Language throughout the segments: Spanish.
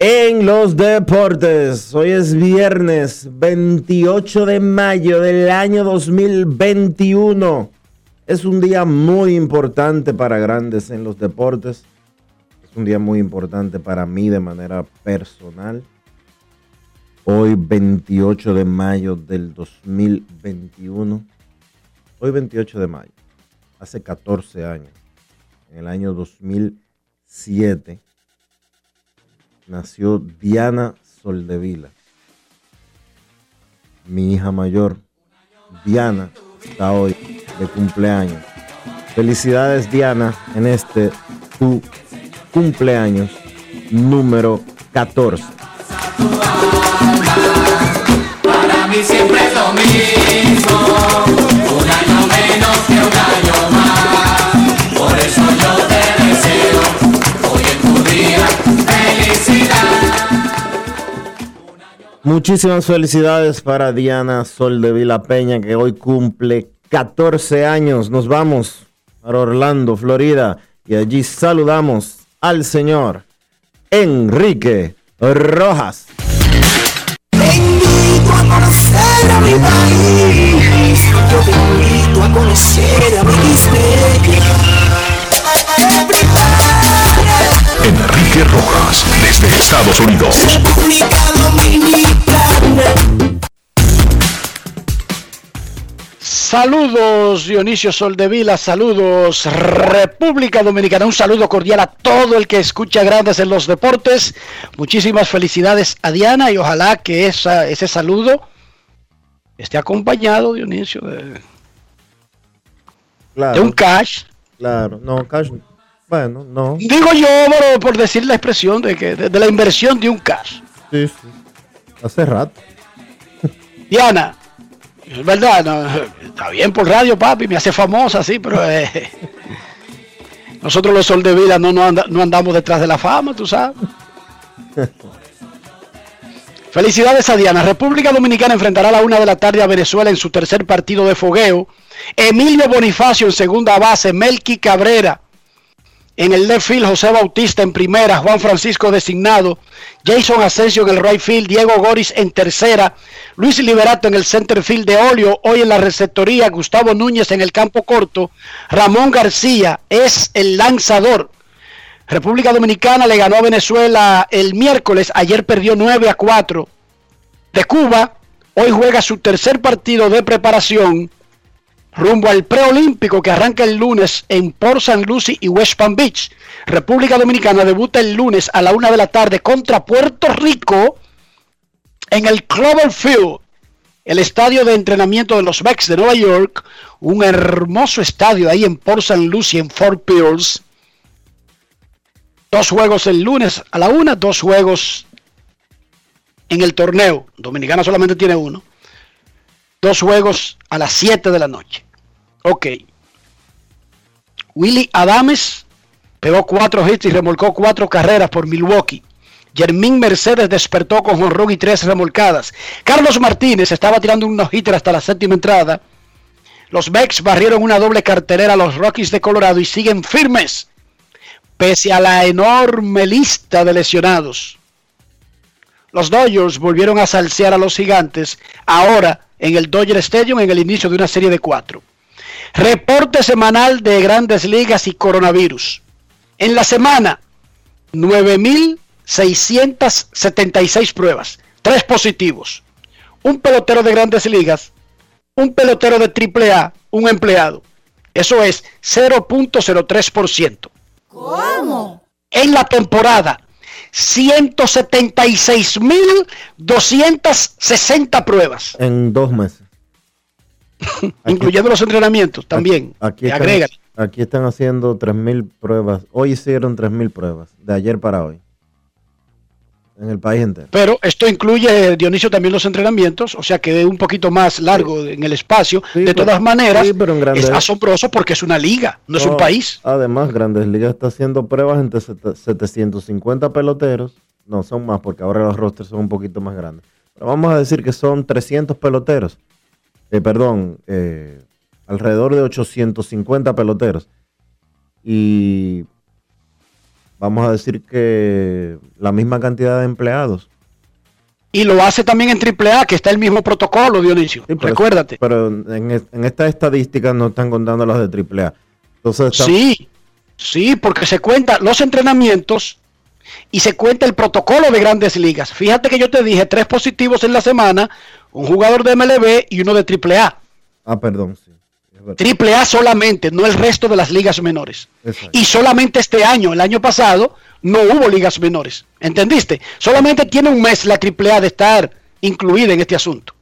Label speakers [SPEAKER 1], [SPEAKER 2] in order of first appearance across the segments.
[SPEAKER 1] en los Deportes. Hoy es viernes 28 de mayo del año 2021. Es un día muy importante para Grandes en los Deportes. Es un día muy importante para mí de manera personal. Hoy 28 de mayo del 2021. Hoy 28 de mayo. Hace 14 años. En el año 2007 nació Diana Soldevila. Mi hija mayor, Diana, está hoy de cumpleaños. Felicidades Diana en este tu cumpleaños número 14.
[SPEAKER 2] Para mí siempre es lo mismo,
[SPEAKER 1] Muchísimas felicidades para Diana Sol de Vila Peña, que hoy cumple 14 años. Nos vamos para Orlando, Florida, y allí saludamos al señor Enrique Rojas.
[SPEAKER 3] Yo te invito a conocer a mi
[SPEAKER 4] Enrique Rojas, desde Estados Unidos.
[SPEAKER 3] República Dominicana.
[SPEAKER 5] Saludos Dionisio Soldevila, saludos República Dominicana, un saludo cordial a todo el que escucha Grandes en los Deportes. Muchísimas felicidades a Diana y ojalá que esa, ese saludo esté acompañado, Dionisio, de,
[SPEAKER 1] Claro,
[SPEAKER 5] de un cash.
[SPEAKER 1] claro. No, cash. Bueno, no.
[SPEAKER 5] Digo yo, por, por decir la expresión de, que, de, de la inversión de un cash.
[SPEAKER 1] Sí, sí. Hace rato.
[SPEAKER 5] Diana, es verdad, no, está bien por radio, papi, me hace famosa, sí, pero eh, nosotros los Soldevila no, no, anda- no andamos detrás de la fama, tú sabes. Felicidades a Diana. República Dominicana enfrentará a la una de la tarde a Venezuela en su tercer partido de fogueo. Emilio Bonifacio en segunda base, Melqui Cabrera en el left field, José Bautista en primera, Juan Francisco designado, Jason Asensio en el right field, Diego Goris en tercera, Luis Liberato en el center field de Olio, hoy en la receptoría, Gustavo Núñez en el campo corto, Ramón García es el lanzador. República Dominicana le ganó a Venezuela el miércoles, ayer perdió 9 a 4 de Cuba, hoy juega su tercer partido de preparación rumbo al preolímpico que arranca el lunes en Port St. Lucie y West Palm Beach. República Dominicana debuta el lunes a la una de la tarde contra Puerto Rico en el Cloverfield, el estadio de entrenamiento de los Mets de Nueva York, un hermoso estadio ahí en Port St. Lucie, en Fort Pierce. Dos juegos el lunes a la una, dos juegos en el torneo. Dominicana solamente tiene uno. Dos juegos a las 7 de la noche. Ok. Willie Adames pegó cuatro hits y remolcó cuatro carreras por Milwaukee. Jermín Mercedes despertó con jonrón y tres remolcadas. Carlos Martínez estaba tirando un no-hitter hasta la séptima entrada. Los Mex barrieron una doble cartelera a los Rockies de Colorado y siguen firmes, pese a la enorme lista de lesionados. Los Dodgers volvieron a salsear a los gigantes, ahora en el Dodger Stadium en el inicio de una serie de cuatro. Reporte semanal de grandes ligas y coronavirus. En la semana, 9.676 pruebas, tres positivos. Un pelotero de grandes ligas, un pelotero de AAA, un empleado. Eso es 0.03%.
[SPEAKER 3] ¿Cómo?
[SPEAKER 5] En la temporada, 176.260 pruebas,
[SPEAKER 1] En dos meses.
[SPEAKER 5] incluyendo los entrenamientos también.
[SPEAKER 1] Aquí
[SPEAKER 5] que
[SPEAKER 1] están, aquí están haciendo 3.000 pruebas. Hoy hicieron 3.000 pruebas, de ayer para hoy. En el país entero.
[SPEAKER 5] Pero esto incluye, Dionisio, también los entrenamientos, o sea que es un poquito más largo en el espacio.
[SPEAKER 1] Sí,
[SPEAKER 5] de
[SPEAKER 1] pero-
[SPEAKER 5] todas maneras,
[SPEAKER 1] sí, pero en Grandes-
[SPEAKER 5] es asombroso porque es una liga, no es un
[SPEAKER 1] No,
[SPEAKER 5] país.
[SPEAKER 1] Además, Grandes Ligas está haciendo pruebas entre sete- 750 peloteros. No, son más porque ahora los rosters son un poquito más grandes. Pero vamos a decir que son 300 peloteros. Eh, perdón, eh, alrededor de 850 peloteros. Y vamos a decir que la misma cantidad de empleados.
[SPEAKER 5] Y lo hace también en AAA, que está el mismo protocolo, Dionisio.
[SPEAKER 1] Sí, pero-
[SPEAKER 5] Recuérdate.
[SPEAKER 1] Pero en, es- en estas estadísticas no están contando las de AAA. Entonces,
[SPEAKER 5] Sí, sí, porque se cuentan los entrenamientos y se cuenta el protocolo de grandes ligas. Fíjate que yo te dije tres positivos en la semana, un jugador de MLB y uno de AAA.
[SPEAKER 1] Ah, perdón, verdad.
[SPEAKER 5] AAA solamente, no el resto de las ligas menores.
[SPEAKER 1] Exacto.
[SPEAKER 5] Y solamente este año, el año pasado, no hubo ligas menores. ¿Entendiste? Solamente tiene un mes la AAA de estar incluida en este asunto.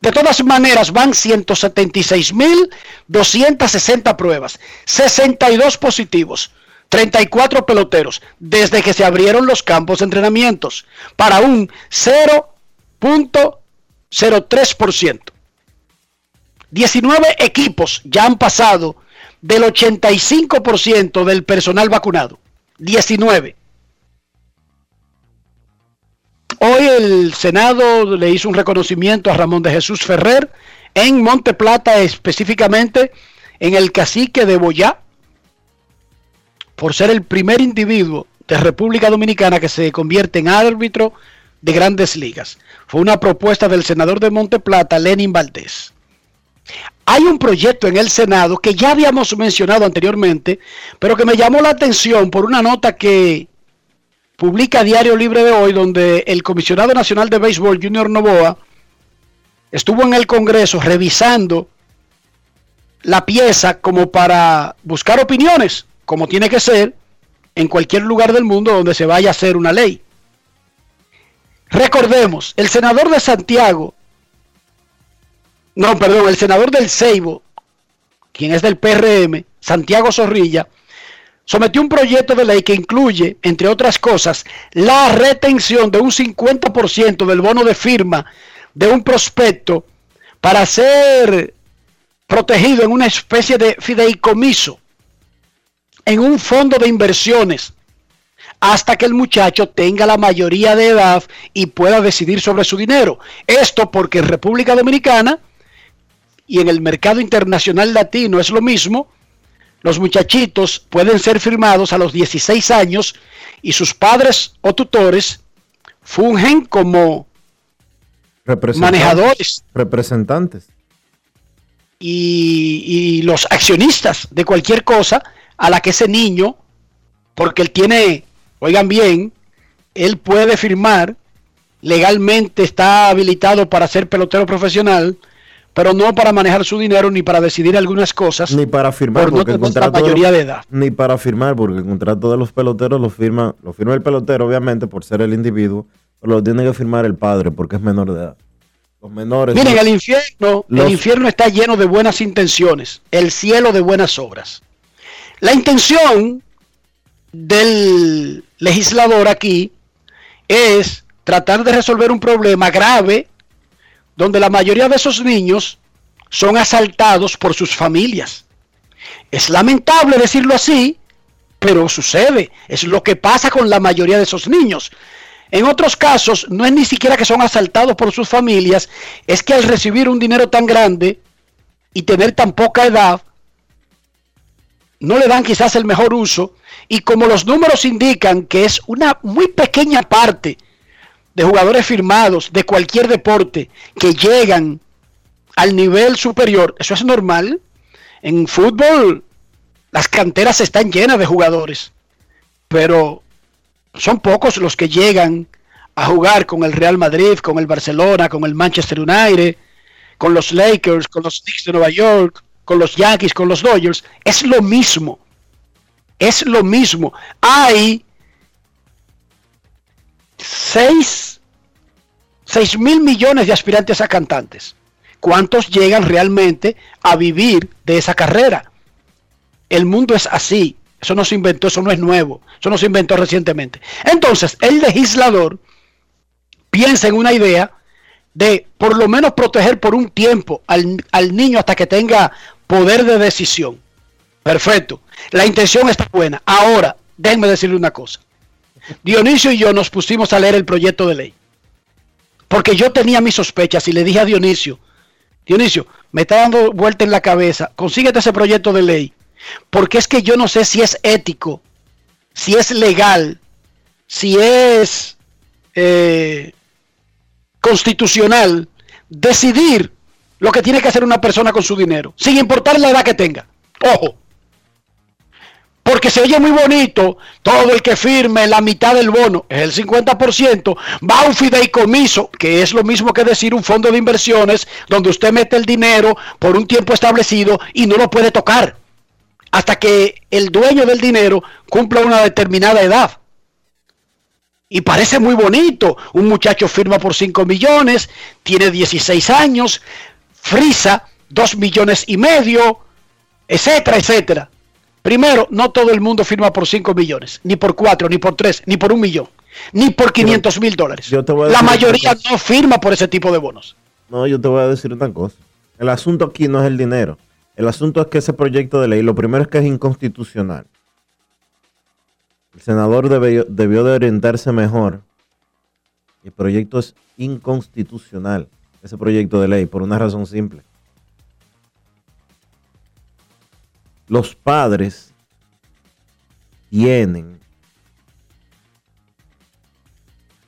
[SPEAKER 5] De todas maneras, van 176.260 pruebas, 62 positivos, 34 peloteros, desde que se abrieron los campos de entrenamientos, para un 0.03%. 19 equipos ya han pasado del 85% del personal vacunado. 19. Hoy el Senado le hizo un reconocimiento a Ramón de Jesús Ferrer en Monte Plata, específicamente en el cacique de Boyá, por ser el primer individuo de República Dominicana que se convierte en árbitro de grandes ligas. Fue una propuesta del senador de Monte Plata, Lenin Valdés. Hay un proyecto en el Senado que ya habíamos mencionado anteriormente, pero que me llamó la atención por una nota que publica Diario Libre de hoy, donde el comisionado nacional de béisbol, Junior Novoa, estuvo en el Congreso revisando la pieza como para buscar opiniones, como tiene que ser en cualquier lugar del mundo donde se vaya a hacer una ley. Recordemos, el senador de Santiago, no, perdón, el senador del Ceibo, quien es del PRM, Santiago Zorrilla, sometió un proyecto de ley que incluye, entre otras cosas, la retención de un 50% del bono de firma de un prospecto para ser protegido en una especie de fideicomiso, en un fondo de inversiones, hasta que el muchacho tenga la mayoría de edad y pueda decidir sobre su dinero. Esto porque en República Dominicana y en el mercado internacional latino es lo mismo, los muchachitos pueden ser firmados a los 16 años y sus padres o tutores fungen como
[SPEAKER 1] Representantes-
[SPEAKER 5] manejadores
[SPEAKER 1] Representantes.
[SPEAKER 5] y, y los accionistas de cualquier cosa a la que ese niño, porque él tiene, oigan bien, él puede firmar, legalmente está habilitado para ser pelotero profesional, pero no para manejar su dinero ni para decidir algunas cosas.
[SPEAKER 1] Ni para firmar,
[SPEAKER 5] por no
[SPEAKER 1] porque el
[SPEAKER 5] tener la mayoría de edad.
[SPEAKER 1] Ni para firmar, porque el contrato de los peloteros lo firma, lo firma el pelotero, obviamente, por ser el individuo, pero lo tiene que firmar el padre, porque es menor de edad. Los menores.
[SPEAKER 5] Miren,
[SPEAKER 1] no-
[SPEAKER 5] el infierno,
[SPEAKER 1] Los-
[SPEAKER 5] el infierno está lleno de buenas intenciones, el cielo de buenas obras. La intención del legislador aquí es tratar de resolver un problema grave donde la mayoría de esos niños son asaltados por sus familias. Es lamentable decirlo así, pero sucede. Es lo que pasa con la mayoría de esos niños. En otros casos, no es ni siquiera que son asaltados por sus familias, es que al recibir un dinero tan grande y tener tan poca edad, no le dan quizás el mejor uso. Y como los números indican que es una muy pequeña parte de jugadores firmados de cualquier deporte que llegan al nivel superior, eso es normal. En fútbol las canteras están llenas de jugadores, pero son pocos los que llegan a jugar con el Real Madrid, con el Barcelona, con el Manchester United, con los Lakers, con los Knicks de Nueva York, con los Yankees, con los Dodgers. Es lo mismo. Es lo mismo. Hay 6 mil millones de aspirantes a cantantes. ¿Cuántos llegan realmente a vivir de esa carrera? El mundo es así. Eso no se inventó, eso no es nuevo. Eso no se inventó recientemente. Entonces, el legislador piensa en una idea de por lo menos proteger por un tiempo al, al niño hasta que tenga poder de decisión. Perfecto. La intención está buena. Ahora, déjenme decirle una cosa. Dionisio y yo nos pusimos a leer el proyecto de ley. Porque yo tenía mis sospechas y le dije a Dionisio, Dionisio, me está dando vuelta en la cabeza, consíguete ese proyecto de ley. Porque es que yo no sé si es ético, si es legal, si es eh, constitucional decidir lo que tiene que hacer una persona con su dinero, sin importar la edad que tenga. Ojo. Porque se oye muy bonito, todo el que firme la mitad del bono, es el 50%, va a un fideicomiso, que es lo mismo que decir un fondo de inversiones, donde usted mete el dinero por un tiempo establecido y no lo puede tocar, hasta que el dueño del dinero cumpla una determinada edad. Y parece muy bonito, un muchacho firma por 5 millones, tiene 16 años, frisa 2 millones y medio, etcétera, etcétera. Primero, no todo el mundo firma por 5 millones, ni por 4, ni por 3, ni por un millón, ni por 500 mil dólares. La mayoría no firma por ese tipo de bonos.
[SPEAKER 1] No, yo te voy a decir una cosa. El asunto aquí no es el dinero. El asunto es que ese proyecto de ley, lo primero es que es inconstitucional. El senador debió, debió de orientarse mejor. El proyecto es inconstitucional, ese proyecto de ley, por una razón simple. Los padres tienen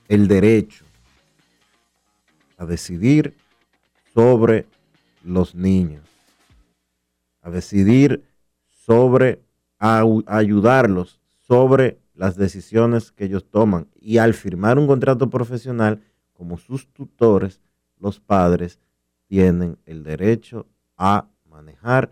[SPEAKER 1] el derecho a decidir sobre los niños, a decidir sobre au- ayudarlos sobre las decisiones que ellos toman. Y al firmar un contrato profesional, como sus tutores, los padres tienen el derecho a manejar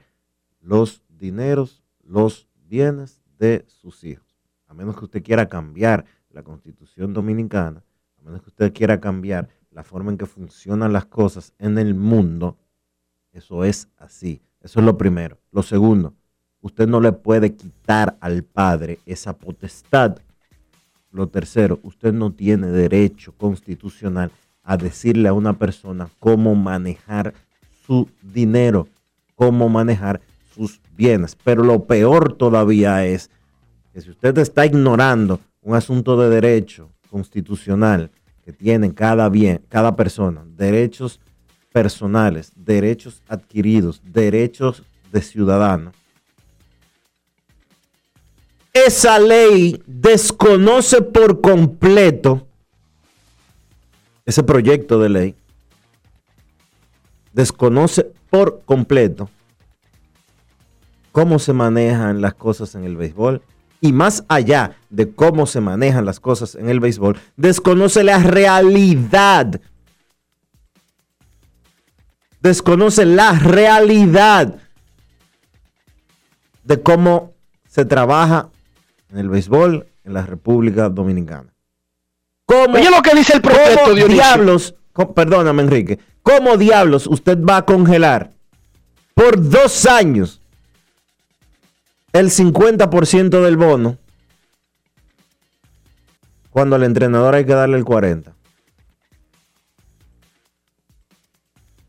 [SPEAKER 1] los dineros, los bienes de sus hijos. A menos que usted quiera cambiar la constitución dominicana, a menos que usted quiera cambiar la forma en que funcionan las cosas en el mundo, eso es así. Eso es lo primero. Lo segundo, usted no le puede quitar al padre esa potestad. Lo tercero, usted no tiene derecho constitucional a decirle a una persona cómo manejar su dinero, cómo manejar sus bienes. Pero lo peor todavía es que si usted está ignorando un asunto de derecho constitucional que tiene cada bien, cada persona, derechos personales, derechos adquiridos, derechos de ciudadano. Esa ley desconoce por completo ese proyecto de ley. Desconoce por completo cómo se manejan las cosas en el béisbol y más allá de cómo se manejan las cosas en el béisbol, desconoce la realidad. Desconoce la realidad de cómo se trabaja en el béisbol en la República Dominicana. ¿Cómo,
[SPEAKER 5] Oye lo que dice el Dionisio.
[SPEAKER 1] diablos, perdóname Enrique, cómo diablos usted va a congelar por dos años el 50% del bono cuando al entrenador hay que darle el 40%?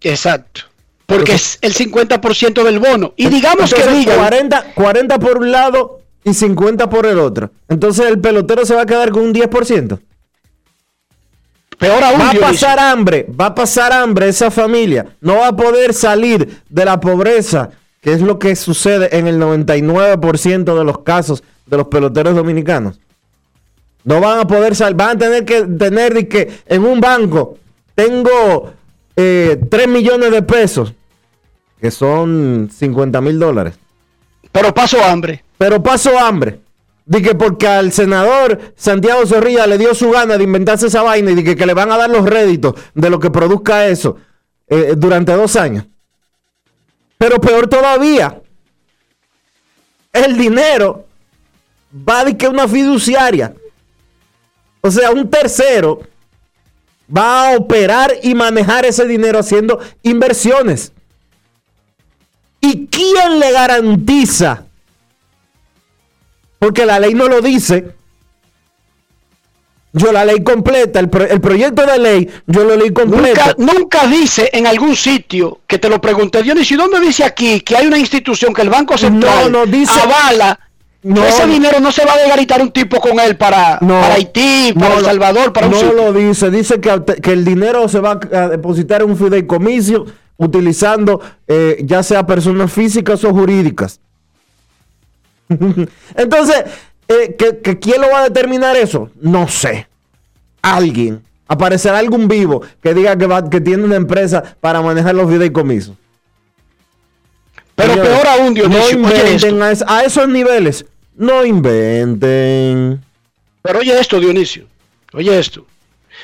[SPEAKER 5] Exacto. Porque es el 50% del bono. Y digamos que digan,
[SPEAKER 1] 40, 40 por un lado y 50 por el otro. Entonces el pelotero se va a quedar con un 10%.
[SPEAKER 5] peor aún,
[SPEAKER 1] Va a pasar hambre, va a pasar hambre esa familia. No va a poder salir de la pobreza, que es lo que sucede en el 99% de los casos de los peloteros dominicanos. No van a poder salir, van a tener que tener de que en un banco tengo eh, 3 millones de pesos, que son 50 mil dólares.
[SPEAKER 5] pero paso hambre.
[SPEAKER 1] Pero paso hambre. Que porque al senador Santiago Zorrilla le dio su gana de inventarse esa vaina y que, que le van a dar los réditos de lo que produzca eso eh, durante dos años. Pero peor todavía, el dinero va de que una fiduciaria. O sea, un tercero va a operar y manejar ese dinero haciendo inversiones. ¿Y quién le garantiza? Porque la ley no lo dice. Yo la ley completa, el, pro- el proyecto de ley, yo lo leí completo.
[SPEAKER 5] Nunca, nunca dice en algún sitio que te lo pregunté, Dionisio, ¿dónde dice aquí que hay una institución que el Banco Central
[SPEAKER 1] No, no dice-
[SPEAKER 5] avala?
[SPEAKER 1] No,
[SPEAKER 5] ese dinero no se va a desgaritar un tipo con él para,
[SPEAKER 1] No,
[SPEAKER 5] para Haití, para
[SPEAKER 1] no
[SPEAKER 5] El Salvador, para un
[SPEAKER 1] No
[SPEAKER 5] sitio.
[SPEAKER 1] lo dice, dice que, que el dinero se va a depositar en un fideicomiso utilizando eh, ya sea personas físicas o jurídicas. Entonces, eh, ¿que, que quién lo va a determinar eso? No sé. Alguien. Aparecerá algún vivo que diga que, va, que tiene una empresa para manejar los fideicomisos.
[SPEAKER 5] Pero
[SPEAKER 1] Señores,
[SPEAKER 5] peor aún, Dionisio,
[SPEAKER 1] no
[SPEAKER 5] oye esto.
[SPEAKER 1] inventen a, es- a esos niveles. No inventen.
[SPEAKER 5] Pero oye esto, Dionisio. Oye esto.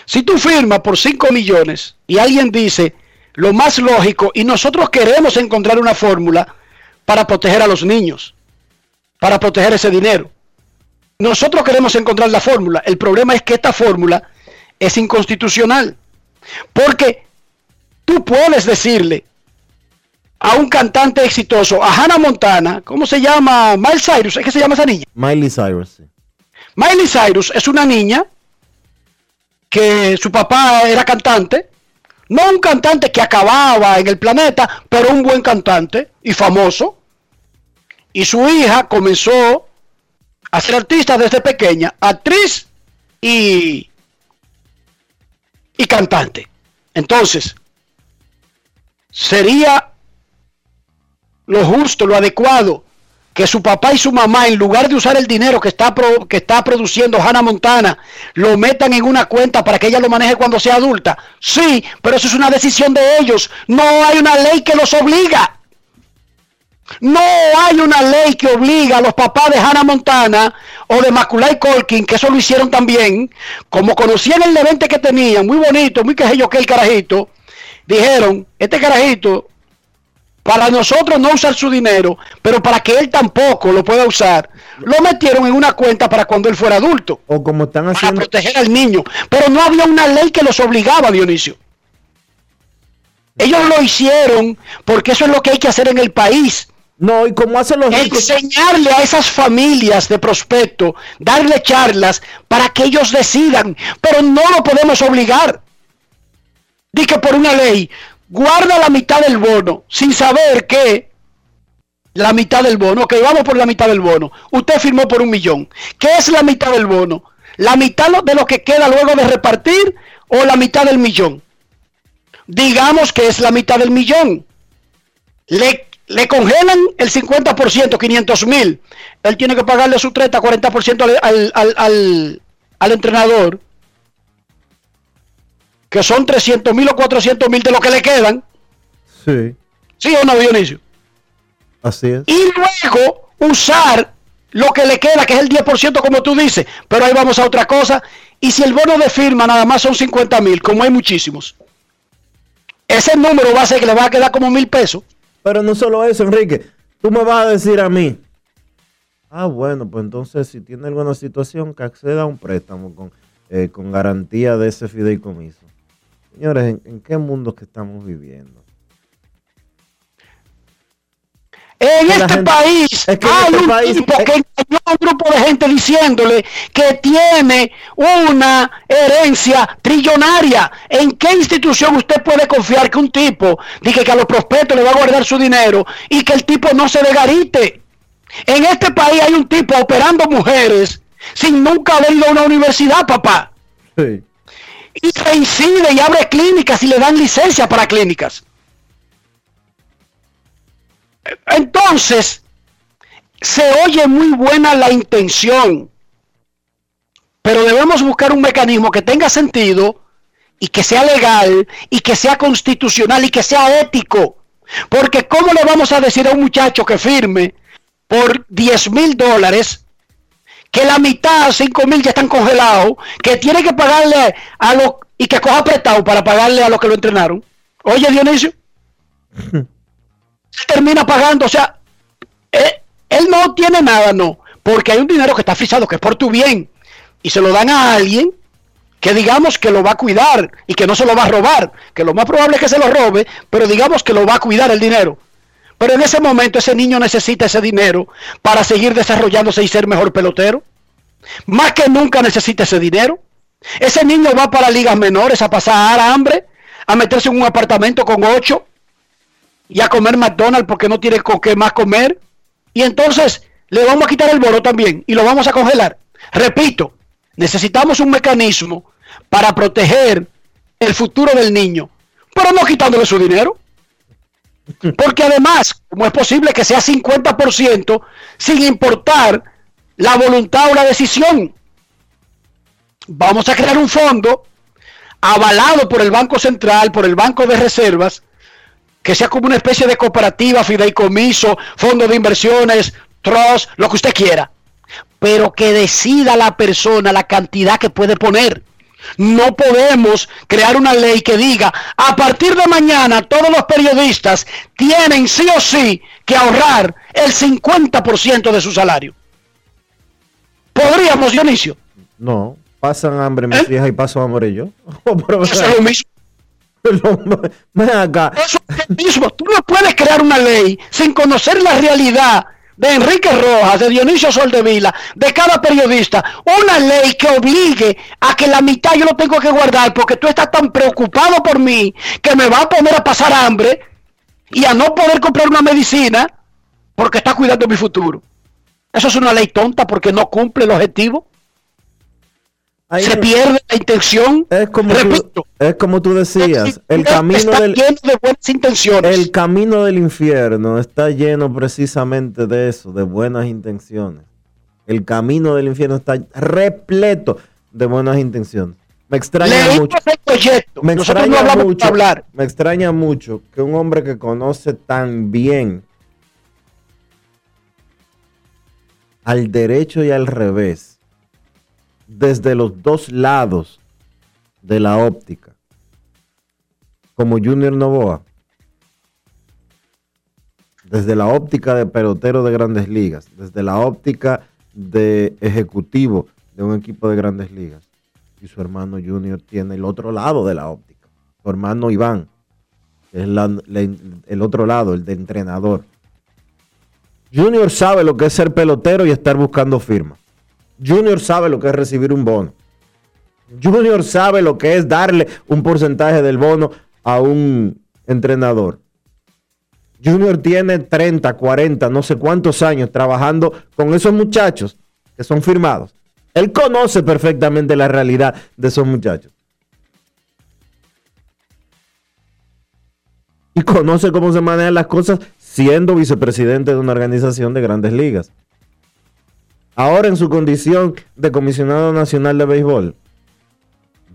[SPEAKER 5] Si tú firmas por 5 millones y alguien dice lo más lógico y nosotros queremos encontrar una fórmula para proteger a los niños, para proteger ese dinero. Nosotros queremos encontrar la fórmula. El problema es que esta fórmula es inconstitucional. Porque tú puedes decirle a un cantante exitoso, a Hannah Montana, ¿cómo se llama? Miles Cyrus, ¿es que se llama esa niña?
[SPEAKER 1] Miley Cyrus. sí.
[SPEAKER 5] Miley Cyrus es una niña que su papá era cantante, no un cantante que acababa en el planeta, pero un buen cantante y famoso. Y su hija comenzó a ser artista desde pequeña, actriz y, y cantante. Entonces, sería lo justo, lo adecuado, que su papá y su mamá, en lugar de usar el dinero que está, pro- que está produciendo Hannah Montana, lo metan en una cuenta para que ella lo maneje cuando sea adulta. Sí, pero eso es una decisión de ellos. No hay una ley que los obliga. No hay una ley que obliga a los papás de Hannah Montana o de Maculay Colkin, que eso lo hicieron también, como conocían el levante que tenían, muy bonito, muy que yo que el carajito, dijeron, este carajito para nosotros no usar su dinero, pero para que él tampoco lo pueda usar, lo metieron en una cuenta para cuando él fuera adulto,
[SPEAKER 1] O como están
[SPEAKER 5] para
[SPEAKER 1] haciendo.
[SPEAKER 5] proteger al niño. Pero no había una ley que los obligaba, Dionisio. Ellos lo hicieron porque eso es lo que hay que hacer en el país.
[SPEAKER 1] No, y como hacen los.
[SPEAKER 5] Enseñarle a esas familias de prospecto, darle charlas para que ellos decidan, pero no lo podemos obligar. Di que por una ley guarda la mitad del bono sin saber que la mitad del bono, ok, vamos por la mitad del bono. Usted firmó por un millón. ¿Qué es la mitad del bono? ¿La mitad de lo que queda luego de repartir o la mitad del millón? Digamos que es la mitad del millón. Le, le congelan el 50%, 500 mil. Él tiene que pagarle su 30, 40% al, al, al, al, al entrenador. Que son 300 mil o 400 mil de lo que le quedan.
[SPEAKER 1] Sí,
[SPEAKER 5] ¿Sí o no, Dionisio?
[SPEAKER 1] así es.
[SPEAKER 5] y luego usar lo que le queda, que es el 10% como tú dices. Pero ahí vamos a otra cosa. Y si el bono de firma nada más son 50 mil, como hay muchísimos, ese número va a ser que le va a quedar como mil pesos.
[SPEAKER 1] Pero no solo eso, Enrique. Tú me vas a decir a mí. Ah, bueno, pues entonces si tiene alguna situación, que acceda a un préstamo con, eh, con garantía de ese fideicomiso. Señores, ¿en, en qué mundo que estamos viviendo?
[SPEAKER 5] En este
[SPEAKER 1] gente-
[SPEAKER 5] país
[SPEAKER 1] es que en
[SPEAKER 5] hay
[SPEAKER 1] este
[SPEAKER 5] un
[SPEAKER 1] país-
[SPEAKER 5] tipo que engañó a un grupo de gente diciéndole que tiene una herencia trillonaria. ¿En qué institución usted puede confiar que un tipo diga que a los prospectos le va a guardar su dinero y que el tipo no se degarite? En este país hay un tipo operando mujeres sin nunca haber ido a una universidad, papá.
[SPEAKER 1] Sí.
[SPEAKER 5] Y reincide y abre clínicas y le dan licencia para clínicas. Entonces, se oye muy buena la intención, pero debemos buscar un mecanismo que tenga sentido y que sea legal y que sea constitucional y que sea ético. Porque ¿cómo le vamos a decir a un muchacho que firme por 10 mil dólares que la mitad, 5 mil ya están congelados, que tiene que pagarle a los y que coja prestado para pagarle a los que lo entrenaron? Oye, Dionisio, él termina pagando, o sea, él, él no tiene nada, no, porque hay un dinero que está frisado, que es por tu bien, y se lo dan a alguien que digamos que lo va a cuidar y que no se lo va a robar, que lo más probable es que se lo robe, pero digamos que lo va a cuidar el dinero. Pero en ese momento ese niño necesita ese dinero para seguir desarrollándose y ser mejor pelotero. Más que nunca necesita ese dinero. Ese niño va para ligas menores a pasar hambre, a meterse en un apartamento con ocho y a comer McDonald's porque no tiene con qué más comer. Y entonces le vamos a quitar el bono también y lo vamos a congelar. Repito, necesitamos un mecanismo para proteger el futuro del niño, pero no quitándole su dinero. Porque además, ¿cómo es posible que sea 50% sin importar la voluntad o la decisión? Vamos a crear un fondo avalado por el Banco Central, por el Banco de Reservas, que sea como una especie de cooperativa, fideicomiso, fondo de inversiones, trust, lo que usted quiera. Pero que decida la persona la cantidad que puede poner. No podemos crear una ley que diga, a partir de mañana todos los periodistas tienen sí o sí que ahorrar el 50% de su salario. ¿Podríamos, Dionisio?
[SPEAKER 1] No, pasan hambre mis
[SPEAKER 5] ¿Eh?
[SPEAKER 1] hijas y paso hambre yo.
[SPEAKER 5] Es lo mismo. Eso mismo. Tú no puedes crear una ley sin conocer la realidad de Enrique Rojas, de Dionisio Soldevila, de cada periodista. Una ley que obligue a que la mitad yo lo tengo que guardar porque tú estás tan preocupado por mí que me va a poner a pasar hambre y a no poder comprar una medicina porque está cuidando mi futuro. Eso es una ley tonta porque no cumple el objetivo.
[SPEAKER 1] Ahí
[SPEAKER 5] se
[SPEAKER 1] no-
[SPEAKER 5] pierde la intención.
[SPEAKER 1] es como,
[SPEAKER 5] Repito,
[SPEAKER 1] tú, es como tú decías, el camino
[SPEAKER 5] está
[SPEAKER 1] del
[SPEAKER 5] lleno de buenas intenciones.
[SPEAKER 1] el camino del infierno está lleno precisamente de eso, de buenas intenciones. El camino del infierno está repleto de buenas intenciones. Me extraña mucho.
[SPEAKER 5] proyecto.
[SPEAKER 1] Me
[SPEAKER 5] Nosotros
[SPEAKER 1] extraña
[SPEAKER 5] no
[SPEAKER 1] mucho,
[SPEAKER 5] hablar.
[SPEAKER 1] me extraña mucho que un hombre que conoce tan bien al derecho y al revés, desde los dos lados de la óptica, como Junior Novoa, desde la óptica de pelotero de grandes ligas, desde la óptica de ejecutivo de un equipo de grandes ligas, y su hermano Junior tiene el otro lado de la óptica, su hermano Iván, es el otro lado, el de entrenador. Junior sabe lo que es ser pelotero y estar buscando firma. Junior sabe lo que es recibir un bono. Junior sabe lo que es darle un porcentaje del bono a un entrenador. Junior tiene 30, 40, no sé cuántos años trabajando con esos muchachos que son firmados. Él conoce perfectamente la realidad de esos muchachos. Y conoce cómo se manejan las cosas siendo vicepresidente de una organización de grandes ligas. Ahora en su condición de comisionado nacional de béisbol,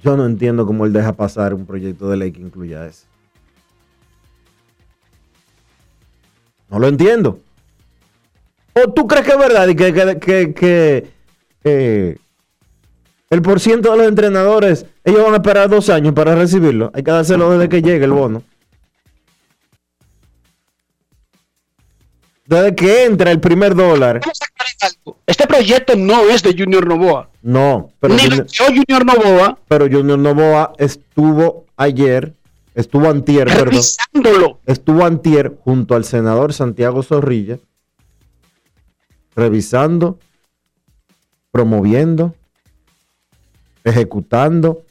[SPEAKER 1] yo no entiendo cómo él deja pasar un proyecto de ley que incluya eso. No lo entiendo. ¿O tú crees que es verdad y que, que, que- que, eh, de los entrenadores, ellos van a esperar dos años para recibirlo? Hay que dárselo desde que llegue el bono. Desde que entra el primer dólar.
[SPEAKER 5] Este proyecto no es de Junior Novoa.
[SPEAKER 1] No, pero
[SPEAKER 5] Ni lo
[SPEAKER 1] Junior,
[SPEAKER 5] creó Junior Novoa.
[SPEAKER 1] pero Junior Novoa estuvo ayer Estuvo antier, perdón.
[SPEAKER 5] revisándolo.
[SPEAKER 1] Estuvo antier junto al senador Santiago Zorrilla, revisando, promoviendo, ejecutando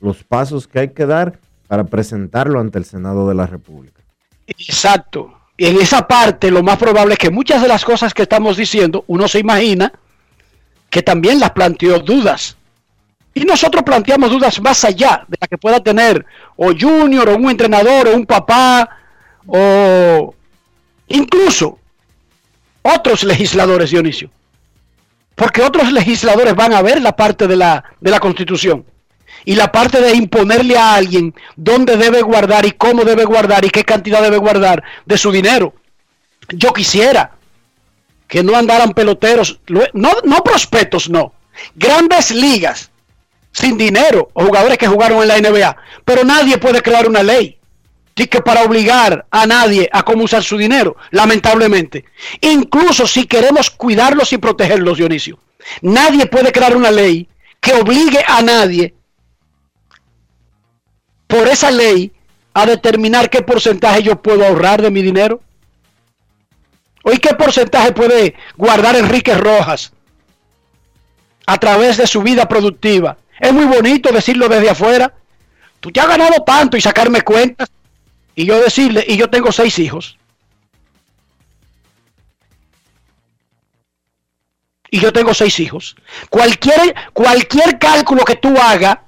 [SPEAKER 1] los pasos que hay que dar para presentarlo ante el Senado de la República.
[SPEAKER 5] Exacto. En esa parte lo más probable es que muchas de las cosas que estamos diciendo, uno se imagina que también las planteó dudas. Y nosotros planteamos dudas más allá de la que pueda tener o Junior, o un entrenador, o un papá, o incluso otros legisladores, Dionisio. Porque otros legisladores van a ver la parte de la, de la Constitución y la parte de imponerle a alguien dónde debe guardar y cómo debe guardar y qué cantidad debe guardar de su dinero. Yo quisiera que no andaran peloteros, no, no prospectos, no, grandes ligas sin dinero o jugadores que jugaron en la NBA, pero nadie puede crear una ley que para obligar a nadie a cómo usar su dinero, lamentablemente. Incluso si queremos cuidarlos y protegerlos, Dionisio, nadie puede crear una ley que obligue a nadie por esa ley a determinar qué porcentaje yo puedo ahorrar de mi dinero. ¿O qué porcentaje puede guardar Enrique Rojas a través de su vida productiva? Es muy bonito decirlo desde afuera. Tú te has ganado tanto y sacarme cuentas. Y yo decirle, y yo tengo seis hijos. Y yo tengo seis hijos. Cualquier, cualquier cálculo que tú hagas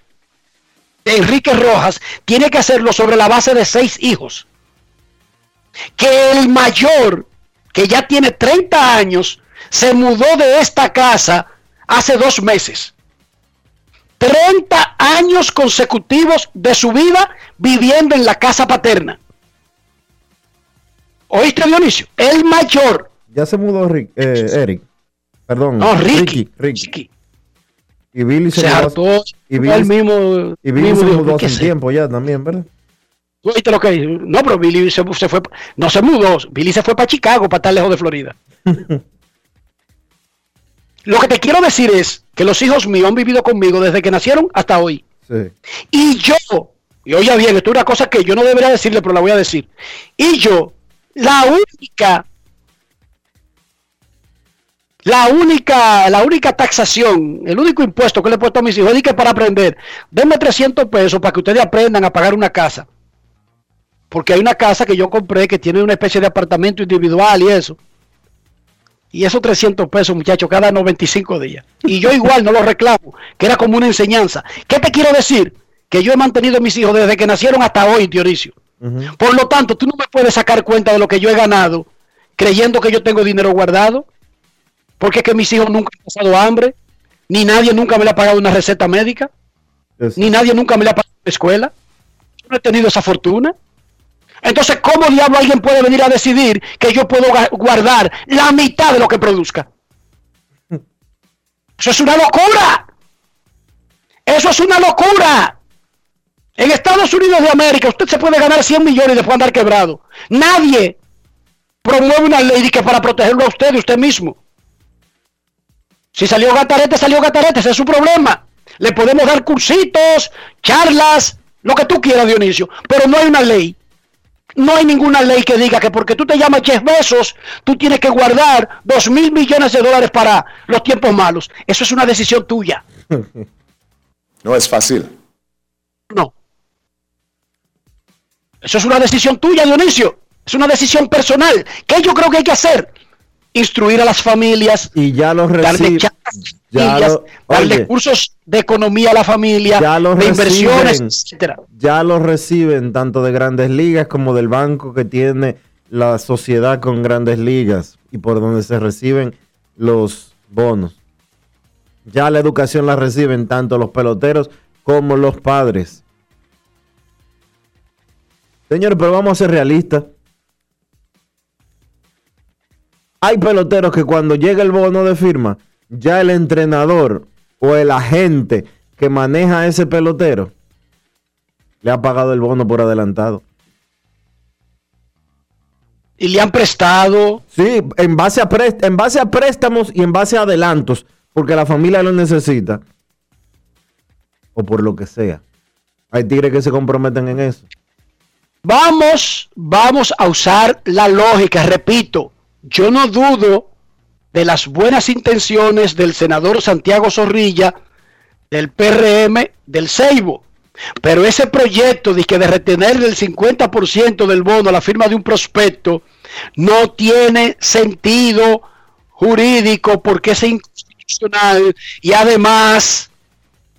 [SPEAKER 5] de Enrique Rojas tiene que hacerlo sobre la base de seis hijos. Que el mayor, que ya tiene 30 años, se mudó de esta casa hace dos meses. 30 años consecutivos de su vida viviendo en la casa paterna. ¿Oíste, Dionisio? El mayor.
[SPEAKER 1] Ya se mudó Rick, eh, Eric. Perdón.
[SPEAKER 5] No, Ricky.
[SPEAKER 1] Ricky. Ricky. Y Billy se,
[SPEAKER 5] se hartó
[SPEAKER 1] y Billy,
[SPEAKER 5] el mismo.
[SPEAKER 1] y Billy
[SPEAKER 5] mismo
[SPEAKER 1] se mudó
[SPEAKER 5] ¿qué
[SPEAKER 1] hace tiempo ya también, ¿verdad?
[SPEAKER 5] ¿Tú oíste lo que? No, pero Billy se, se fue. No se mudó. Billy se fue para Chicago, para estar lejos de Florida. lo que te quiero decir es que los hijos míos han vivido conmigo desde que nacieron hasta hoy.
[SPEAKER 1] Sí.
[SPEAKER 5] Y yo, y oiga bien, esto es una cosa que yo no debería decirle, pero la voy a decir. Y yo, la única, la única, la única taxación, el único impuesto que le he puesto a mis hijos es que para aprender, denme 300 pesos para que ustedes aprendan a pagar una casa. Porque hay una casa que yo compré que tiene una especie de apartamento individual y eso. Y esos 300 pesos, muchachos, cada 95 días. Y yo igual no lo reclamo, que era como una enseñanza. ¿Qué te quiero decir? Que yo he mantenido a mis hijos desde que nacieron hasta hoy, Dionisio. Por lo tanto, tú no me puedes sacar cuenta de lo que yo he ganado creyendo que yo tengo dinero guardado. Porque es que mis hijos nunca han pasado hambre. Ni nadie nunca me le ha pagado una receta médica.
[SPEAKER 1] Es-
[SPEAKER 5] Ni nadie nunca me le ha pagado una escuela. Yo no he tenido esa fortuna. Entonces, ¿cómo diablo alguien puede venir a decidir que yo puedo guardar la mitad de lo que produzca? Eso es una locura. Eso es una locura. En Estados Unidos de América usted se puede ganar 100 millones y después andar quebrado. Nadie promueve una ley que para protegerlo a usted, de usted mismo. Si salió gatarete, salió gatarete, ese es su problema. Le podemos dar cursitos, charlas, lo que tú quieras, Dionisio, pero no hay una ley. No hay ninguna ley que diga que porque tú te llamas Jeff Bezos, tú tienes que guardar dos mil millones de dólares para los tiempos malos. Eso es una decisión tuya.
[SPEAKER 6] No es fácil.
[SPEAKER 5] No. Eso es una decisión tuya, Dionisio. Es una decisión personal. ¿Qué yo creo que hay que hacer? Instruir a las familias,
[SPEAKER 1] Y ya los
[SPEAKER 5] darle
[SPEAKER 1] recibe.
[SPEAKER 5] charlas a las
[SPEAKER 1] ya
[SPEAKER 5] familias,
[SPEAKER 1] lo-
[SPEAKER 5] darle cursos de economía a la familia,
[SPEAKER 1] Ya los
[SPEAKER 5] de inversiones,
[SPEAKER 1] reciben.
[SPEAKER 5] etcétera.
[SPEAKER 1] ya los reciben tanto de grandes ligas como del banco que tiene la sociedad con grandes ligas y por donde se reciben los bonos. Ya la educación la reciben tanto los peloteros como los padres. Señores, pero vamos a ser realistas. Hay peloteros que cuando llega el bono de firma, ya el entrenador o el agente que maneja a ese pelotero le ha pagado el bono por adelantado.
[SPEAKER 5] Y le han prestado.
[SPEAKER 1] Sí, en base a, en base a préstamos y en base a adelantos, porque la familia lo necesita. O por lo que sea. Hay tigres que se comprometen en eso.
[SPEAKER 5] Vamos, vamos a usar la lógica, repito, yo no dudo de las buenas intenciones del senador Santiago Zorrilla, del PRM, del Ceibo. Pero ese proyecto de que de retener el 50% del bono a la firma de un prospecto no tiene sentido jurídico porque es inconstitucional y además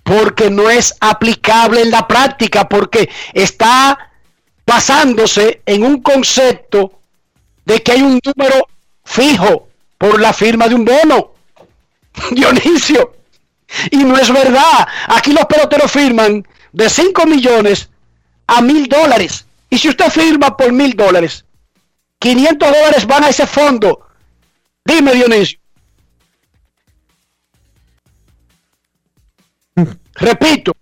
[SPEAKER 5] porque no es aplicable en la práctica, porque está basándose en un concepto de que hay un número fijo por la firma de un bono. Dionisio. Y no es verdad. Aquí los peloteros firman de 5 millones a mil dólares. Y si usted firma por mil dólares, 500 dólares van a ese fondo. Dime, Dionisio. Repito.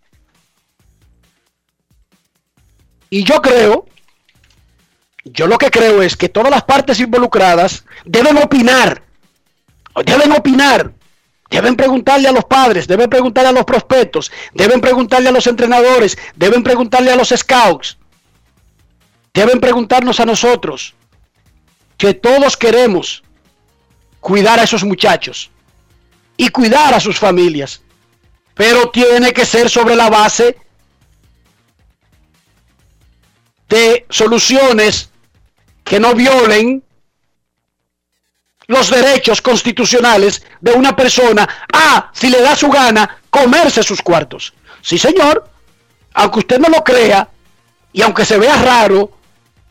[SPEAKER 5] Y yo creo, yo lo que creo es que todas las partes involucradas deben opinar. Deben opinar. Deben preguntarle a los padres, deben preguntarle a los prospectos, deben preguntarle a los entrenadores, deben preguntarle a los scouts, deben preguntarnos a nosotros, que todos queremos cuidar a esos muchachos y cuidar a sus familias, pero tiene que ser sobre la base de soluciones que no violen los derechos constitucionales de una persona a, si le da su gana, comerse sus cuartos. Sí, señor, aunque usted no lo crea, y aunque se vea raro,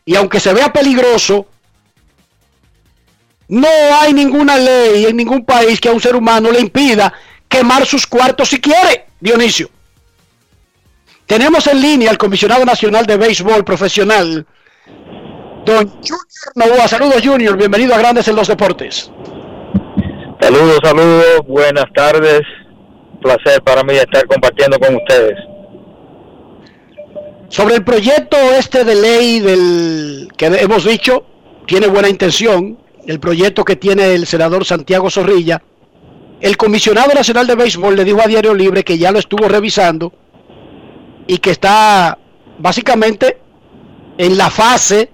[SPEAKER 5] y aunque se vea peligroso, no hay ninguna ley en ningún país que a un ser humano le impida quemar sus cuartos si quiere, Dionisio. Tenemos en línea al comisionado nacional de béisbol profesional, don Junior Novoa. Saludos, Junior. Bienvenido a Grandes en los Deportes.
[SPEAKER 7] Saludos, saludos, buenas tardes. Placer para mí estar compartiendo con ustedes.
[SPEAKER 5] Sobre el proyecto este de ley del que hemos dicho, tiene buena intención, el proyecto que tiene el senador Santiago Zorrilla, el comisionado nacional de béisbol le dijo a Diario Libre que ya lo estuvo revisando y que está básicamente en la fase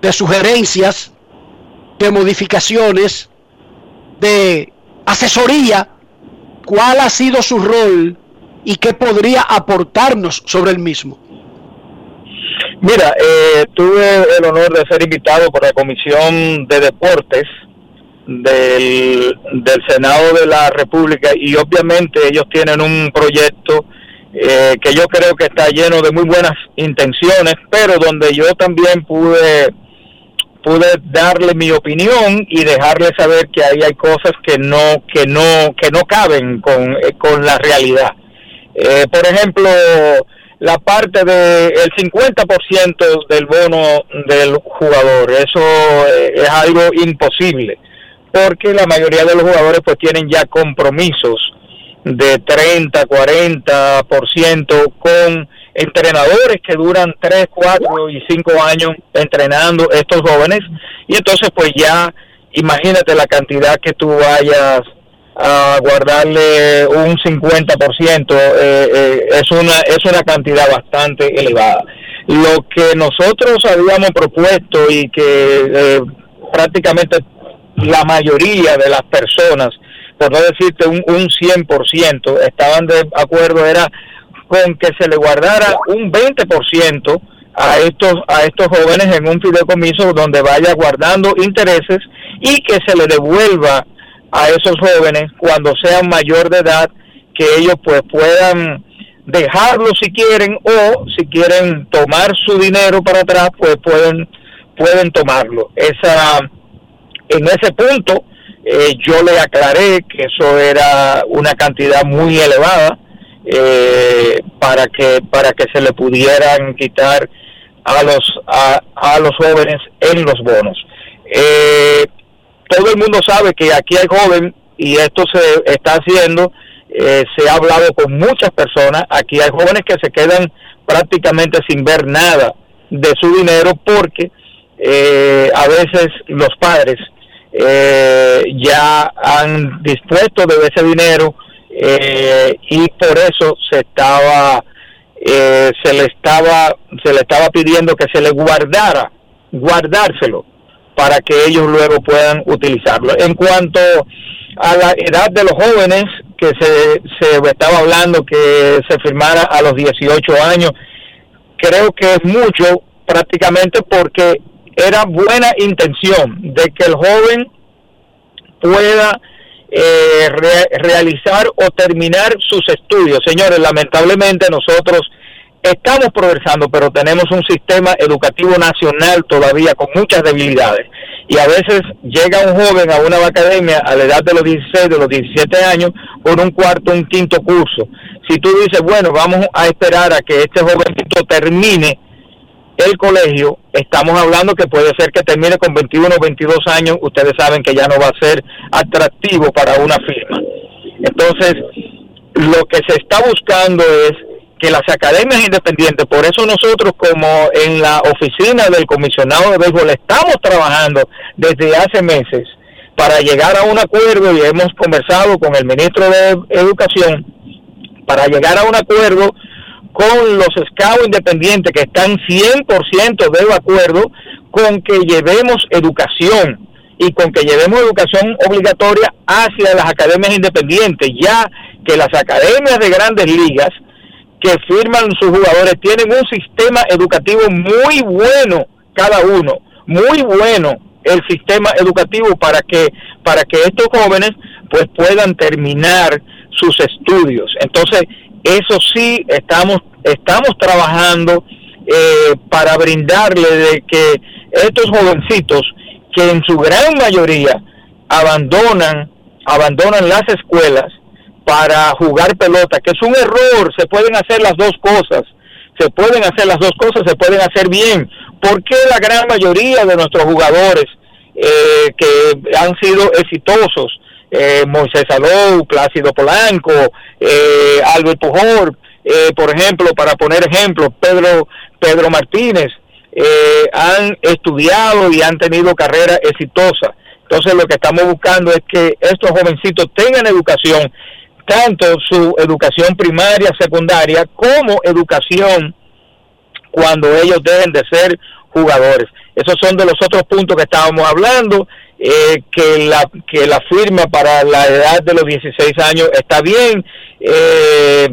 [SPEAKER 5] de sugerencias, de modificaciones, de asesoría, cuál ha sido su rol y qué podría aportarnos sobre el mismo.
[SPEAKER 7] Mira, eh, tuve el honor de ser invitado por la Comisión de Deportes del, del Senado de la República y obviamente ellos tienen un proyecto eh, que yo creo que está lleno de muy buenas intenciones, pero donde yo también pude pude darle mi opinión y dejarle saber que ahí hay cosas que no que no que no caben con, eh, con la realidad. Eh, por ejemplo, la parte del el 50% del bono del jugador, eso eh, es algo imposible, porque la mayoría de los jugadores pues tienen ya compromisos de 30, 40% con entrenadores que duran 3, 4 y 5 años entrenando estos jóvenes. Y entonces pues ya imagínate la cantidad que tú vayas a guardarle un 50% eh, eh, es una es una cantidad bastante elevada. Lo que nosotros habíamos propuesto y que eh, prácticamente la mayoría de las personas por no decirte un, un 100% estaban de acuerdo era con que se le guardara un 20% a estos a estos jóvenes en un fideicomiso donde vaya guardando intereses y que se le devuelva a esos jóvenes cuando sean mayor de edad que ellos pues puedan dejarlo si quieren o si quieren tomar su dinero para atrás pues pueden pueden tomarlo. Esa en ese punto eh, yo le aclaré que eso era una cantidad muy elevada eh, para que para que se le pudieran quitar a los a, a los jóvenes en los bonos. Eh, todo el mundo sabe que aquí hay joven y esto se está haciendo eh, se ha hablado con muchas personas aquí hay jóvenes que se quedan prácticamente sin ver nada de su dinero porque eh, a veces los padres eh, ya han dispuesto de ese dinero eh, y por eso se estaba eh, se le estaba se le estaba pidiendo que se le guardara guardárselo para que ellos luego puedan utilizarlo. En cuanto a la edad de los jóvenes, que se, se estaba hablando que se firmara a los 18 años, creo que es mucho prácticamente porque era buena intención de que el joven pueda eh, realizar o terminar sus estudios. Señores, lamentablemente nosotros estamos progresando, pero tenemos un sistema educativo nacional todavía con muchas debilidades. Y a veces llega un joven a una academia a la edad de los 16, de los 17 años, con un cuarto, un quinto curso. Si tú dices, bueno, vamos a esperar a que este jovencito termine el colegio, estamos hablando que puede ser que termine con 21 o 22 años, ustedes saben que ya no va a ser atractivo para una firma. Entonces, lo que se está buscando es que las academias independientes, por eso nosotros como en la oficina del comisionado de béisbol estamos trabajando desde hace meses para llegar a un acuerdo y hemos conversado con el ministro de Educación para llegar a un acuerdo con los scouts independientes que están 100% de acuerdo con que llevemos educación y con que llevemos educación obligatoria hacia las academias independientes, ya que las academias de grandes ligas que firman sus jugadores tienen un sistema educativo muy bueno cada uno, muy bueno el sistema educativo para que para que estos jóvenes pues puedan terminar sus estudios. Entonces, eso sí estamos estamos trabajando eh, para brindarle de que estos jovencitos que en su gran mayoría abandonan abandonan las escuelas para jugar pelota, que es un error, se pueden hacer las dos cosas, se pueden hacer las dos cosas, se pueden hacer bien. ¿Por qué la gran mayoría de nuestros jugadores eh, que han sido exitosos, eh, Moisés Alou, Plácido Polanco, eh, Albert Pujol, eh, por ejemplo, para poner ejemplos, Pedro, Pedro Martínez, han estudiado y han tenido carrera exitosa. Entonces lo que estamos buscando es que estos jovencitos tengan educación tanto su educación primaria, secundaria, como educación cuando ellos deben de ser jugadores. Esos son de los otros puntos que estábamos hablando, eh, que, la, que la firma para la edad de los 16 años está bien. Eh,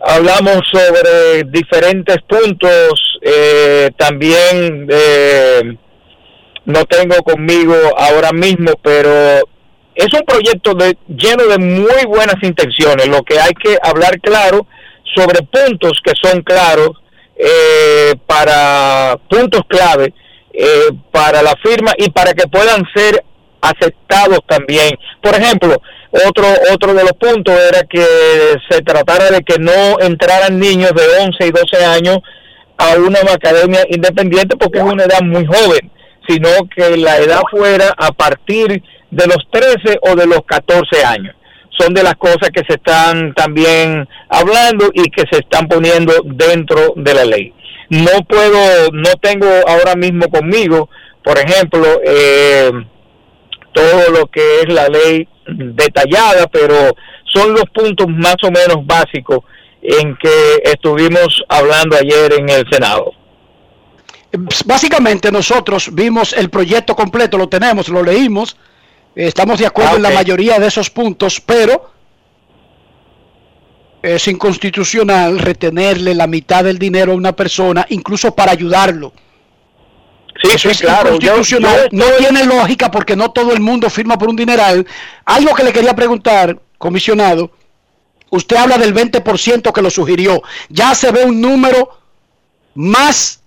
[SPEAKER 7] hablamos sobre diferentes puntos, eh, también no tengo conmigo ahora mismo, pero es un proyecto de, lleno de muy buenas intenciones, lo que hay que hablar claro sobre puntos que son claros eh, para puntos clave eh, para la firma y para que puedan ser aceptados también. Por ejemplo, otro otro de los puntos era que se tratara de que no entraran niños de 11 y 12 años a una academia independiente porque es una edad muy joven, sino que la edad fuera a partir de los 13 o de los 14 años. Son de las cosas que se están también hablando y que se están poniendo dentro de la ley. No puedo, no tengo ahora mismo conmigo, por ejemplo, eh, todo lo que es la ley detallada, pero son los puntos más o menos básicos en que estuvimos hablando ayer en el Senado.
[SPEAKER 5] Básicamente nosotros vimos el proyecto completo, lo tenemos, lo leímos, Estamos de acuerdo en la mayoría de esos puntos, pero es inconstitucional retenerle la mitad del dinero a una persona, incluso para ayudarlo.
[SPEAKER 7] Sí, Eso es claro.
[SPEAKER 5] Inconstitucional. no tiene lógica porque no todo el mundo firma por un dineral. Algo que le quería preguntar, comisionado. Usted habla del 20% que lo sugirió. Ya se ve un número más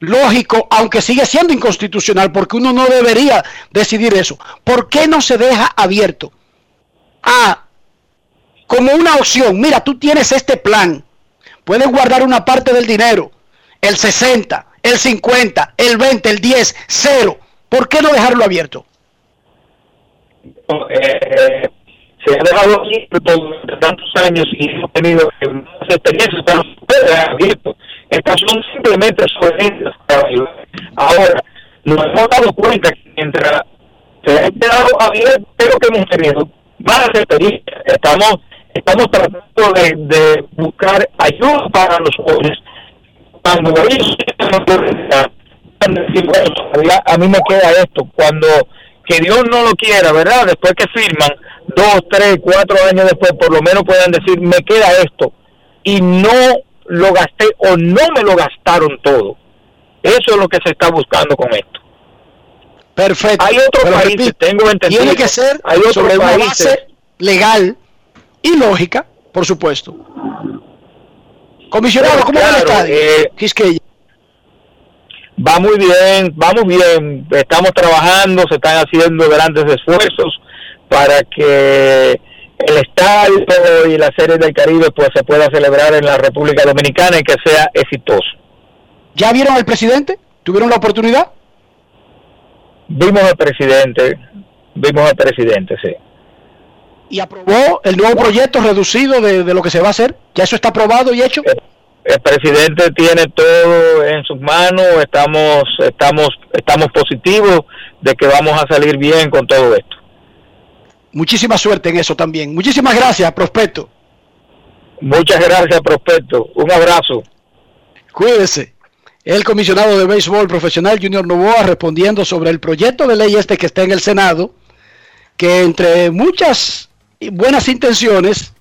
[SPEAKER 5] lógico, aunque sigue siendo inconstitucional, porque uno no debería decidir eso. ¿Por qué no se deja abierto a como una opción? Mira, tú tienes este plan, puedes guardar una parte del dinero, el 60, el 50, el 20, el 10, cero. ¿Por qué no dejarlo abierto?
[SPEAKER 7] Eh, se ha dejado por tantos años y hemos tenido experiencias, pero puede abierto estas son simplemente sugerencias para ayudar. Ahora, nos hemos dado cuenta que mientras se ha quedado abierto lo que hemos tenido, ser experiencias. Estamos estamos tratando de, de buscar ayuda para los jóvenes. Cuando ellos a mí me queda esto, cuando que Dios no lo quiera, ¿verdad? Después que firman, dos, tres, cuatro años después, por lo menos puedan decir, me queda esto, y no lo gasté o no me lo gastaron todo. Eso es lo que se está buscando con esto.
[SPEAKER 5] Perfecto.
[SPEAKER 7] Hay otros
[SPEAKER 5] Pero
[SPEAKER 7] países,
[SPEAKER 5] repito,
[SPEAKER 7] tengo entendido.
[SPEAKER 5] Tiene que ser
[SPEAKER 7] hay otros
[SPEAKER 5] sobre una
[SPEAKER 7] países.
[SPEAKER 5] base legal y lógica, por supuesto. Comisionado, ¿cómo va el
[SPEAKER 7] claro,
[SPEAKER 5] estadio?
[SPEAKER 7] eh,
[SPEAKER 5] Quisqueya.
[SPEAKER 7] Va muy bien, vamos bien, estamos trabajando, se están haciendo grandes esfuerzos para que el estadio y la serie del Caribe pues se pueda celebrar en la República Dominicana y que sea exitoso.
[SPEAKER 5] ¿Ya vieron al presidente? ¿Tuvieron la oportunidad?
[SPEAKER 7] Vimos al presidente, vimos al presidente, sí.
[SPEAKER 5] ¿Y aprobó el nuevo proyecto reducido de, de lo que se va a hacer? ¿Ya eso está aprobado y hecho?
[SPEAKER 7] El presidente tiene todo en sus manos, estamos, estamos, estamos positivos de que vamos a salir bien con todo esto.
[SPEAKER 5] Muchísima suerte en eso también. Muchísimas gracias, Prospecto.
[SPEAKER 7] Muchas gracias, Prospecto. Un abrazo.
[SPEAKER 5] Cuídese. El comisionado de béisbol profesional Junior Novoa respondiendo sobre el proyecto de ley este que está en el Senado, que entre muchas buenas intenciones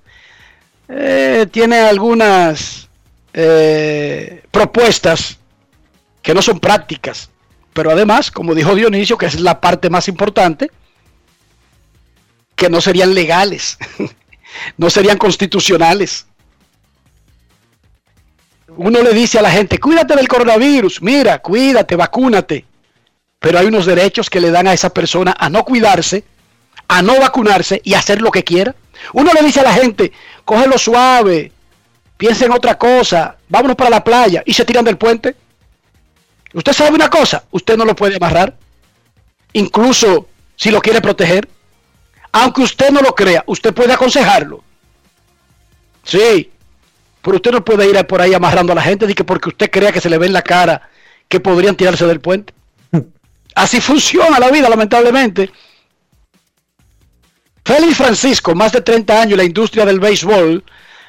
[SPEAKER 5] eh, tiene algunas eh, propuestas que no son prácticas, pero además, como dijo Dionisio, que es la parte más importante, que no serían legales, no serían constitucionales. Uno le dice a la gente, cuídate del coronavirus, mira, cuídate, vacúnate. Pero hay unos derechos que le dan a esa persona a no cuidarse, a no vacunarse y hacer lo que quiera. Uno le dice a la gente, cógelo suave, piensa en otra cosa, vámonos para la playa y se tiran del puente. Usted sabe una cosa, usted no lo puede amarrar, incluso si lo quiere proteger. Aunque usted no lo crea, usted puede aconsejarlo. Sí, pero usted no puede ir por ahí amarrando a la gente que porque usted crea que se le ve en la cara que podrían tirarse del puente. Así funciona la vida, lamentablemente. Félix Francisco, más de 30 años en la industria del béisbol,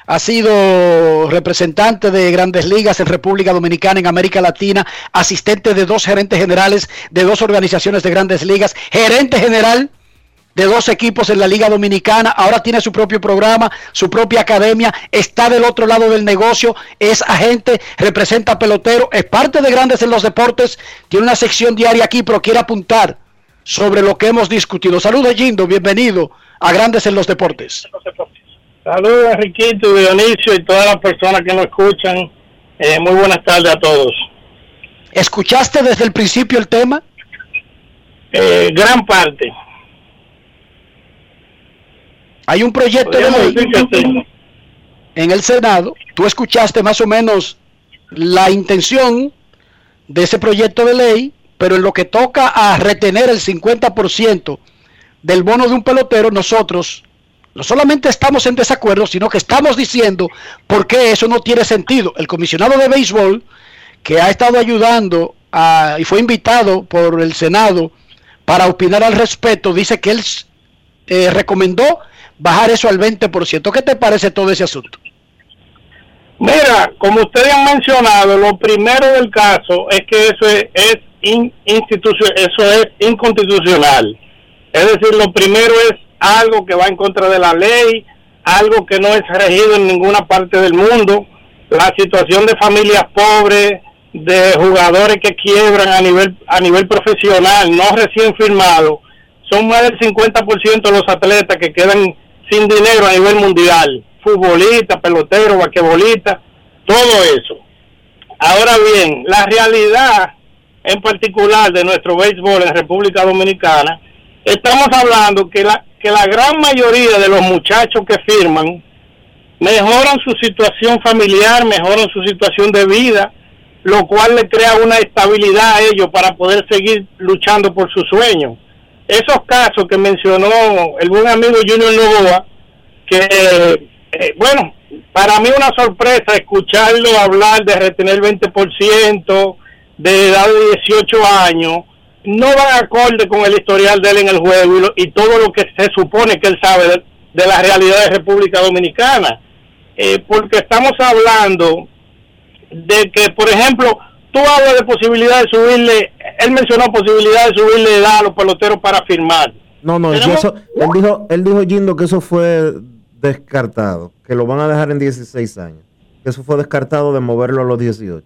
[SPEAKER 5] ha sido representante de grandes ligas en República Dominicana, en América Latina, asistente de dos gerentes generales de dos organizaciones de grandes ligas, gerente general de dos equipos en la Liga Dominicana, ahora tiene su propio programa, su propia academia, está del otro lado del negocio, es agente, representa pelotero, es parte de Grandes en los Deportes, tiene una sección diaria aquí, pero quiere apuntar sobre lo que hemos discutido. Saludos, Gindo, bienvenido a Grandes en los Deportes.
[SPEAKER 8] Saludos, Enriquito, Dionisio y todas las personas que nos escuchan. Eh, muy buenas tardes a todos.
[SPEAKER 5] ¿Escuchaste desde el principio el tema?
[SPEAKER 8] Eh, gran parte.
[SPEAKER 5] Hay un proyecto de ley en el Senado. Tú escuchaste más o menos la intención de ese proyecto de ley, pero en lo que toca a retener el 50% del bono de un pelotero, nosotros no solamente estamos en desacuerdo, sino que estamos diciendo por qué eso no tiene sentido. El comisionado de béisbol, que ha estado ayudando a- y fue invitado por el Senado para opinar al respecto, dice que él eh, recomendó bajar eso al 20%. ¿Qué te parece todo ese asunto?
[SPEAKER 8] Mira, como ustedes han mencionado, lo primero del caso es que eso es, es eso es inconstitucional. Es decir, lo primero es algo que va en contra de la ley, algo que no es regido en ninguna parte del mundo. La situación de familias pobres, de jugadores que quiebran a nivel a nivel profesional, no recién firmados, son más del 50% de los atletas que quedan sin dinero a nivel mundial. Futbolistas, peloteros, basquetbolistas, todo eso. Ahora bien, la realidad en particular de nuestro béisbol en República Dominicana, estamos hablando que la, que la gran mayoría de los muchachos que firman mejoran su situación familiar, mejoran su situación de vida, lo cual le crea una estabilidad a ellos para poder seguir luchando por sus sueños. Esos casos que mencionó el buen amigo Junior Novoa, que, eh, bueno, para mí una sorpresa escucharlo hablar de retener 20%, de edad de 18 años, no va acorde con el historial de él en el juego y, lo- y todo lo que se supone que él sabe de, de la realidad de República Dominicana. Eh, porque estamos hablando de que, por ejemplo, tú hablas de posibilidad de subirle, él mencionó posibilidad de subirle edad a los peloteros para firmar.
[SPEAKER 1] No, no,
[SPEAKER 8] Tenemos-
[SPEAKER 1] eso- él dijo, él dijo Jindo que eso fue descartado, que lo van a dejar en 16 años. Que eso fue descartado de moverlo a los 18.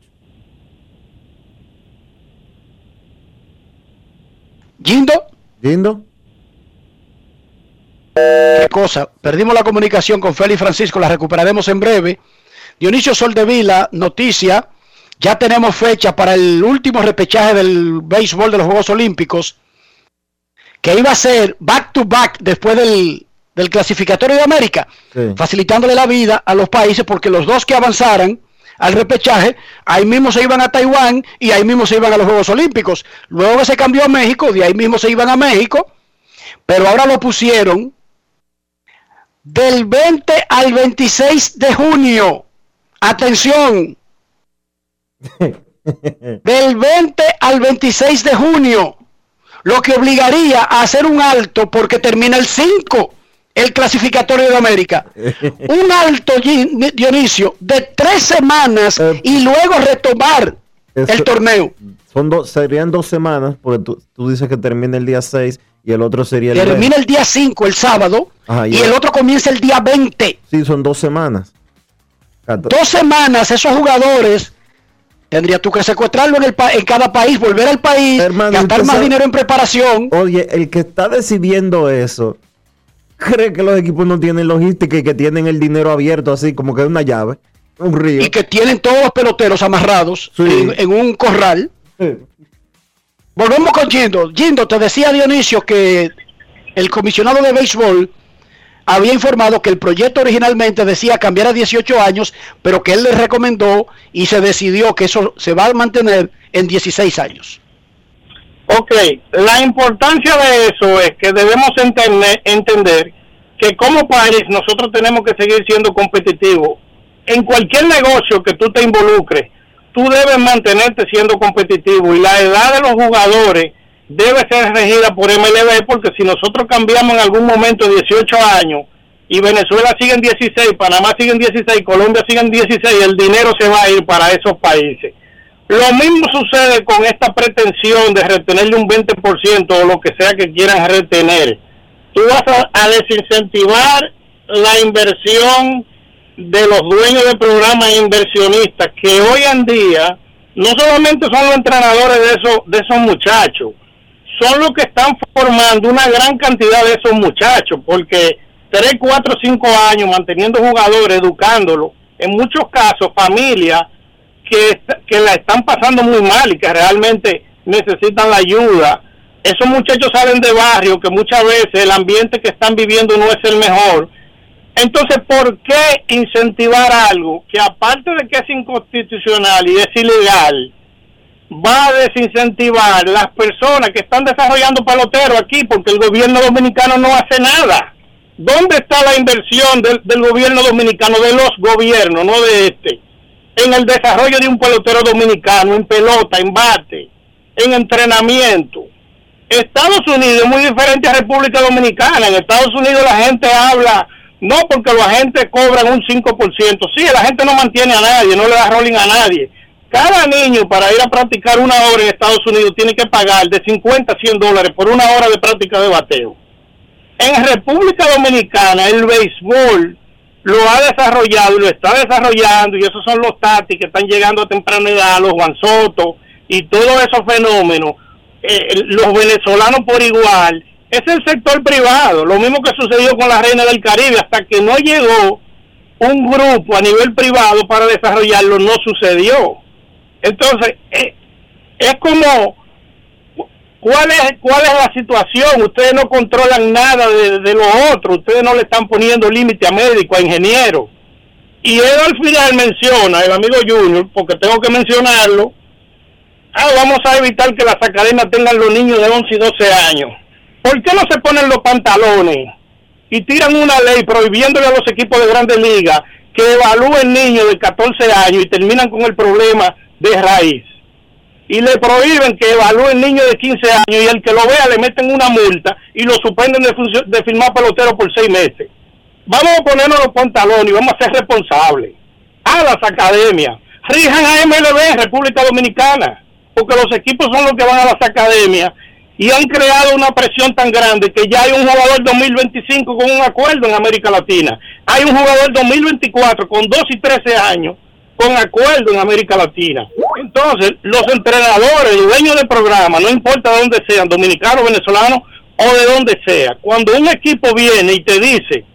[SPEAKER 5] Gindo,
[SPEAKER 1] Jindo,
[SPEAKER 5] qué cosa. Perdimos la comunicación con Félix Francisco, la recuperaremos en breve. Dionisio Soldevila, noticia. Ya tenemos fecha para el último repechaje del béisbol de los Juegos Olímpicos, que iba a ser back to back después del, del clasificatorio de América,
[SPEAKER 1] Sí.
[SPEAKER 5] facilitándole la vida a los países porque los dos que avanzaran al repechaje, ahí mismo se iban a Taiwán y ahí mismo se iban a los Juegos Olímpicos. Luego se cambió a México, de ahí mismo se iban a México, pero ahora lo pusieron del 20 al 26 de junio. Atención, del 20 al 26 de junio, lo que obligaría a hacer un alto porque termina el 5 el clasificatorio de América. Un alto, Dionisio, de tres semanas
[SPEAKER 1] Eh,
[SPEAKER 5] y luego retomar
[SPEAKER 1] eso-
[SPEAKER 5] el torneo.
[SPEAKER 1] Son dos, serían dos semanas, porque tú, tú dices que termina el día 6 y el otro sería el
[SPEAKER 5] Termina
[SPEAKER 1] 20.
[SPEAKER 5] el día 5, el sábado,
[SPEAKER 1] Ajá,
[SPEAKER 5] y
[SPEAKER 1] y-
[SPEAKER 5] el otro comienza el día 20.
[SPEAKER 1] Sí, son dos semanas. Cato-
[SPEAKER 5] Dos semanas esos jugadores tendrías tú que secuestrarlo en, el pa- en cada país, volver al país,
[SPEAKER 1] Hermano,
[SPEAKER 5] gastar más
[SPEAKER 1] sabe-
[SPEAKER 5] dinero en preparación.
[SPEAKER 1] Oye, el que está decidiendo eso, cree que los equipos no tienen logística y que tienen el dinero abierto así, como que es una llave, un río.
[SPEAKER 5] y que tienen todos los peloteros amarrados
[SPEAKER 1] Sí.
[SPEAKER 5] en, en un corral.
[SPEAKER 1] Sí.
[SPEAKER 5] Volvemos con Gindo. Gindo, te decía Dionisio que el comisionado de béisbol había informado que el proyecto originalmente decía cambiar a 18 años, pero que él le recomendó y se decidió que eso se va a mantener en 16 años.
[SPEAKER 8] Ok, la importancia de eso es que debemos entender, que como país nosotros tenemos que seguir siendo competitivos. En cualquier negocio que tú te involucres, tú debes mantenerte siendo competitivo y la edad de los jugadores debe ser regida por MLB porque si nosotros cambiamos en algún momento 18 años y Venezuela sigue en 16, Panamá sigue en 16, Colombia sigue en 16, el dinero se va a ir para esos países. Lo mismo sucede con esta pretensión de retenerle un 20% o lo que sea que quieran retener. Tú vas a, desincentivar la inversión de los dueños de programas e inversionistas que hoy en día no solamente son los entrenadores de esos, de esos muchachos, son los que están formando una gran cantidad de esos muchachos, porque 3, 4, 5 años manteniendo jugadores, educándolos, en muchos casos familias que, que la están pasando muy mal y que realmente necesitan la ayuda. Esos muchachos salen de barrio que muchas veces el ambiente que están viviendo no es el mejor. Entonces, ¿por qué incentivar algo que aparte de que es inconstitucional y es ilegal, va a desincentivar las personas que están desarrollando pelotero aquí porque el gobierno dominicano no hace nada? ¿Dónde está la inversión del, del gobierno dominicano, de los gobiernos, no de este? En el desarrollo de un pelotero dominicano, en pelota, en bate, en entrenamiento. Estados Unidos es muy diferente a República Dominicana. En Estados Unidos la gente habla, no porque los agentes cobran un 5%. Sí, la gente no mantiene a nadie, no le da rolling a nadie. Cada niño para ir a practicar una hora en Estados Unidos tiene que pagar de 50 a 100 dólares por una hora de práctica de bateo. En República Dominicana el béisbol lo ha desarrollado y lo está desarrollando y esos son los Tati que están llegando a temprana edad, los Juan Soto y todos esos fenómenos, eh, los venezolanos por igual, es el sector privado, lo mismo que sucedió con la Reina del Caribe, hasta que no llegó un grupo a nivel privado para desarrollarlo, no sucedió. Entonces, eh, es como ¿Cuál es, ¿Cuál es la situación? Ustedes no controlan nada de, de lo otro, ustedes no le están poniendo límite a médico, a ingeniero. Y él al final menciona, el amigo Junior, porque tengo que mencionarlo, ah, vamos a evitar que las academias tengan los niños de 11 y 12 años. ¿Por qué no se ponen los pantalones y tiran una ley prohibiéndole a los equipos de grandes ligas que evalúen niños de 14 años y terminan con el problema de raíz? Y le prohíben que evalúen niños de 15 años y el que lo vea le meten una multa y lo suspenden de, de firmar pelotero por seis meses. vamos a ponernos los pantalones y vamos a ser responsables. A las academias, rijan a MLB en República Dominicana, porque los equipos son los que van a las academias y han creado una presión tan grande que ya hay un jugador 2025 con un acuerdo en América Latina. Hay un jugador 2024 con 2 y 13 años con acuerdo en América Latina. Entonces, los entrenadores, dueños del programa, no importa de dónde sean, dominicanos, venezolanos o de donde sea, cuando un equipo viene y te dice,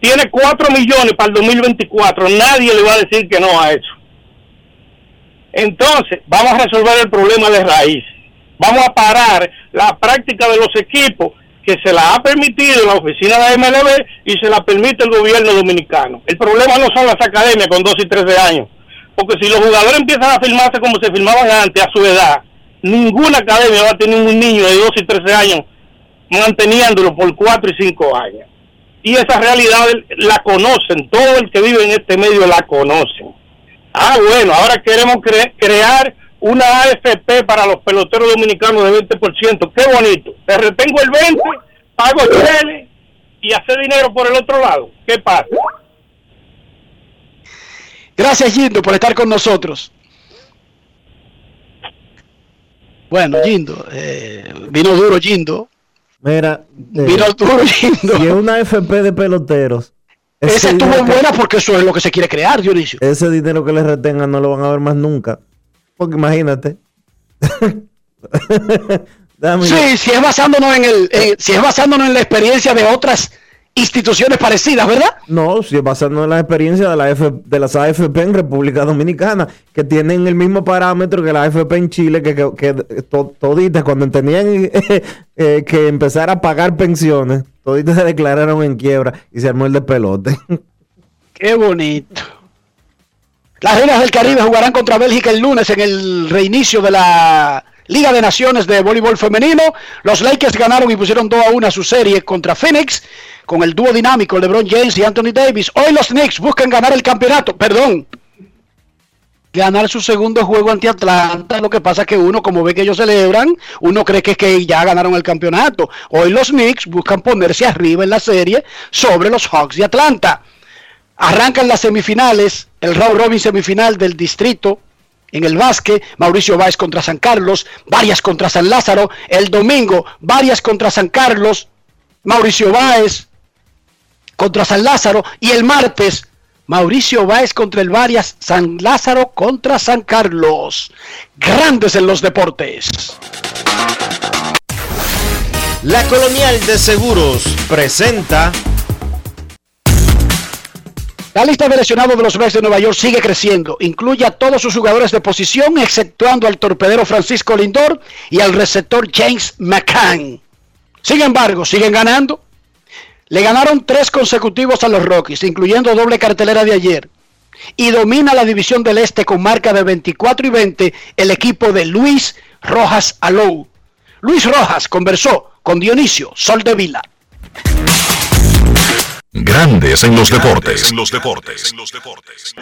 [SPEAKER 8] tiene 4 millones para el 2024, nadie le va a decir que no a eso. Entonces, vamos a resolver el problema de raíz. Vamos a parar la práctica de los equipos que se la ha permitido la oficina de MLB y se la permite el gobierno dominicano. El problema no son las academias con 2 y 13 años, porque si los jugadores empiezan a firmarse como se firmaban antes a su edad, ninguna academia va a tener un niño de 2 y 13 años manteniéndolo por 4 y 5 años. Y esa realidad la conocen, todo el que vive en este medio la conocen. Ah, bueno, ahora queremos crear una AFP para los peloteros dominicanos de 20%. Qué bonito. Te retengo el 20, pago el y hace dinero por el otro lado. ¿Qué pasa?
[SPEAKER 5] Gracias, Gindo, por estar con nosotros. Bueno, Gindo, eh, vino duro Gindo.
[SPEAKER 1] Mira, eh,
[SPEAKER 5] vino duro Gindo.
[SPEAKER 1] Si es una AFP de peloteros.
[SPEAKER 5] Esa estuvo buena porque eso es lo que se quiere crear, Dionisio.
[SPEAKER 1] Ese dinero que les retengan no lo van a ver más nunca. Porque imagínate.
[SPEAKER 5] sí, si es basándonos en el, si es basándonos en la experiencia de otras instituciones parecidas, ¿verdad?
[SPEAKER 1] No, si es basándonos en la experiencia de, la F, de las AFP en República Dominicana, que tienen el mismo parámetro que la AFP en Chile, que, que, que toditas cuando tenían eh, que empezar a pagar pensiones, toditas se declararon en quiebra y se armó el de pelote.
[SPEAKER 5] Qué bonito. Las Reinas del Caribe jugarán contra Bélgica el lunes en el reinicio de la Liga de Naciones de Voleibol Femenino. Los Lakers ganaron y pusieron 2 a 1 a su serie contra Phoenix con el dúo dinámico LeBron James y Anthony Davis. Hoy los Knicks buscan ganar el campeonato. Perdón. Ganar su segundo juego ante Atlanta. Lo que pasa es que uno, como ve que ellos celebran, uno cree que ya ganaron el campeonato. Hoy los Knicks buscan ponerse arriba en la serie sobre los Hawks de Atlanta. Arrancan las semifinales, el round robin semifinal del distrito en el básquet, Mauricio Báez contra San Carlos, varias contra San Lázaro, el domingo varias contra San Carlos, Mauricio Báez contra San Lázaro y el martes Mauricio Báez contra el Varias, San Lázaro contra San Carlos. Grandes en los deportes.
[SPEAKER 9] La Colonial de Seguros presenta
[SPEAKER 5] la lista de lesionados de los Mets de Nueva York sigue creciendo. Incluye a todos sus jugadores de posición, exceptuando al torpedero Francisco Lindor y al receptor James McCann. Sin embargo, siguen ganando. Le ganaron tres consecutivos a los Rockies, incluyendo doble cartelera de ayer. Y domina la división del Este con marca de 24 y 20 el equipo de Luis Rojas Alou. Luis Rojas conversó con Dionisio Sol de Vila.
[SPEAKER 4] Grandes en los deportes. En los deportes.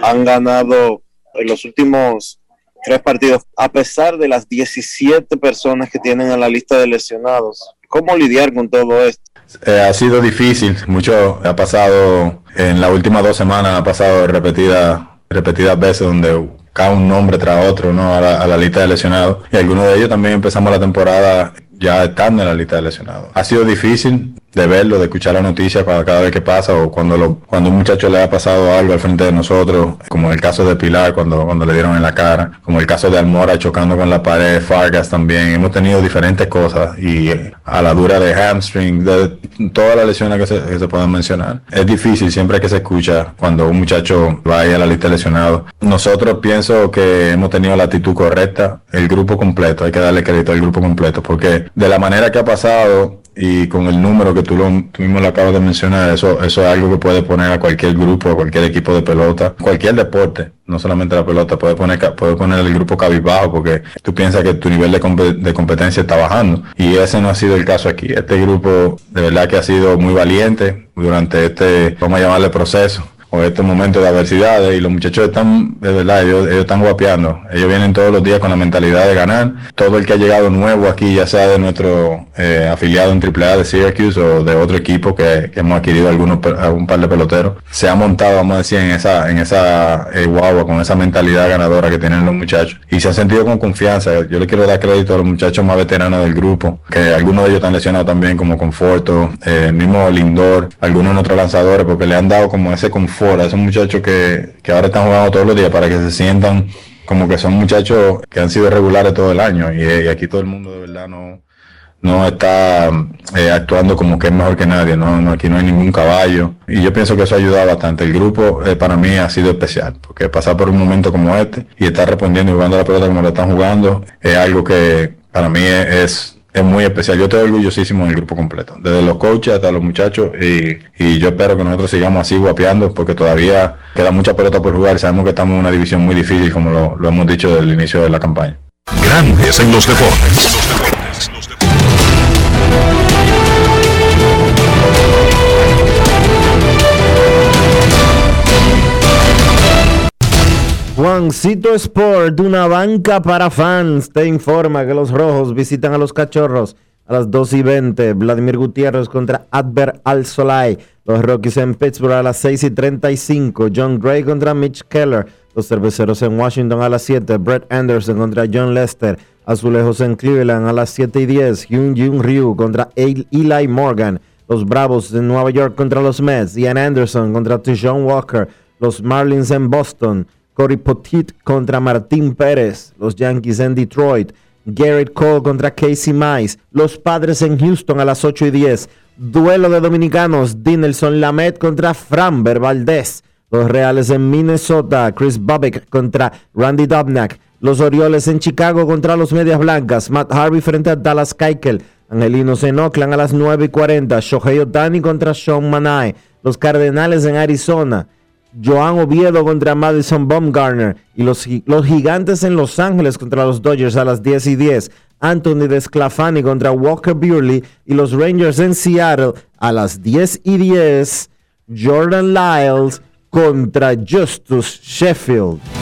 [SPEAKER 10] Han ganado en los últimos tres partidos, a pesar de las 17 personas que tienen en la lista de lesionados. ¿Cómo lidiar con todo esto?
[SPEAKER 11] Eh, ha sido difícil, mucho ha pasado en las últimas dos semanas, ha pasado repetidas repetidas veces donde cae un nombre tras otro ¿no? a, la, a la lista de lesionados y algunos de ellos también empezamos la temporada ya estando en la lista de lesionados. Ha sido difícil, de verlo, de escuchar la noticia cada, cada vez que pasa o cuando lo, cuando un muchacho le ha pasado algo al frente de nosotros, como el caso de Pilar cuando, cuando le dieron en la cara, como el caso de Almora chocando con la pared, Fargas también, hemos tenido diferentes cosas y a la dura de hamstring, de todas las lesiones que se, que se puedan mencionar. Es difícil siempre que se escucha cuando un muchacho va a la lista de lesionados. Nosotros pienso que hemos tenido la actitud correcta, el grupo completo, hay que darle crédito al grupo completo, porque de la manera que ha pasado, y con el número que tú, lo, mismo lo acabas de mencionar, eso, eso es algo que puede poner a cualquier grupo, a cualquier equipo de pelota, cualquier deporte, no solamente la pelota, puede poner, puede poner el grupo cabizbajo porque tú piensas que tu nivel de, de competencia está bajando y ese no ha sido el caso aquí. Este grupo de verdad que ha sido muy valiente durante este, vamos a llamarle proceso o estos momentos de adversidades y los muchachos están, de verdad, ellos, ellos están guapeando. Ellos vienen todos los días con la mentalidad de ganar. Todo el que ha llegado nuevo aquí, ya sea de nuestro eh, afiliado en AAA de Syracuse o de otro equipo que, que hemos adquirido algunos, un par de peloteros, se ha montado, vamos a decir, en esa, en esa eh, guagua, con esa mentalidad ganadora que tienen los muchachos. Y se han sentido con confianza. Yo le quiero dar crédito a los muchachos más veteranos del grupo, que algunos de ellos están lesionados también, como Conforto, eh, mismo Lindor, algunos otros lanzadores, porque le han dado como ese confort esos muchachos que, que ahora están jugando todos los días para que se sientan como que son muchachos que han sido regulares todo el año. Y, aquí todo el mundo de verdad no, no está eh, actuando como que es mejor que nadie, no, aquí no hay ningún caballo. Y yo pienso que eso ha ayudado bastante. El grupo eh, para mí ha sido especial, porque pasar por un momento como este y estar respondiendo y jugando la pelota como lo están jugando es algo que para mí es, es muy especial. Yo estoy orgullosísimo del grupo completo, desde los coaches hasta los muchachos y, y yo espero que nosotros sigamos así guapeando porque todavía queda mucha pelota por jugar sabemos que estamos en una división muy difícil como lo, lo hemos dicho desde el inicio de la campaña.
[SPEAKER 4] Grandes en los deportes.
[SPEAKER 1] Juancito Sport, una banca para fans, te informa que los rojos visitan a los cachorros a las 2 y 20. Vladimir Gutiérrez contra Adver Al Solai. Los Rockies en Pittsburgh a las 6 y 35. John Gray contra Mitch Keller. Los cerveceros en Washington a las 7. Brett Anderson contra John Lester. Azulejos en Cleveland a las 7 y 10. Hyun Jun Ryu contra Eli Morgan. Los Bravos en Nueva York contra los Mets. Ian Anderson contra Tijon Walker. Los Marlins en Boston. Cory Petit contra Martín Pérez. Los Yankees en Detroit. Garrett Cole contra Casey Mize. Los Padres en Houston a las 8 y 10. Duelo de dominicanos. Dinelson Lamet contra Framber Valdez. Los Reales en Minnesota. Chris Bobbick contra Randy Dobnak. Los Orioles en Chicago contra los Medias Blancas. Matt Harvey frente a Dallas Keuchel. Angelinos en Oakland a las 9 y 40. Shohei Otani contra Sean Manai. Los Cardenales en Arizona. Joan Oviedo contra Madison Baumgartner y los, los gigantes en Los Ángeles contra los Dodgers a las 10 y 10. Anthony Desclafani contra Walker Buehler y los Rangers en Seattle a las 10 y 10. Jordan Lyles contra Justus Sheffield.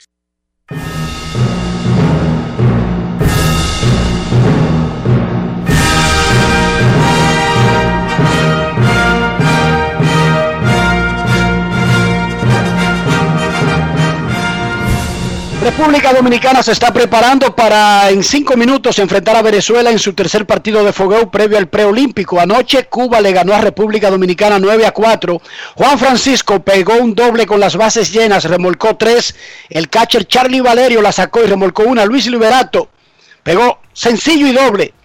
[SPEAKER 5] República Dominicana se está preparando para en cinco minutos enfrentar a Venezuela en su tercer partido de fogueo previo al preolímpico. Anoche Cuba le ganó a República Dominicana 9 a 4. Juan Francisco pegó un doble con las bases llenas, remolcó tres. El catcher Charlie Valerio la sacó y remolcó una. Luis Liberato pegó sencillo y doble.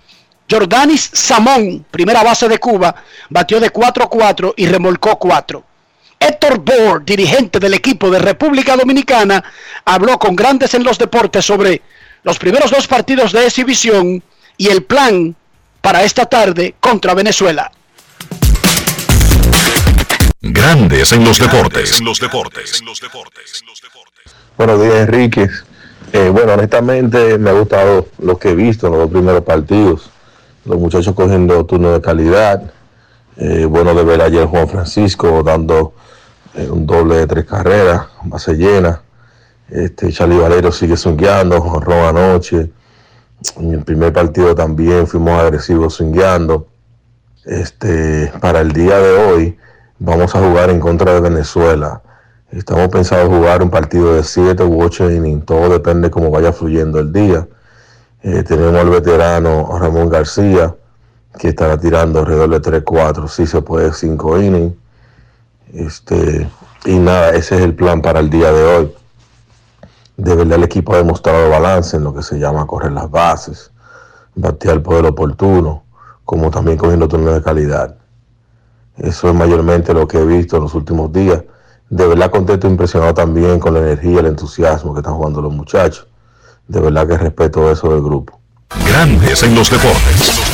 [SPEAKER 5] Jordanis Samón, primera base de Cuba, batió de 4-4 y remolcó 4. Héctor Bohr, dirigente del equipo de República Dominicana, habló con grandes en los deportes sobre los primeros dos partidos de exhibición y el plan para esta tarde contra Venezuela.
[SPEAKER 4] Grandes en los deportes. En los deportes. los deportes.
[SPEAKER 12] Buenos días, Enrique. Eh, bueno, honestamente me ha gustado lo que he visto en los dos primeros partidos. Los muchachos cogiendo turno de calidad. Eh, bueno de ver ayer Juan Francisco dando eh, un doble de tres carreras, base llena. Este, Charlie Valero sigue swingueando, honrón anoche. En el primer partido también fuimos agresivos swingueando. Este, para el día de hoy vamos a jugar en contra de Venezuela. Estamos pensando jugar un partido de 7 u 8 innings, todo depende cómo vaya fluyendo el día. Eh, tenemos al veterano Ramón García, que estará tirando alrededor de 3-4, si se puede 5 innings. Este, y nada, ese es el plan para el día de hoy. De verdad el equipo ha demostrado balance en lo que se llama correr las bases, batear el oportuno, como también cogiendo turnos de calidad. Eso es mayormente lo que he visto en los últimos días. De verdad contento e impresionado también con la energía y el entusiasmo que están jugando los muchachos. De verdad que respeto eso del grupo.
[SPEAKER 4] Grandes en los deportes.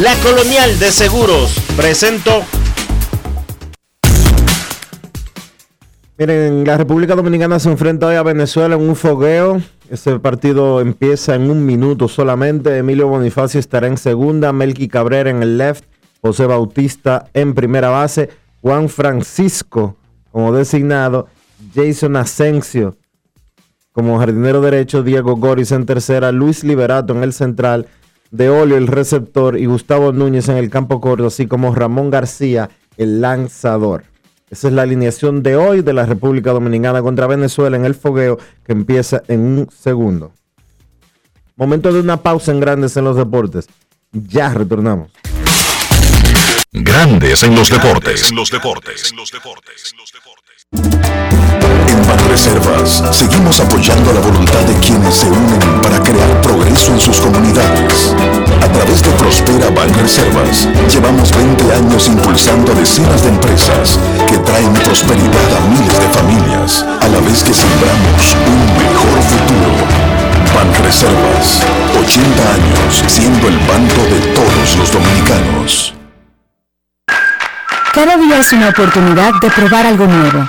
[SPEAKER 13] La Colonial de Seguros presentó.
[SPEAKER 1] Miren, la República Dominicana se enfrenta hoy a Venezuela en un fogueo. Este partido empieza en un minuto solamente. Emilio Bonifacio estará en segunda, Melqui Cabrera en el left, José Bautista en primera base, Juan Francisco como designado, Jason Asensio como jardinero derecho, Diego Goris en tercera, Luis Liberato en el central, De Olio el receptor y Gustavo Núñez en el campo corto, así como Ramón García el lanzador. Esa es la alineación de hoy de la República Dominicana contra Venezuela en el fogueo que empieza en un segundo. Momento de una pausa en Grandes en los Deportes. Ya retornamos.
[SPEAKER 4] Grandes en los deportes. En los deportes.
[SPEAKER 14] En Banreservas seguimos apoyando la voluntad de quienes se unen para crear progreso en sus comunidades. A través de Prospera Banreservas llevamos 20 años impulsando decenas de empresas que traen prosperidad a miles de familias, a la vez que sembramos un mejor futuro. Banreservas, 80 años siendo el banco de todos los dominicanos.
[SPEAKER 15] Cada día es una oportunidad de probar algo nuevo.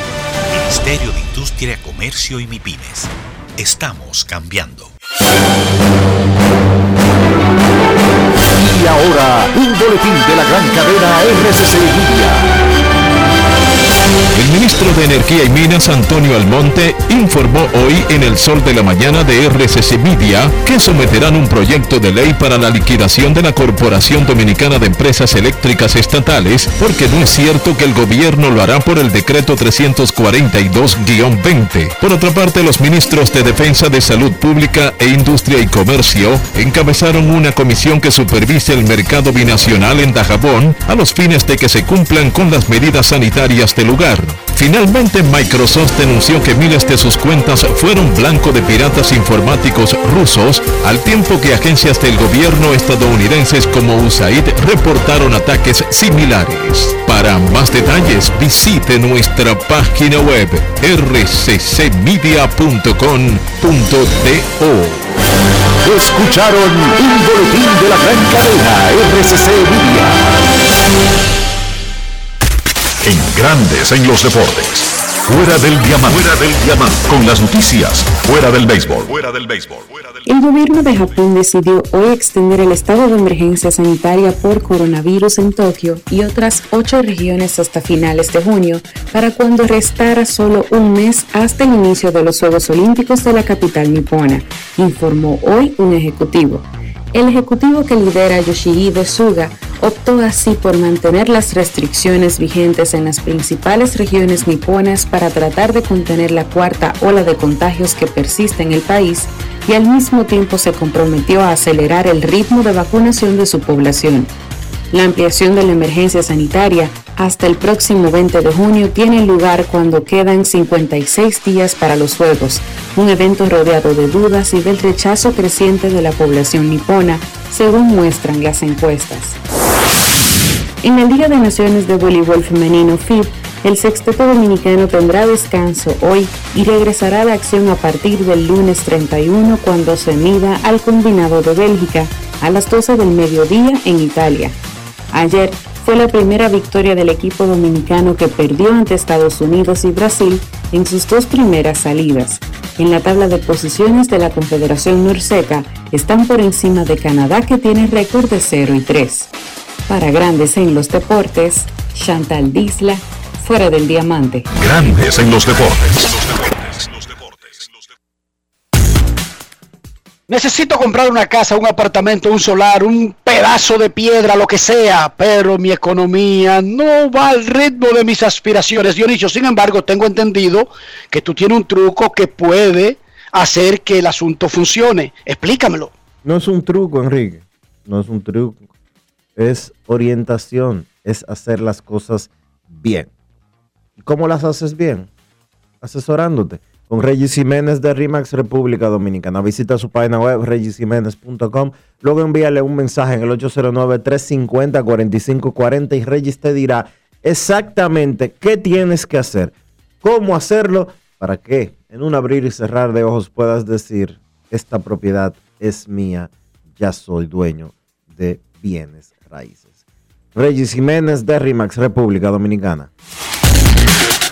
[SPEAKER 16] Ministerio de Industria, Comercio y MIPIMES. Estamos cambiando.
[SPEAKER 4] Y ahora, un boletín de la gran cadena RCC Media.
[SPEAKER 17] El ministro de Energía y Minas, Antonio Almonte, informó hoy en el Sol de la Mañana de RCC Media que someterán un proyecto de ley para la liquidación de la Corporación Dominicana de Empresas Eléctricas Estatales, porque no es cierto que el gobierno lo hará por el decreto 342-20. Por otra parte, los ministros de Defensa de Salud Pública e Industria y Comercio encabezaron una comisión que supervise el mercado binacional en Dajabón a los fines de que se cumplan con las medidas sanitarias del lugar. Finalmente, Microsoft denunció que miles de sus cuentas fueron blanco de piratas informáticos rusos, al tiempo que agencias del gobierno estadounidenses como USAID reportaron ataques similares. Para más detalles, visite nuestra página web rccmedia.com.do.
[SPEAKER 4] Escucharon un boletín de la gran cadena RCC Media. En Grandes en los Deportes. Fuera del diamante. Fuera del diamante. Con las noticias. Fuera del béisbol. Fuera del béisbol.
[SPEAKER 15] El gobierno de Japón decidió hoy extender el estado de emergencia sanitaria por coronavirus en Tokio y otras ocho regiones hasta finales de junio, para cuando restara solo un mes hasta el inicio de los Juegos Olímpicos de la capital nipona, informó hoy un ejecutivo. El ejecutivo que lidera Yoshihide Suga optó así por mantener las restricciones vigentes en las principales regiones niponas para tratar de contener la cuarta ola de contagios que persiste en el país y al mismo tiempo se comprometió a acelerar el ritmo de vacunación de su población. La ampliación de la emergencia sanitaria hasta el próximo 20 de junio tiene lugar cuando quedan 56 días para los Juegos, un evento rodeado de dudas y del rechazo creciente de la población nipona, según muestran las encuestas. En el Día de Naciones de Voleibol Femenino FIB, el sexteto dominicano tendrá descanso hoy y regresará a la acción a partir del lunes 31 cuando se mida al combinado de Bélgica a las 12 del mediodía en Italia. Ayer fue la primera victoria del equipo dominicano que perdió ante Estados Unidos y Brasil en sus dos primeras salidas. En la tabla de posiciones de la Confederación Norseca están por encima de Canadá que tiene récord de 0 y 3. Para grandes en los deportes, Chantal Disla, fuera del diamante.
[SPEAKER 4] Grandes en los deportes.
[SPEAKER 5] Necesito comprar una casa, un apartamento, un solar, un pedazo de piedra, lo que sea, pero mi economía no va al ritmo de mis aspiraciones. Dionisio, sin embargo, tengo entendido que tú tienes un truco que puede hacer que el asunto funcione. Explícamelo.
[SPEAKER 1] No es un truco, Enrique. No es un truco. Es orientación. Es hacer las cosas bien. ¿Y cómo las haces bien? Asesorándote con Regis Jiménez de RIMAX República Dominicana. Visita su página web regisjiménez.com. Luego envíale un mensaje en el 809-350-4540 y Regis te dirá exactamente qué tienes que hacer, cómo hacerlo, para que en un abrir y cerrar de ojos puedas decir, esta propiedad es mía, ya soy dueño de bienes raíces. Regis Jiménez de RIMAX República Dominicana.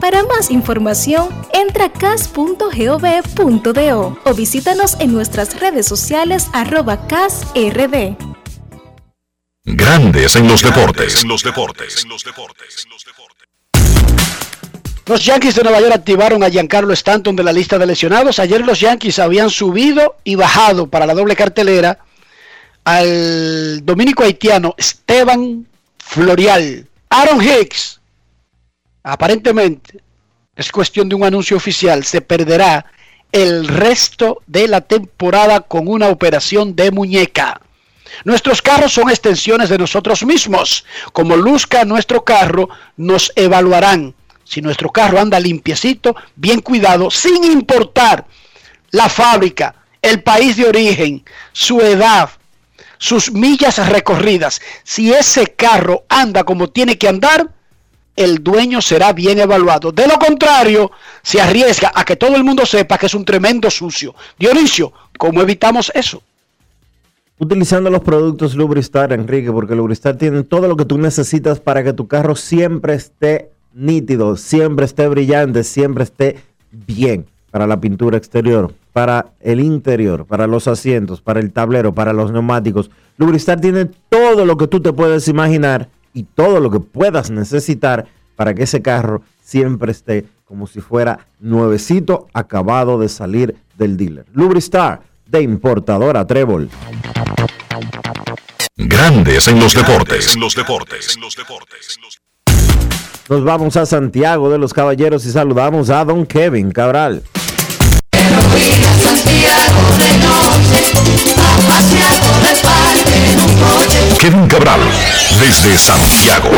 [SPEAKER 18] Para más información, entra a cas.gov.do o visítanos en nuestras redes sociales arroba casrd.
[SPEAKER 4] Grandes en los deportes.
[SPEAKER 5] Los Yankees de Nueva York activaron a Giancarlo Stanton de la lista de lesionados. Ayer los Yankees habían subido y bajado para la doble cartelera al dominico haitiano Esteban Florial. Aaron Hicks, aparentemente, es cuestión de un anuncio oficial, se perderá el resto de la temporada con una operación de muñeca. Nuestros carros son extensiones de nosotros mismos. Como luzca nuestro carro, nos evaluarán si nuestro carro anda limpiecito, bien cuidado, sin importar la fábrica, el país de origen, su edad, sus millas recorridas. Si ese carro anda como tiene que andar, el dueño será bien evaluado. De lo contrario, se arriesga a que todo el mundo sepa que es un tremendo sucio. Dionisio, ¿cómo evitamos eso?
[SPEAKER 1] Utilizando los productos Lubristar, Enrique, porque Lubristar tiene todo lo que tú necesitas para que tu carro siempre esté nítido, siempre esté brillante, siempre esté bien para la pintura exterior, para el interior, para los asientos, para el tablero, para los neumáticos. Lubristar tiene todo lo que tú te puedes imaginar y todo lo que puedas necesitar para que ese carro siempre esté como si fuera nuevecito acabado de salir del dealer. Lubristar de importadora Trébol.
[SPEAKER 4] Grandes en los deportes. En los deportes.
[SPEAKER 1] Nos vamos a Santiago de los Caballeros y saludamos a Don Kevin Cabral.
[SPEAKER 4] Kevin Cabral, desde Santiago.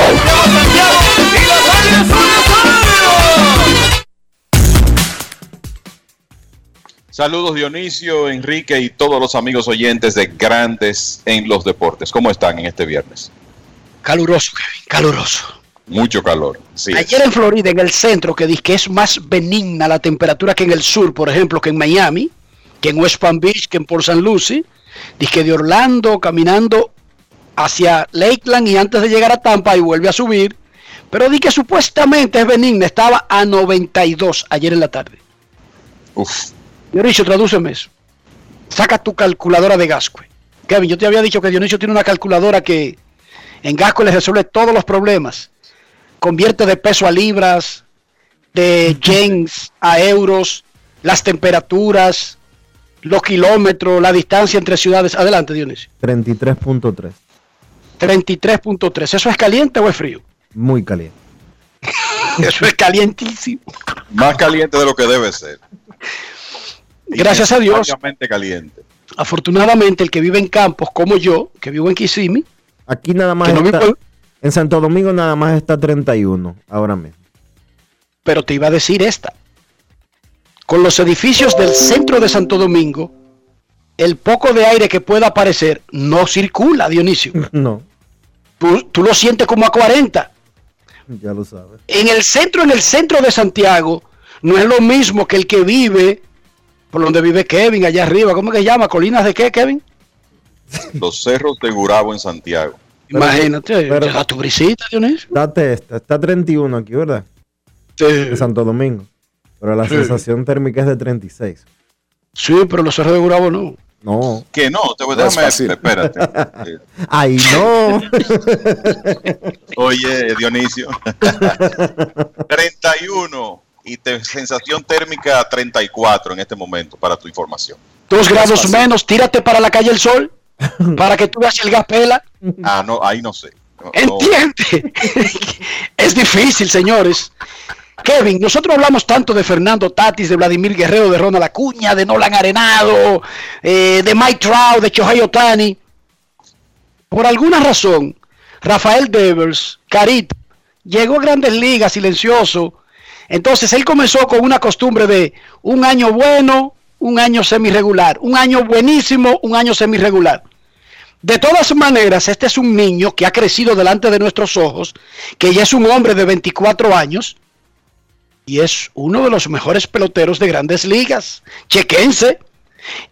[SPEAKER 19] Saludos Dionisio, Enrique y todos los amigos oyentes de Grandes en los Deportes. ¿Cómo están en este viernes?
[SPEAKER 5] Caluroso, Kevin, caluroso.
[SPEAKER 19] Mucho calor. Sí
[SPEAKER 5] Ayer en Florida, en el centro, que dice que es más benigna la temperatura que en el sur, por ejemplo, que en Miami, que en West Palm Beach, que en Port St. Lucie, dice que de Orlando caminando hacia Lakeland y antes de llegar a Tampa y vuelve a subir, pero di que supuestamente es benigna, estaba a 92 ayer en la tarde.
[SPEAKER 19] Uf.
[SPEAKER 5] Dionisio, tradúceme eso. Saca tu calculadora de Gascue. Kevin, yo te había dicho que Dionisio tiene una calculadora que en Gascue le resuelve todos los problemas. Convierte de peso a libras, de yens a euros, las temperaturas, los kilómetros, la distancia entre ciudades. Adelante, Dionisio.
[SPEAKER 1] 33.3.
[SPEAKER 5] 33.3. ¿Eso es caliente o es frío?
[SPEAKER 1] Muy caliente.
[SPEAKER 5] Eso es calientísimo.
[SPEAKER 19] Más caliente de lo que debe ser.
[SPEAKER 5] Gracias a Dios.
[SPEAKER 19] Obviamente caliente.
[SPEAKER 5] Afortunadamente, el que vive en campos como yo, que vivo en Kissimmee,
[SPEAKER 1] Aquí nada más
[SPEAKER 5] no
[SPEAKER 1] está,
[SPEAKER 5] vivo-
[SPEAKER 1] en Santo Domingo nada más está 31 ahora mismo.
[SPEAKER 5] pero te iba a decir esta. Con los edificios del centro de Santo Domingo, el poco de aire que pueda aparecer no circula, Dionisio.
[SPEAKER 1] No,
[SPEAKER 5] Tú, tú lo sientes como a 40.
[SPEAKER 1] ya lo sabes.
[SPEAKER 5] En el centro, en el centro de Santiago, no es lo mismo que el que vive por donde vive Kevin, allá arriba. ¿Cómo que se llama? ¿Colinas de qué, Kevin?
[SPEAKER 19] Los cerros de Gurabo en Santiago.
[SPEAKER 5] Imagínate,
[SPEAKER 1] pero-
[SPEAKER 5] llega tu brisita, Dionisio.
[SPEAKER 1] Date esta, está 31 aquí, ¿verdad?
[SPEAKER 5] Sí.
[SPEAKER 1] En Santo Domingo. Pero la
[SPEAKER 5] Sí.
[SPEAKER 1] sensación térmica es de 36.
[SPEAKER 5] Sí, pero los cerros de Gurabo no.
[SPEAKER 1] No.
[SPEAKER 19] Que no, te voy
[SPEAKER 6] No es
[SPEAKER 19] déjame,
[SPEAKER 6] fácil.
[SPEAKER 19] espérate.
[SPEAKER 1] Ay, no.
[SPEAKER 19] Oye, Dionisio. 31 y te- sensación térmica 34 en este momento, para tu información.
[SPEAKER 5] Dos grados
[SPEAKER 19] fácil.
[SPEAKER 5] menos, tírate para la calle El Sol para que tú veas el gas pela.
[SPEAKER 19] Ah, no, ahí no sé. No, no.
[SPEAKER 5] ¿Entiende? es difícil, señores. Kevin, nosotros hablamos tanto de Fernando Tatis, de Vladimir Guerrero, de Ronald Acuña, de Nolan Arenado, eh, de Mike Trout, de Shohei Otani. Por alguna razón, Rafael Devers, Carita, llegó a grandes ligas silencioso. Entonces él comenzó con una costumbre de un año bueno, un año semi-regular, un año buenísimo, un año semi-regular. De todas maneras, este es un niño que ha crecido delante de nuestros ojos, que ya es un hombre de 24 años y es uno de los mejores peloteros de grandes ligas. Chequense.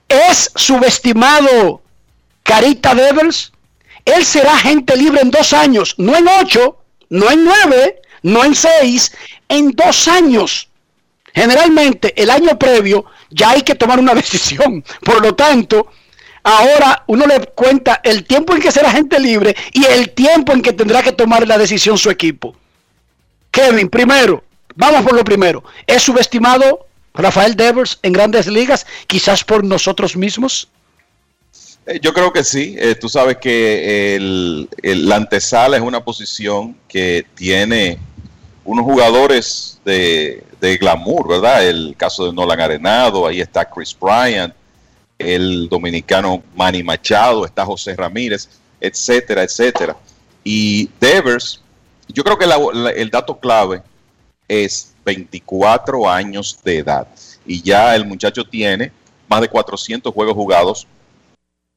[SPEAKER 5] Es subestimado Carita Devers. Él será agente libre en dos años, no en ocho, no en nueve, no en seis, en dos años. Generalmente el año previo ya hay que tomar una decisión. Por lo tanto, ahora uno le cuenta el tiempo en que será agente libre y el tiempo en que tendrá que tomar la decisión su equipo. Kevin, primero, vamos por lo primero. ¿Es subestimado Rafael Devers en grandes ligas, quizás por nosotros mismos?
[SPEAKER 19] Eh, Yo creo que sí. Eh, tú sabes que el, la antesala es una posición que tiene unos jugadores de, glamour, ¿verdad? El caso de Nolan Arenado, ahí está Chris Bryant, el dominicano Manny Machado, está José Ramírez, etcétera, etcétera. Y Devers, yo creo que la- el dato clave es 24 años de edad. Y ya el muchacho tiene más de 400 juegos jugados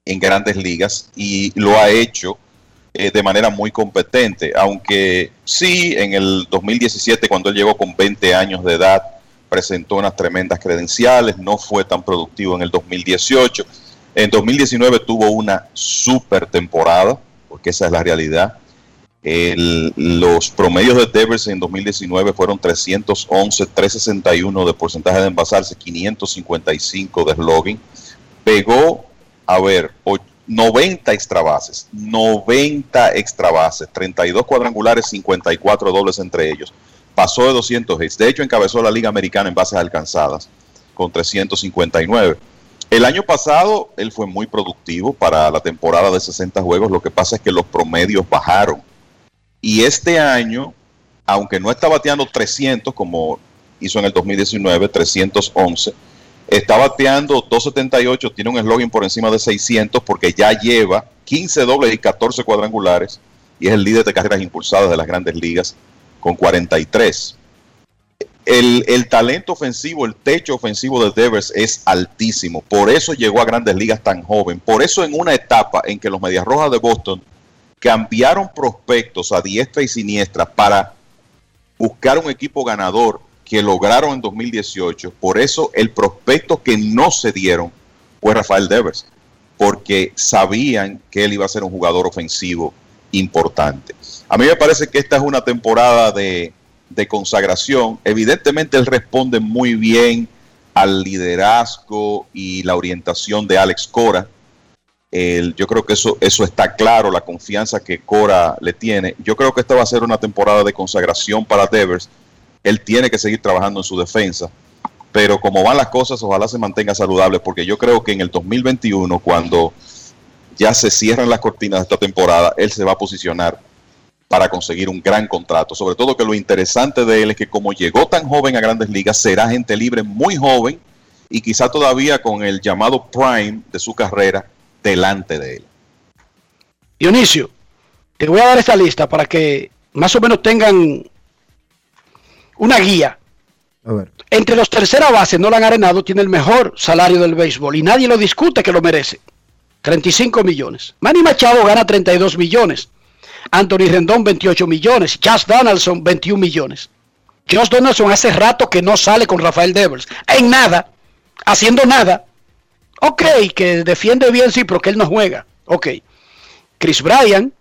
[SPEAKER 19] en grandes ligas y lo ha hecho eh, de manera muy competente, aunque sí, en el 2017, cuando él llegó con 20 años de edad, presentó unas tremendas credenciales, no fue tan productivo en el 2018. En 2019 tuvo una super temporada, porque esa es la realidad. El- los promedios de Devers en 2019 fueron 311, 361 de porcentaje de envasarse, 555 de slogan. Pegó, a ver, o- 90 extra bases, 90 extra bases, 32 cuadrangulares, 54 dobles entre ellos. Pasó de 200 hits. De hecho, encabezó la Liga Americana en bases alcanzadas con 359. El año pasado él fue muy productivo para la temporada de 60 juegos. Lo que pasa es que los promedios bajaron. Y este año, aunque no está bateando 300 como hizo en el 2019, 311, está bateando 278, tiene un eslogan por encima de 600 porque ya lleva 15 dobles y 14 cuadrangulares y es el líder de carreras impulsadas de las grandes ligas con 43. El, el talento ofensivo, el techo ofensivo de Devers es altísimo. Por eso llegó a grandes ligas tan joven. Por eso en una etapa en que los Medias Rojas de Boston cambiaron prospectos a diestra y siniestra para buscar un equipo ganador que lograron en 2018. Por eso el prospecto que no se dieron fue Rafael Devers, porque sabían que él iba a ser un jugador ofensivo importante. A mí me parece que esta es una temporada de, de consagración. Evidentemente él responde muy bien al liderazgo y la orientación de Alex Cora. El- yo creo que eso, eso está claro, la confianza que Cora le tiene. Yo creo que esta va a ser una temporada de consagración para Devers. Él tiene que seguir trabajando en su defensa. Pero como van las cosas, ojalá se mantenga saludable, porque yo creo que en el 2021, cuando ya se cierran las cortinas de esta temporada, él se va a posicionar para conseguir un gran contrato. Sobre todo que lo interesante de él es que como llegó tan joven a grandes ligas, será gente libre muy joven y quizá todavía con el llamado prime de su carrera delante de él.
[SPEAKER 5] Dionisio, te voy a dar esta lista para que más o menos tengan una guía.
[SPEAKER 1] A ver.
[SPEAKER 5] Entre los tercera base, Nolan Arenado tiene el mejor salario del béisbol y nadie lo discute que lo merece. 35 millones. Manny Machado gana 32 millones. Anthony Rendón 28 millones. Josh Donaldson 21 millones. Josh Donaldson hace rato que no sale con Rafael Devers. En nada. Haciendo nada. Ok, que defiende bien, sí, pero que él no juega. Ok. Chris Bryan,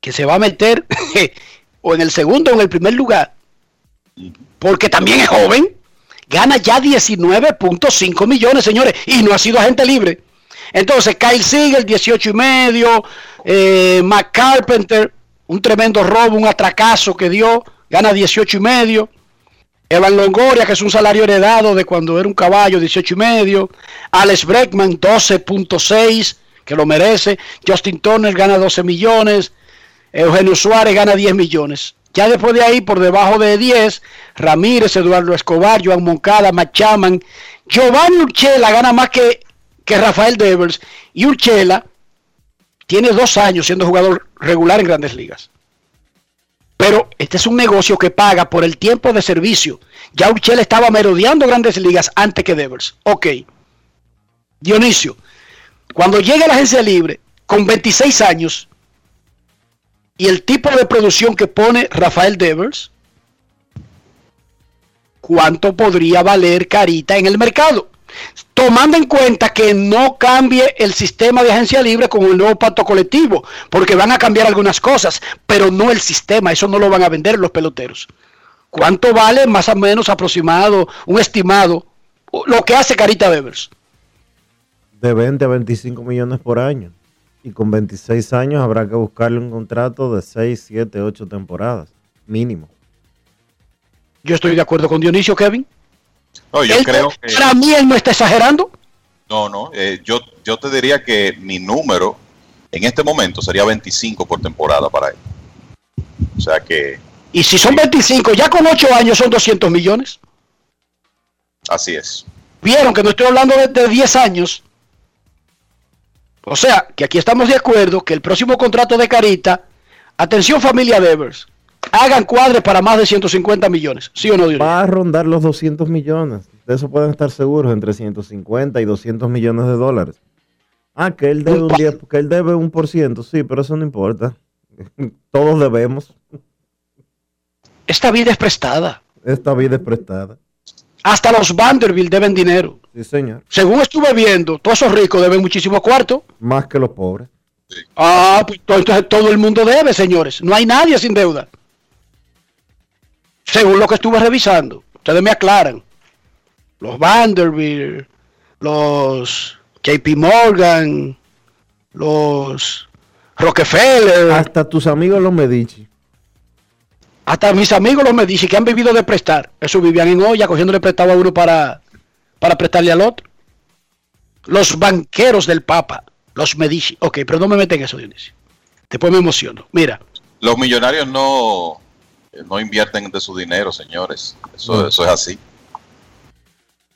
[SPEAKER 5] que se va a meter o en el segundo o en el primer lugar, porque también es joven, gana ya 19.5 millones, señores, y no ha sido agente libre. Entonces, Kyle Siegel, 18 y medio, eh, Carpenter, un tremendo robo, un atracazo que dio, gana 18 y medio. Evan Longoria, que es un salario heredado de cuando era un caballo, 18 y medio. Alex Breckman, 12.6, que lo merece. Justin Turner gana 12 millones. Eugenio Suárez gana 10 millones. Ya después de ahí, por debajo de 10, Ramírez, Eduardo Escobar, Joan Moncada, Machaman, Giovanni Urchela gana más que, que Rafael Devers. Y Urchela tiene dos años siendo jugador regular en grandes ligas. Pero este es un negocio que paga por el tiempo de servicio. Ya Urchela estaba merodeando grandes ligas antes que Devers. Ok. Dionisio, cuando llega a la agencia libre con 26 años y el tipo de producción que pone Rafael Devers, ¿cuánto podría valer Carita en el mercado? Tomando en cuenta que no cambie el sistema de agencia libre con el nuevo pacto colectivo, porque van a cambiar algunas cosas, pero no el sistema, eso no lo van a vender los peloteros. ¿Cuánto vale más o menos aproximado, un estimado, lo que hace Carita Devers?
[SPEAKER 1] De 20 a 25 millones por año. Y con 26 años habrá que buscarle un contrato de 6, 7, 8 temporadas. Mínimo.
[SPEAKER 5] Yo estoy de acuerdo con Dionisio, Kevin.
[SPEAKER 19] No, yo
[SPEAKER 5] Él-
[SPEAKER 19] creo que...
[SPEAKER 5] Para mí él no está exagerando.
[SPEAKER 19] No, no, eh, yo, yo te diría que mi número en este momento sería 25 por temporada para él. O sea que
[SPEAKER 5] Y si son 25, ya con 8 años son 200 millones.
[SPEAKER 19] así es.
[SPEAKER 5] Vieron que no estoy hablando de, de 10 años. O sea, que aquí estamos de acuerdo que el próximo contrato de Carita, atención familia Devers, hagan cuadres para más de 150 millones. ¿Sí o no, Dionisio?
[SPEAKER 1] Va a rondar los 200 millones. De eso pueden estar seguros, entre 150 y 200 millones de dólares. Ah, que él debe un, 10, que él debe un por ciento, sí, pero eso no importa. Todos debemos.
[SPEAKER 5] Esta vida es prestada.
[SPEAKER 1] Esta vida es prestada.
[SPEAKER 5] Hasta los Vanderbilt deben dinero.
[SPEAKER 1] Sí, señor.
[SPEAKER 5] Según estuve viendo, todos esos ricos deben muchísimos cuartos.
[SPEAKER 1] Más que los pobres.
[SPEAKER 5] Ah, pues to- entonces todo el mundo debe, señores. No hay nadie sin deuda. Según lo que estuve revisando. Ustedes me aclaran. Los Vanderbilt, los JP Morgan, los Rockefeller,
[SPEAKER 1] Hasta tus amigos los Medici.
[SPEAKER 5] hasta mis amigos los Medici que han vivido de prestar. Eso vivían en olla, cogiéndole prestado a uno para, para prestarle al otro. Los banqueros del Papa, los Medici. Ok, pero no me meten en eso, Dionisio. Después me emociono. Mira,
[SPEAKER 19] Los millonarios no, no invierten de su dinero, señores. Eso, es así.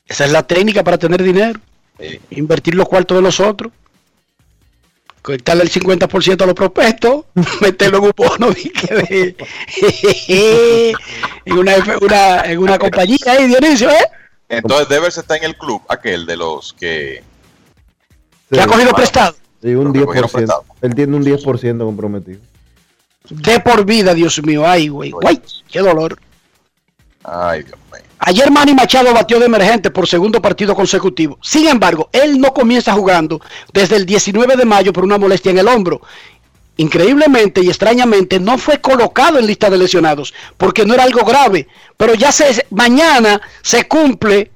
[SPEAKER 5] esa es la técnica para tener dinero.
[SPEAKER 19] Sí.
[SPEAKER 5] Invertir los cuartos de los otros. Quitarle el 50% a los prospectos, meterlo en un bono y que de- en, una, en una compañía ahí, Dionisio, ¿eh?
[SPEAKER 19] Entonces Devers está en el club, aquel de los que...
[SPEAKER 5] Que ha cogido prestado.
[SPEAKER 1] Sí, un
[SPEAKER 19] Lo que cogieron
[SPEAKER 1] 10%.
[SPEAKER 19] prestado.
[SPEAKER 1] Él tiene un 10% comprometido.
[SPEAKER 5] De por vida, Dios mío. Ay, güey. Guay, qué dolor.
[SPEAKER 19] Ay, Dios mío.
[SPEAKER 5] Ayer Manny Machado batió de emergente por segundo partido consecutivo. Sin embargo, él no comienza jugando desde el 19 de mayo por una molestia en el hombro. Increíblemente y extrañamente no fue colocado en lista de lesionados porque no era algo grave. Pero ya se, mañana se cumple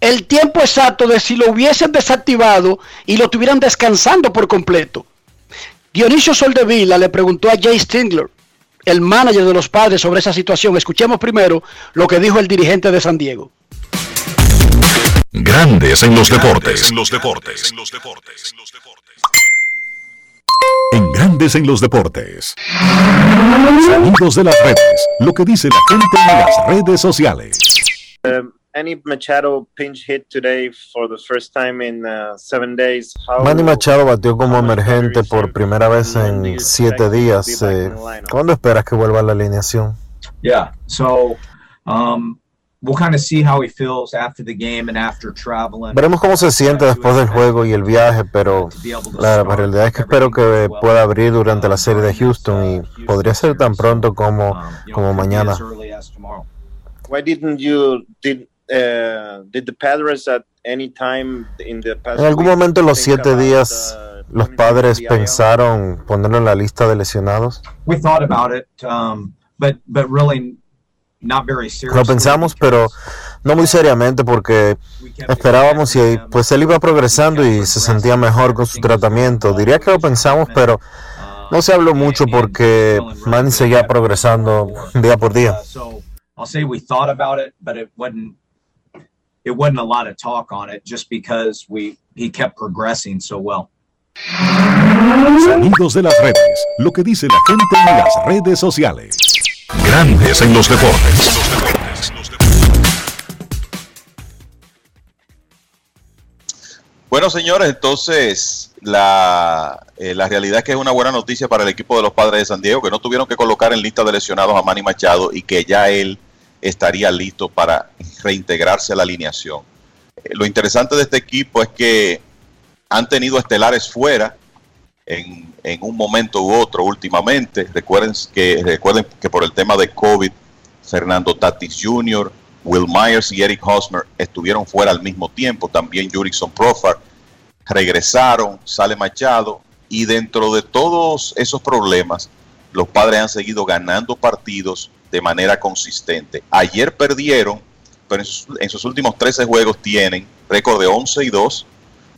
[SPEAKER 5] el tiempo exacto de si lo hubiesen desactivado y lo tuvieran descansando por completo. Dionisio Soldevila le preguntó a Jay Stingler, el manager de los padres, sobre esa situación. Escuchemos primero lo que dijo el dirigente de San Diego.
[SPEAKER 4] Grandes en los deportes.
[SPEAKER 14] En los deportes. En los deportes.
[SPEAKER 4] En Grandes en los deportes. Sonidos de las redes. Lo que dice la gente en las redes sociales.
[SPEAKER 10] Um, Manny Machado pinch hit today for the first time in uh, seven days. How-
[SPEAKER 1] Manny Machado batió como emergente por primera vez en siete días. Eh, ¿Cuándo esperas que vuelva a la alineación?
[SPEAKER 20] Yeah. So um, we'll kind of see how he feels after the game and after traveling.
[SPEAKER 1] Veremos cómo se siente después del juego y el viaje, pero la realidad es que espero que pueda abrir durante la serie de Houston y podría ser tan pronto como, como mañana.
[SPEAKER 10] Why didn't you did uh, did the Padres at any time in the past
[SPEAKER 1] En algún momento en los siete días,
[SPEAKER 10] uh,
[SPEAKER 1] los padres pensaron ponerlo en la lista de lesionados.
[SPEAKER 20] We thought about it, um, but but really not very seriously.
[SPEAKER 1] Lo pensamos, pero no muy seriamente porque esperábamos y pues él iba progresando y se sentía mejor con su tratamiento. Diría que lo pensamos, pero no se habló mucho porque Manny seguía progresando día por día.
[SPEAKER 20] So I'll say we thought about it, wasn't a lot of talk on it just because we he kept progressing so well.
[SPEAKER 4] Sonidos de las redes. Lo que dice la gente en las redes sociales. Grandes en los deportes.
[SPEAKER 19] Bueno, señores, entonces la, eh, la realidad es que es una buena noticia para el equipo de los padres de San Diego, que no tuvieron que colocar en lista de lesionados a Manny Machado y que ya él estaría listo para reintegrarse a la alineación. Eh, lo interesante de este equipo es que han tenido estelares fuera en, en un momento u otro últimamente. Recuerden que, recuerden que por el tema de COVID, Fernando Tatis Jr., Will Myers y Eric Hosmer estuvieron fuera al mismo tiempo. También Jurickson Profar regresaron, sale Machado. Y dentro de todos esos problemas, los padres han seguido ganando partidos de manera consistente. Ayer perdieron, pero en sus, en sus últimos 13 juegos tienen récord de 11 y 2.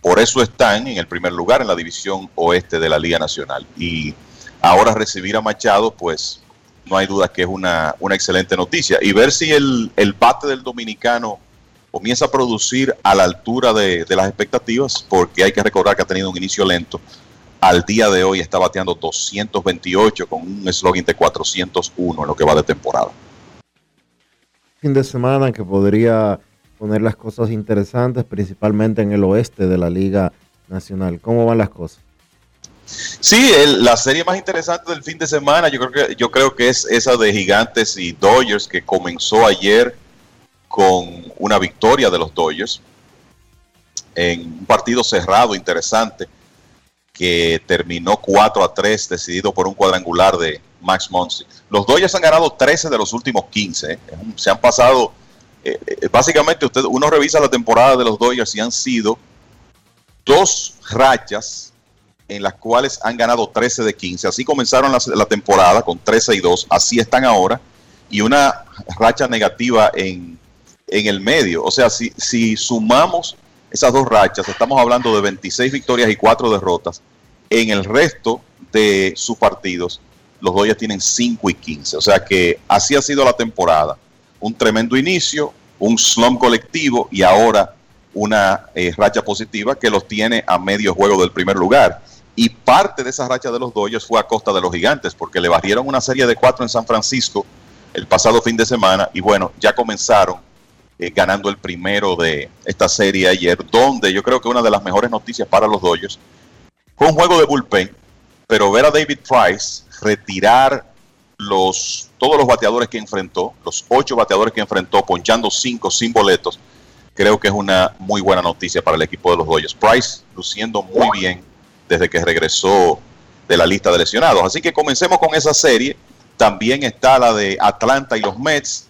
[SPEAKER 19] Por eso están en el primer lugar en la división oeste de la Liga Nacional. Y ahora recibir a Machado, pues no hay duda que es una, una excelente noticia. Y ver si el, el bate del dominicano comienza a producir a la altura de, de las expectativas, porque hay que recordar que ha tenido un inicio lento. Al día de hoy está bateando 228 con un slogan de 401 en lo que va de temporada.
[SPEAKER 1] Fin de semana que podría poner las cosas interesantes, principalmente en el oeste de la Liga Nacional. ¿Cómo van las cosas?
[SPEAKER 19] Sí, el- la serie más interesante del fin de semana, yo creo que yo creo que es esa de Gigantes y Dodgers que comenzó ayer con una victoria de los Dodgers en un partido cerrado interesante que terminó 4 a 3 decidido por un cuadrangular de Max Monsi. Los Dodgers han ganado 13 de los últimos 15, ¿eh? se han pasado eh, eh, básicamente usted uno revisa la temporada de los Dodgers y han sido dos rachas en las cuales han ganado 13 de 15. Así comenzaron la, temporada con 13 y 2, así están ahora, y una racha negativa en, en el medio. O sea, si, si sumamos esas dos rachas, estamos hablando de 26 victorias y 4 derrotas en el resto de sus partidos, los Dodgers tienen 5 y 15. O sea que así ha sido la temporada. Un tremendo inicio, un slump colectivo y ahora una eh, racha positiva que los tiene a medio juego del primer lugar. Y parte de esa racha de los Dodgers fue a costa de los gigantes, porque le barrieron una serie de cuatro en San Francisco el pasado fin de semana y bueno, ya comenzaron eh, ganando el primero de esta serie ayer, donde yo creo que una de las mejores noticias para los Dodgers fue un juego de bullpen, pero ver a David Price retirar los todos los bateadores que enfrentó, los ocho bateadores que enfrentó, ponchando cinco sin boletos, creo que es una muy buena noticia para el equipo de los Dodgers. Price luciendo muy bien desde que regresó de la lista de lesionados. Así que comencemos con esa serie. También está la de Atlanta y los Mets.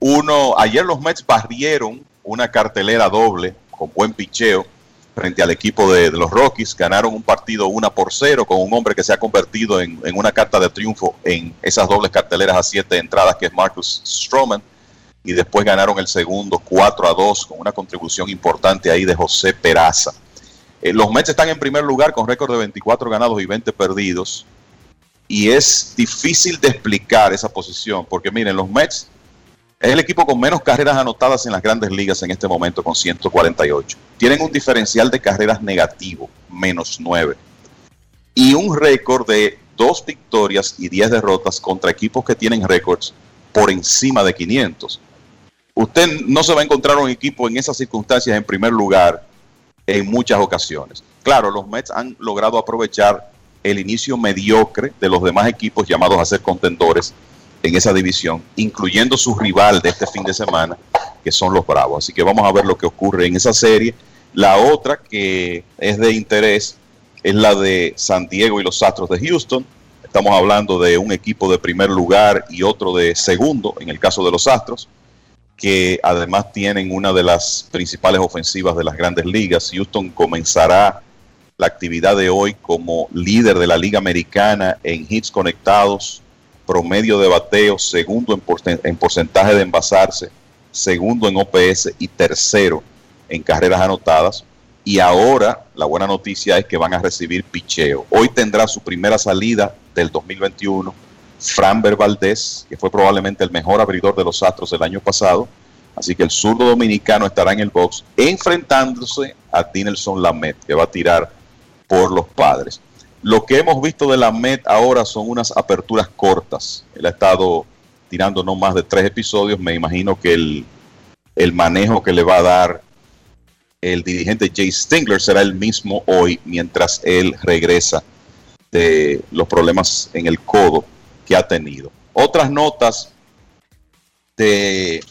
[SPEAKER 19] Uno, ayer los Mets barrieron una cartelera doble con buen picheo frente al equipo de, los Rockies. Ganaron un partido 1 por 0 con un hombre que se ha convertido en, en, una carta de triunfo en esas dobles carteleras a siete entradas, que es Marcus Stroman. Y después ganaron el segundo 4 a 2 con una contribución importante ahí de José Peraza. Eh, los Mets están en primer lugar con récord de 24 ganados y 20 perdidos. Y es difícil de explicar esa posición, porque miren, los Mets es el equipo con menos carreras anotadas en las grandes ligas en este momento, con 148. Tienen un diferencial de carreras negativo, menos 9. Y un récord de dos victorias y 10 derrotas contra equipos que tienen récords por encima de 500. Usted no se va a encontrar un equipo en esas circunstancias en primer lugar en muchas ocasiones. Claro, los Mets han logrado aprovechar el inicio mediocre de los demás equipos llamados a ser contendores en esa división, incluyendo su rival de este fin de semana, que son los Bravos. Así que vamos a ver lo que ocurre en esa serie. La otra que es de interés es la de San Diego y los Astros de Houston. Estamos hablando de un equipo de primer lugar y otro de segundo, en el caso de los Astros, que además tienen una de las principales ofensivas de las grandes ligas. Houston comenzará la actividad de hoy como líder de la Liga Americana en hits conectados, promedio de bateo, segundo en, porcent en porcentaje de envasarse, segundo en OPS y tercero en carreras anotadas. Y ahora la buena noticia es que van a recibir picheo. Hoy tendrá su primera salida del 2021 Framber Valdés, que fue probablemente el mejor abridor de los Astros el año pasado. Así que el zurdo dominicano estará en el box enfrentándose a Dinelson Lamet, que va a tirar por los padres. Lo que hemos visto de Lamet ahora son unas aperturas cortas. Él ha estado tirando no más de tres episodios. Me imagino que el, el manejo que le va a dar el dirigente Jay Stingler será el mismo hoy mientras él regresa de los problemas en el codo que ha tenido. Otras notas de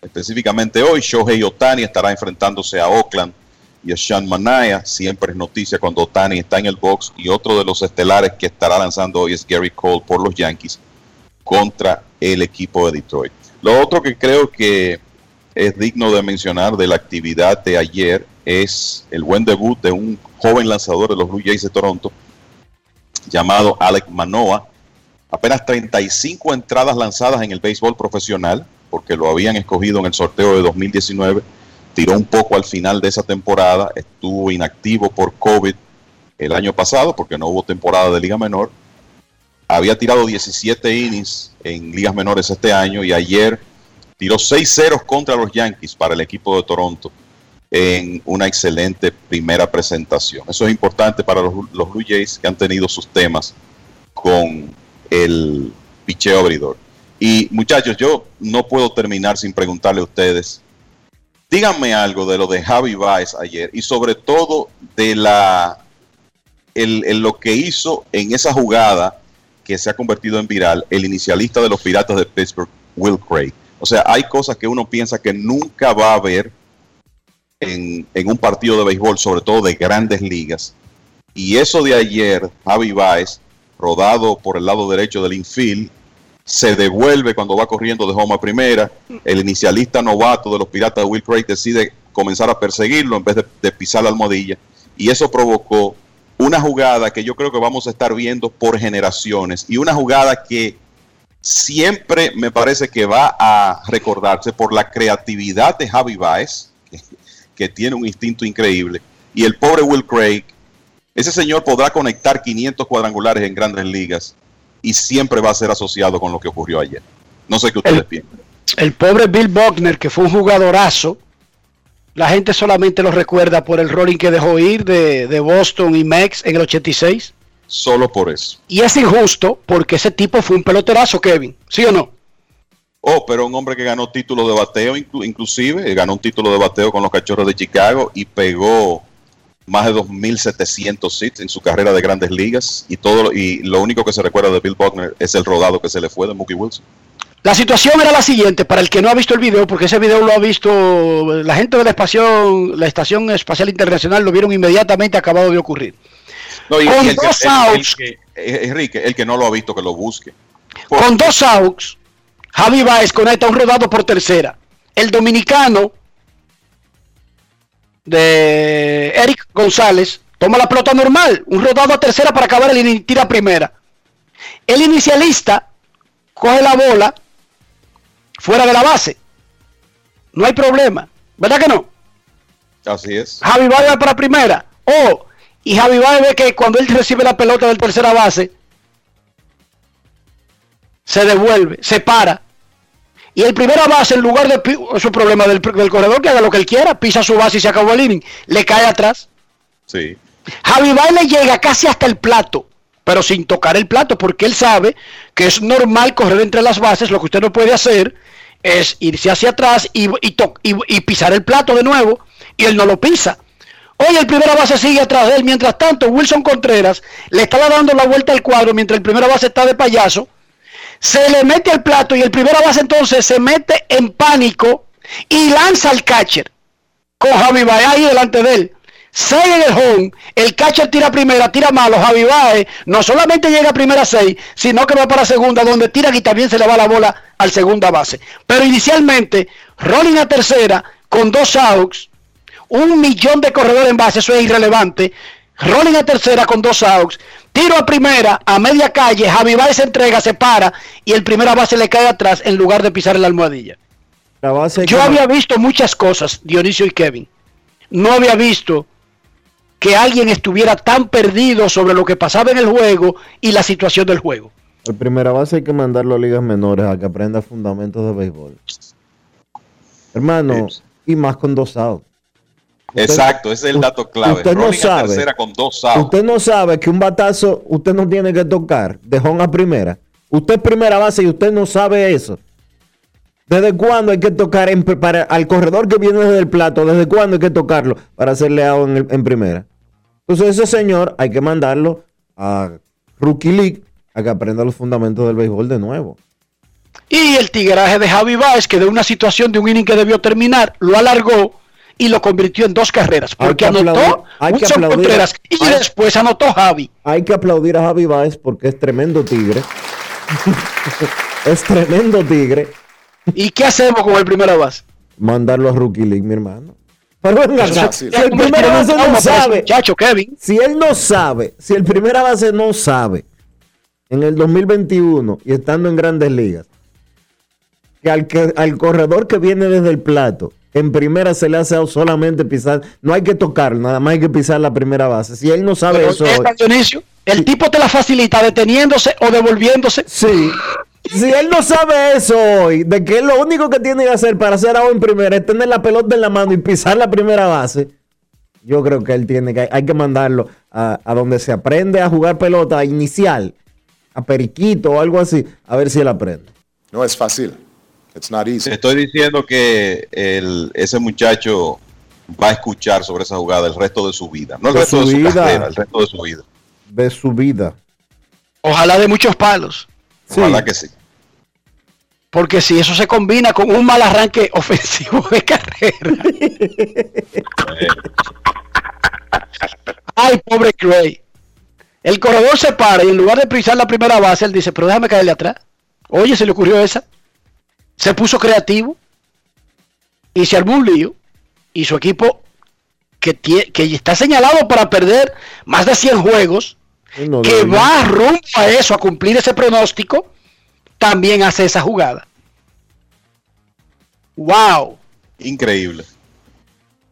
[SPEAKER 19] específicamente hoy, Shohei Otani estará enfrentándose a Oakland y a Sean Manaya. Siempre es noticia cuando Otani está en el box. Y otro de los estelares que estará lanzando hoy es Gary Cole por los Yankees contra el equipo de Detroit. Lo otro que creo que es digno de mencionar de la actividad de ayer es el buen debut de un joven lanzador de los Blue Jays de Toronto llamado Alec Manoa. Apenas 35 entradas lanzadas en el béisbol profesional, porque lo habían escogido en el sorteo de 2019. Tiró un poco al final de esa temporada, estuvo inactivo por COVID el año pasado, porque no hubo temporada de Liga Menor. Había tirado 17 innings en ligas menores este año y ayer tiró 6 ceros contra los Yankees para el equipo de Toronto en una excelente primera presentación. Eso es importante para los, los Blue Jays que han tenido sus temas con el picheo abridor. Y muchachos, yo no puedo terminar sin preguntarle a ustedes, díganme algo de lo de Javi Baez ayer y sobre todo de la el, lo que hizo en esa jugada que se ha convertido en viral, el inicialista de los Piratas de Pittsburgh, Will Craig. O sea, hay cosas que uno piensa que nunca va a ver en, en, un partido de béisbol, sobre todo de grandes ligas. Y eso de ayer, Javi Baez, rodado por el lado derecho del infield, se devuelve cuando va corriendo de home a primera. El inicialista novato de los Piratas Will Craig decide comenzar a perseguirlo en vez de, de pisar la almohadilla. Y eso provocó una jugada que yo creo que vamos a estar viendo por generaciones y una jugada que siempre me parece que va a recordarse por la creatividad de Javi Baez, que, que tiene un instinto increíble, y el pobre Will Craig Ese señor podrá conectar 500 cuadrangulares en grandes ligas y siempre va a ser asociado con lo que ocurrió ayer. No sé qué ustedes piensan.
[SPEAKER 5] El pobre Bill Buckner, que fue un jugadorazo, la gente solamente lo recuerda por el rolling que dejó ir de, de Boston y Mex en el 86.
[SPEAKER 19] Solo por eso.
[SPEAKER 5] Y es injusto porque ese tipo fue un peloterazo, Kevin. ¿Sí o no?
[SPEAKER 19] Oh, pero un hombre que ganó título de bateo, inclu- inclusive, ganó un título de bateo con los cachorros de Chicago y pegó más de 2.700 hits en su carrera de grandes ligas. Y todo lo- y lo único que se recuerda de Bill Buckner es el rodado que se le fue de Mookie Wilson.
[SPEAKER 5] La situación era la siguiente, para el que no ha visto el video, porque ese video lo ha visto la gente de la estación, la Estación Espacial Internacional, lo vieron inmediatamente acabado de ocurrir.
[SPEAKER 19] No, y-
[SPEAKER 5] Con
[SPEAKER 19] y el que-
[SPEAKER 5] dos
[SPEAKER 19] el- el
[SPEAKER 5] outs.
[SPEAKER 19] que- eh, Enrique, el que no lo ha visto, que lo busque.
[SPEAKER 5] Con dos outs, Javi Baez conecta un rodado por tercera. El dominicano de Eric González toma la pelota normal, un rodado a tercera para acabar el inning, tira primera. El inicialista coge la bola fuera de la base. No hay problema, ¿verdad que no?
[SPEAKER 19] Así es.
[SPEAKER 5] Javi va para primera. Oh, y Javi ve que cuando él recibe la pelota del tercera base, se devuelve, se para. Y el primera base, en lugar de. Es un problema del, del corredor que haga lo que él quiera, pisa su base y se acabó el inning. Le cae atrás.
[SPEAKER 19] Sí.
[SPEAKER 5] Javi Baez le llega casi hasta el plato, pero sin tocar el plato, porque él sabe que es normal correr entre las bases. Lo que usted no puede hacer es irse hacia atrás y, y to- y- y pisar el plato de nuevo, y él no lo pisa. Hoy el primera base sigue atrás de él. Mientras tanto, Wilson Contreras le está dando la vuelta al cuadro mientras el primera base está de payaso. Se le mete al plato y el primera base entonces se mete en pánico y lanza al catcher con Javi Baez ahí delante de él. Seis en el home, el catcher tira primera, tira malo, Javi Baez no solamente llega a primera seis, sino que va para segunda, donde tira y también se le va la bola al segunda base. Pero inicialmente, rolling a tercera con dos outs, un millón de corredores en base, eso es irrelevante. Rolling a tercera con dos outs, tiro a primera, a media calle, Javi Baez se entrega, se para y el primera base le cae atrás en lugar de pisar en la almohadilla.
[SPEAKER 1] La base
[SPEAKER 5] Yo
[SPEAKER 1] que-
[SPEAKER 5] había visto muchas cosas, Dionisio y Kevin. No había visto que alguien estuviera tan perdido sobre lo que pasaba en el juego y la situación del juego.
[SPEAKER 1] El primera base hay que mandarlo a ligas menores a que aprenda fundamentos de béisbol. Hermano, y más con dos outs. Usted-
[SPEAKER 19] Exacto, ese es el dato clave.
[SPEAKER 1] usted no sabe.
[SPEAKER 19] tercera con dos outs.
[SPEAKER 1] Usted no sabe que un batazo usted no tiene que tocar de home a primera. Usted es primera base y usted no sabe eso. ¿Desde cuándo hay que tocar en- para, al corredor que viene desde el plato? ¿Desde cuándo hay que tocarlo para hacerle out en, el- en primera? Entonces ese señor hay que mandarlo a Rookie League a que aprenda los fundamentos del béisbol de nuevo.
[SPEAKER 5] Y el tigraje de Javi Baez, que de una situación de un inning que debió terminar, lo alargó y lo convirtió en dos carreras. Porque
[SPEAKER 1] aplaudir-
[SPEAKER 5] anotó Wilson Contreras y
[SPEAKER 1] hay-
[SPEAKER 5] después anotó Javi.
[SPEAKER 1] Hay que aplaudir a Javi Baez porque es tremendo tigre. es tremendo tigre.
[SPEAKER 5] ¿Y qué hacemos con el primera base?
[SPEAKER 1] Mandarlo a Rookie League, mi hermano. Pero venga, acá, si el primera base no
[SPEAKER 5] ese
[SPEAKER 1] sabe,
[SPEAKER 5] Muchacho, Kevin.
[SPEAKER 1] si él no sabe, si el primera base no sabe en el 2021 y estando en grandes ligas, que al, que, al corredor que viene desde el plato, en primera se le hace solamente pisar, no hay que tocarlo, nada más hay que pisar la primera base. Si él no sabe
[SPEAKER 5] Pero,
[SPEAKER 1] eso, hoy-
[SPEAKER 5] Dionisio, el tipo te la facilita deteniéndose o devolviéndose.
[SPEAKER 1] Sí. Si él no sabe eso hoy, de que lo único que tiene que hacer para hacer out en primera es tener la pelota en la mano y pisar la primera base, yo creo que él tiene que, hay que mandarlo a, a donde se aprende a jugar pelota inicial, a Periquito o algo así, a ver si él aprende.
[SPEAKER 6] No es fácil. It's not easy.
[SPEAKER 19] Te estoy diciendo que el, ese muchacho va a escuchar sobre esa jugada el resto de su vida. No el
[SPEAKER 1] De
[SPEAKER 19] resto
[SPEAKER 1] su
[SPEAKER 19] de su
[SPEAKER 1] vida.
[SPEAKER 19] carrera, el resto de su vida.
[SPEAKER 1] De su vida.
[SPEAKER 5] Ojalá de muchos palos.
[SPEAKER 19] Ojalá que sí.
[SPEAKER 5] Porque si eso se combina con un mal arranque ofensivo de carrera. Ay, pobre Cray. El corredor se para y en lugar de pisar la primera base, él dice, pero déjame caerle atrás. Oye, se le ocurrió esa. Se puso creativo y se armó un lío. Y su equipo, que, tie- que está señalado para perder más de 100 juegos,
[SPEAKER 1] No,
[SPEAKER 5] que
[SPEAKER 1] no,
[SPEAKER 5] va rumbo a eso, a cumplir ese pronóstico, también hace esa jugada. ¡Wow!
[SPEAKER 19] Increíble.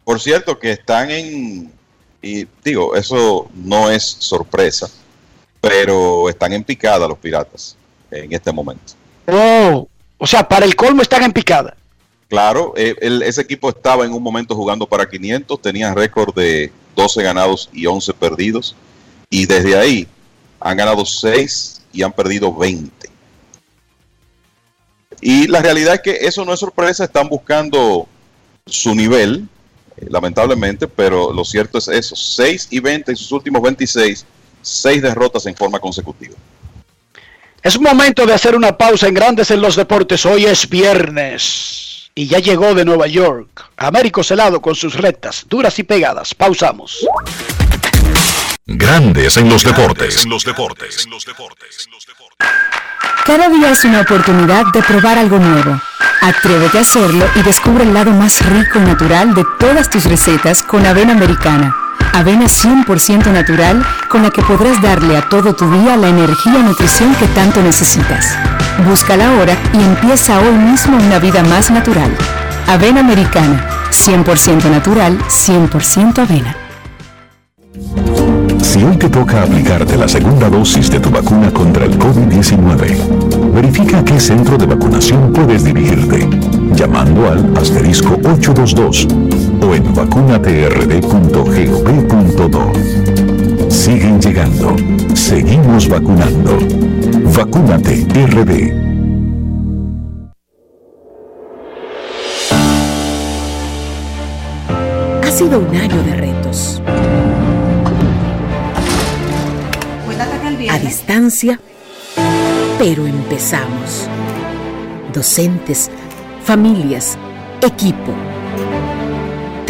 [SPEAKER 19] Por cierto, que están en, Y digo, eso no es sorpresa, pero están en picada los piratas en este momento.
[SPEAKER 5] Oh, o sea, para el colmo están en picada.
[SPEAKER 19] Claro, eh, el- ese equipo estaba en un momento jugando para 500, tenía récord de 12 ganados y 11 perdidos, y desde ahí han ganado 6 y han perdido 20. Y la realidad es que eso no es sorpresa, están buscando su nivel, eh, lamentablemente, pero lo cierto es eso, 6 y 20 en sus últimos 26, 6 derrotas en forma consecutiva.
[SPEAKER 5] Es momento de hacer una pausa en Grandes en los Deportes. Hoy es viernes y ya llegó de Nueva York. Américo Celado con sus rectas, duras y pegadas. Pausamos.
[SPEAKER 4] Grandes en los deportes.
[SPEAKER 14] los deportes.
[SPEAKER 15] Cada día es una oportunidad de probar algo nuevo. Atrévete a hacerlo y descubre el lado más rico y natural de todas tus recetas con avena americana. Avena 100% natural con la que podrás darle a todo tu día la energía y nutrición que tanto necesitas. Búscala ahora y empieza hoy mismo una vida más natural. Avena americana, 100% natural, 100% avena.
[SPEAKER 4] Si hoy te toca aplicarte la segunda dosis de tu vacuna contra el COVID-19, verifica a qué centro de vacunación puedes dirigirte, llamando al asterisco 822 o en. Siguen llegando, seguimos vacunando. Vacúnate RD.
[SPEAKER 21] Ha sido un año de retos. A distancia, pero empezamos. Docentes, familias, equipo.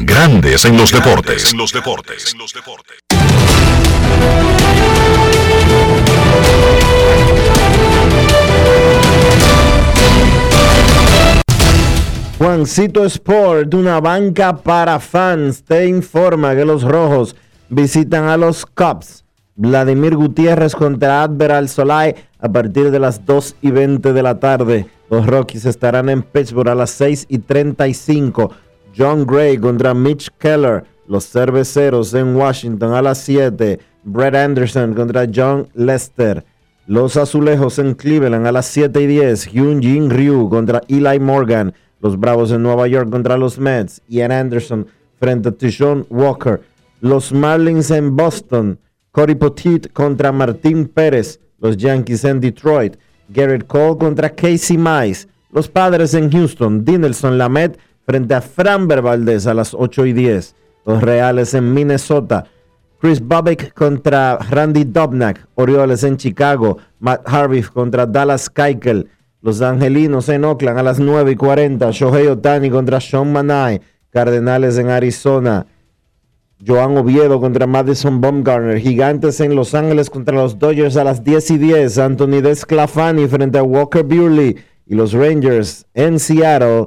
[SPEAKER 4] Grandes en los deportes.
[SPEAKER 14] los deportes.
[SPEAKER 1] Juancito Sport, una banca para fans, te informa que los rojos visitan a los Cubs. Vladimir Gutiérrez contra Adveral Solai a partir de las 2 y 20 de la tarde. Los Rockies estarán en Pittsburgh a las 6 y 35. John Gray contra Mitch Keller. Los cerveceros en Washington a las 7. Brett Anderson contra John Lester. Los azulejos en Cleveland a las 7 y 10. Hyun Jin Ryu contra Eli Morgan. Los Bravos en Nueva York contra los Mets. Ian Anderson frente a Tishon Walker. Los Marlins en Boston. Cody Potit contra Martín Pérez. Los Yankees en Detroit. Garrett Cole contra Casey Mize. Los Padres en Houston. Dinelson Lamet frente a Framber Valdez a las 8 y 10. Los Reales en Minnesota. Chris Bobbick contra Randy Dobnak. Orioles en Chicago. Matt Harvey contra Dallas Keuchel. Los Angelinos en Oakland a las 9 y 40. Shohei Otani contra Sean Manai. Cardenales en Arizona. Joan Oviedo contra Madison Baumgartner. Gigantes en Los Ángeles contra los Dodgers a las 10 y 10. Anthony Desclafani frente a Walker Buehler. Y los Rangers en Seattle.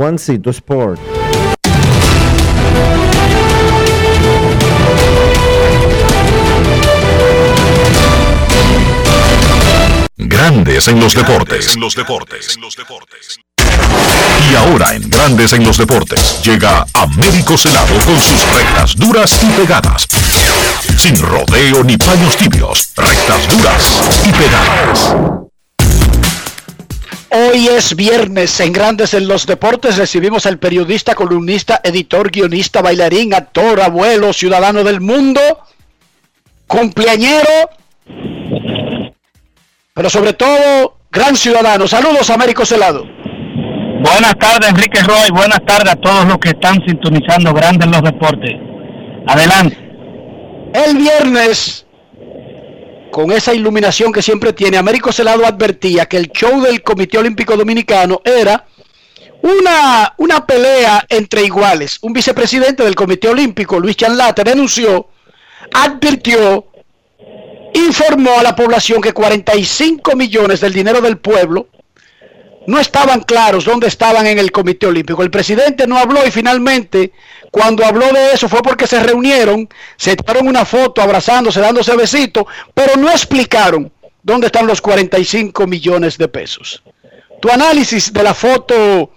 [SPEAKER 1] Juancito Sport.
[SPEAKER 4] Grandes en los deportes.
[SPEAKER 14] los deportes.
[SPEAKER 4] Y ahora en Grandes en los deportes llega Américo Celado con sus rectas duras y pegadas. Sin rodeo ni paños tibios, rectas duras y pegadas.
[SPEAKER 5] Hoy es viernes en Grandes en los Deportes. Recibimos al periodista, columnista, editor, guionista, bailarín, actor, abuelo, ciudadano del mundo, cumpleañero, pero sobre todo, gran ciudadano. Saludos, Américo Celado.
[SPEAKER 8] Buenas tardes, Enrique Roy. Buenas tardes a todos los que están sintonizando Grandes en los Deportes. Adelante.
[SPEAKER 5] El viernes, con esa iluminación que siempre tiene, Américo Celado advertía que el show del Comité Olímpico Dominicano era una, una pelea entre iguales. Un vicepresidente del Comité Olímpico, Luis Chanlate, denunció, advirtió, informó a la población que 45 millones del dinero del pueblo no estaban claros dónde estaban en el Comité Olímpico. El presidente no habló y finalmente, cuando habló de eso fue porque se reunieron, se tomaron una foto abrazándose, dándose besitos, pero no explicaron dónde están los 45 millones de pesos. Tu análisis de la foto,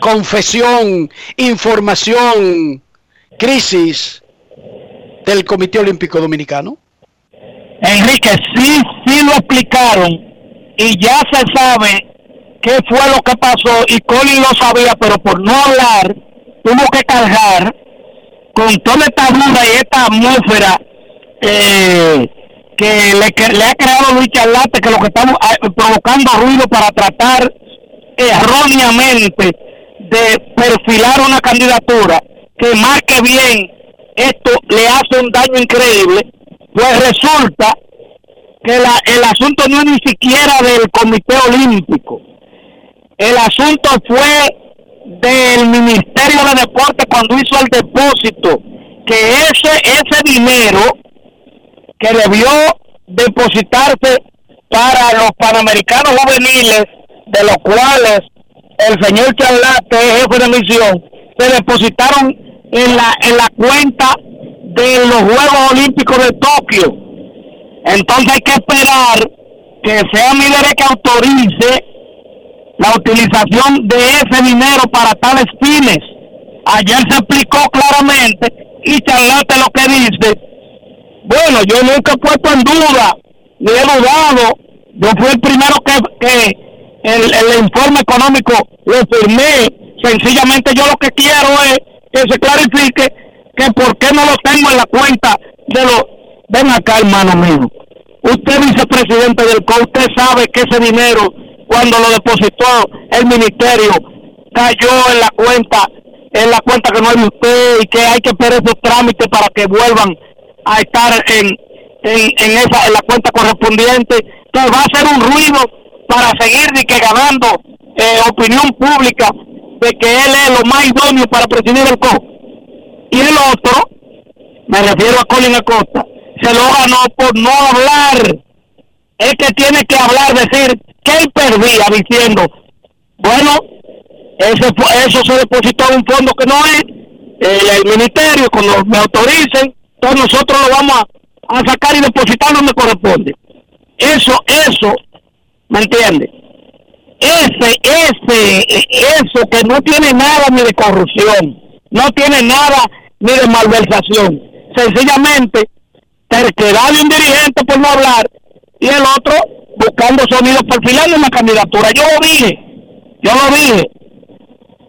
[SPEAKER 5] confesión, información, crisis del Comité Olímpico Dominicano.
[SPEAKER 8] Enrique, sí, sí lo explicaron y ya se sabe qué fue lo que pasó y Colin lo sabía, pero por no hablar tuvo que cargar con toda esta duda y esta atmósfera eh, que, le, ha creado Luis Charlate, que lo que estamos ah, provocando ruido para tratar erróneamente de perfilar una candidatura que más que bien esto le hace un daño increíble, pues resulta que la, el asunto no es ni siquiera del Comité Olímpico. El asunto fue del Ministerio de Deporte cuando hizo el depósito, que ese, ese dinero que debió depositarse para los Panamericanos juveniles, de los cuales el señor Charlate es jefe de misión, se depositaron en la, en la cuenta de los Juegos Olímpicos de Tokio. Entonces hay que esperar que sea Midere que autorice la utilización de ese dinero para tales fines. Ayer se explicó claramente y Charlate lo que dice. Bueno, yo nunca he puesto en duda, ni he dudado. Yo fui el primero que, el, el informe económico lo firmé. Sencillamente yo lo que quiero es que se clarifique que por qué no lo tengo en la cuenta de los... Ven acá, hermano mío. Usted vicepresidente del COE, usted sabe que ese dinero, cuando lo depositó el ministerio, cayó en la cuenta, en la cuenta que no de usted y que hay que esperar esos trámites para que vuelvan a estar en, en, en esa en la cuenta correspondiente. Entonces va a ser un ruido para seguir de que ganando eh, opinión pública de que él es lo más idóneo para presidir el COE. Y el otro, me refiero a Colin Acosta, se lo ganó por no hablar. Es que tiene que hablar, decir que él perdía diciendo, bueno, ese, eso se depositó en un fondo que no es, el, el ministerio, cuando me autoricen, entonces nosotros lo vamos a, a sacar y depositar donde corresponde. Eso, eso, ¿me entiende? Ese, ese, eso que no tiene nada ni de corrupción, no tiene nada ni de malversación. Sencillamente, terquedad de un dirigente por no hablar y el otro buscando sonidos perfilando en la candidatura. Yo lo dije, yo lo dije.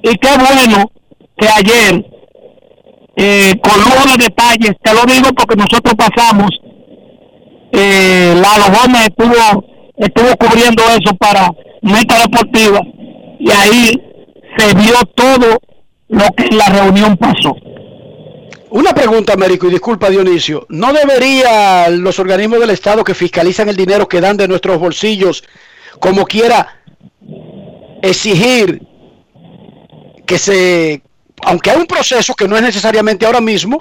[SPEAKER 8] Y qué bueno que ayer, eh, con lujo de detalles, te lo digo porque nosotros pasamos, eh, Lalo Gómez estuvo, estuvo cubriendo eso para Meta Deportiva y ahí se vio todo lo que en la reunión pasó.
[SPEAKER 5] Una pregunta, Américo, y disculpa Dionisio. ¿No debería los organismos del Estado que fiscalizan el dinero que dan de nuestros bolsillos, como quiera, exigir que se, aunque hay un proceso que no es necesariamente ahora mismo,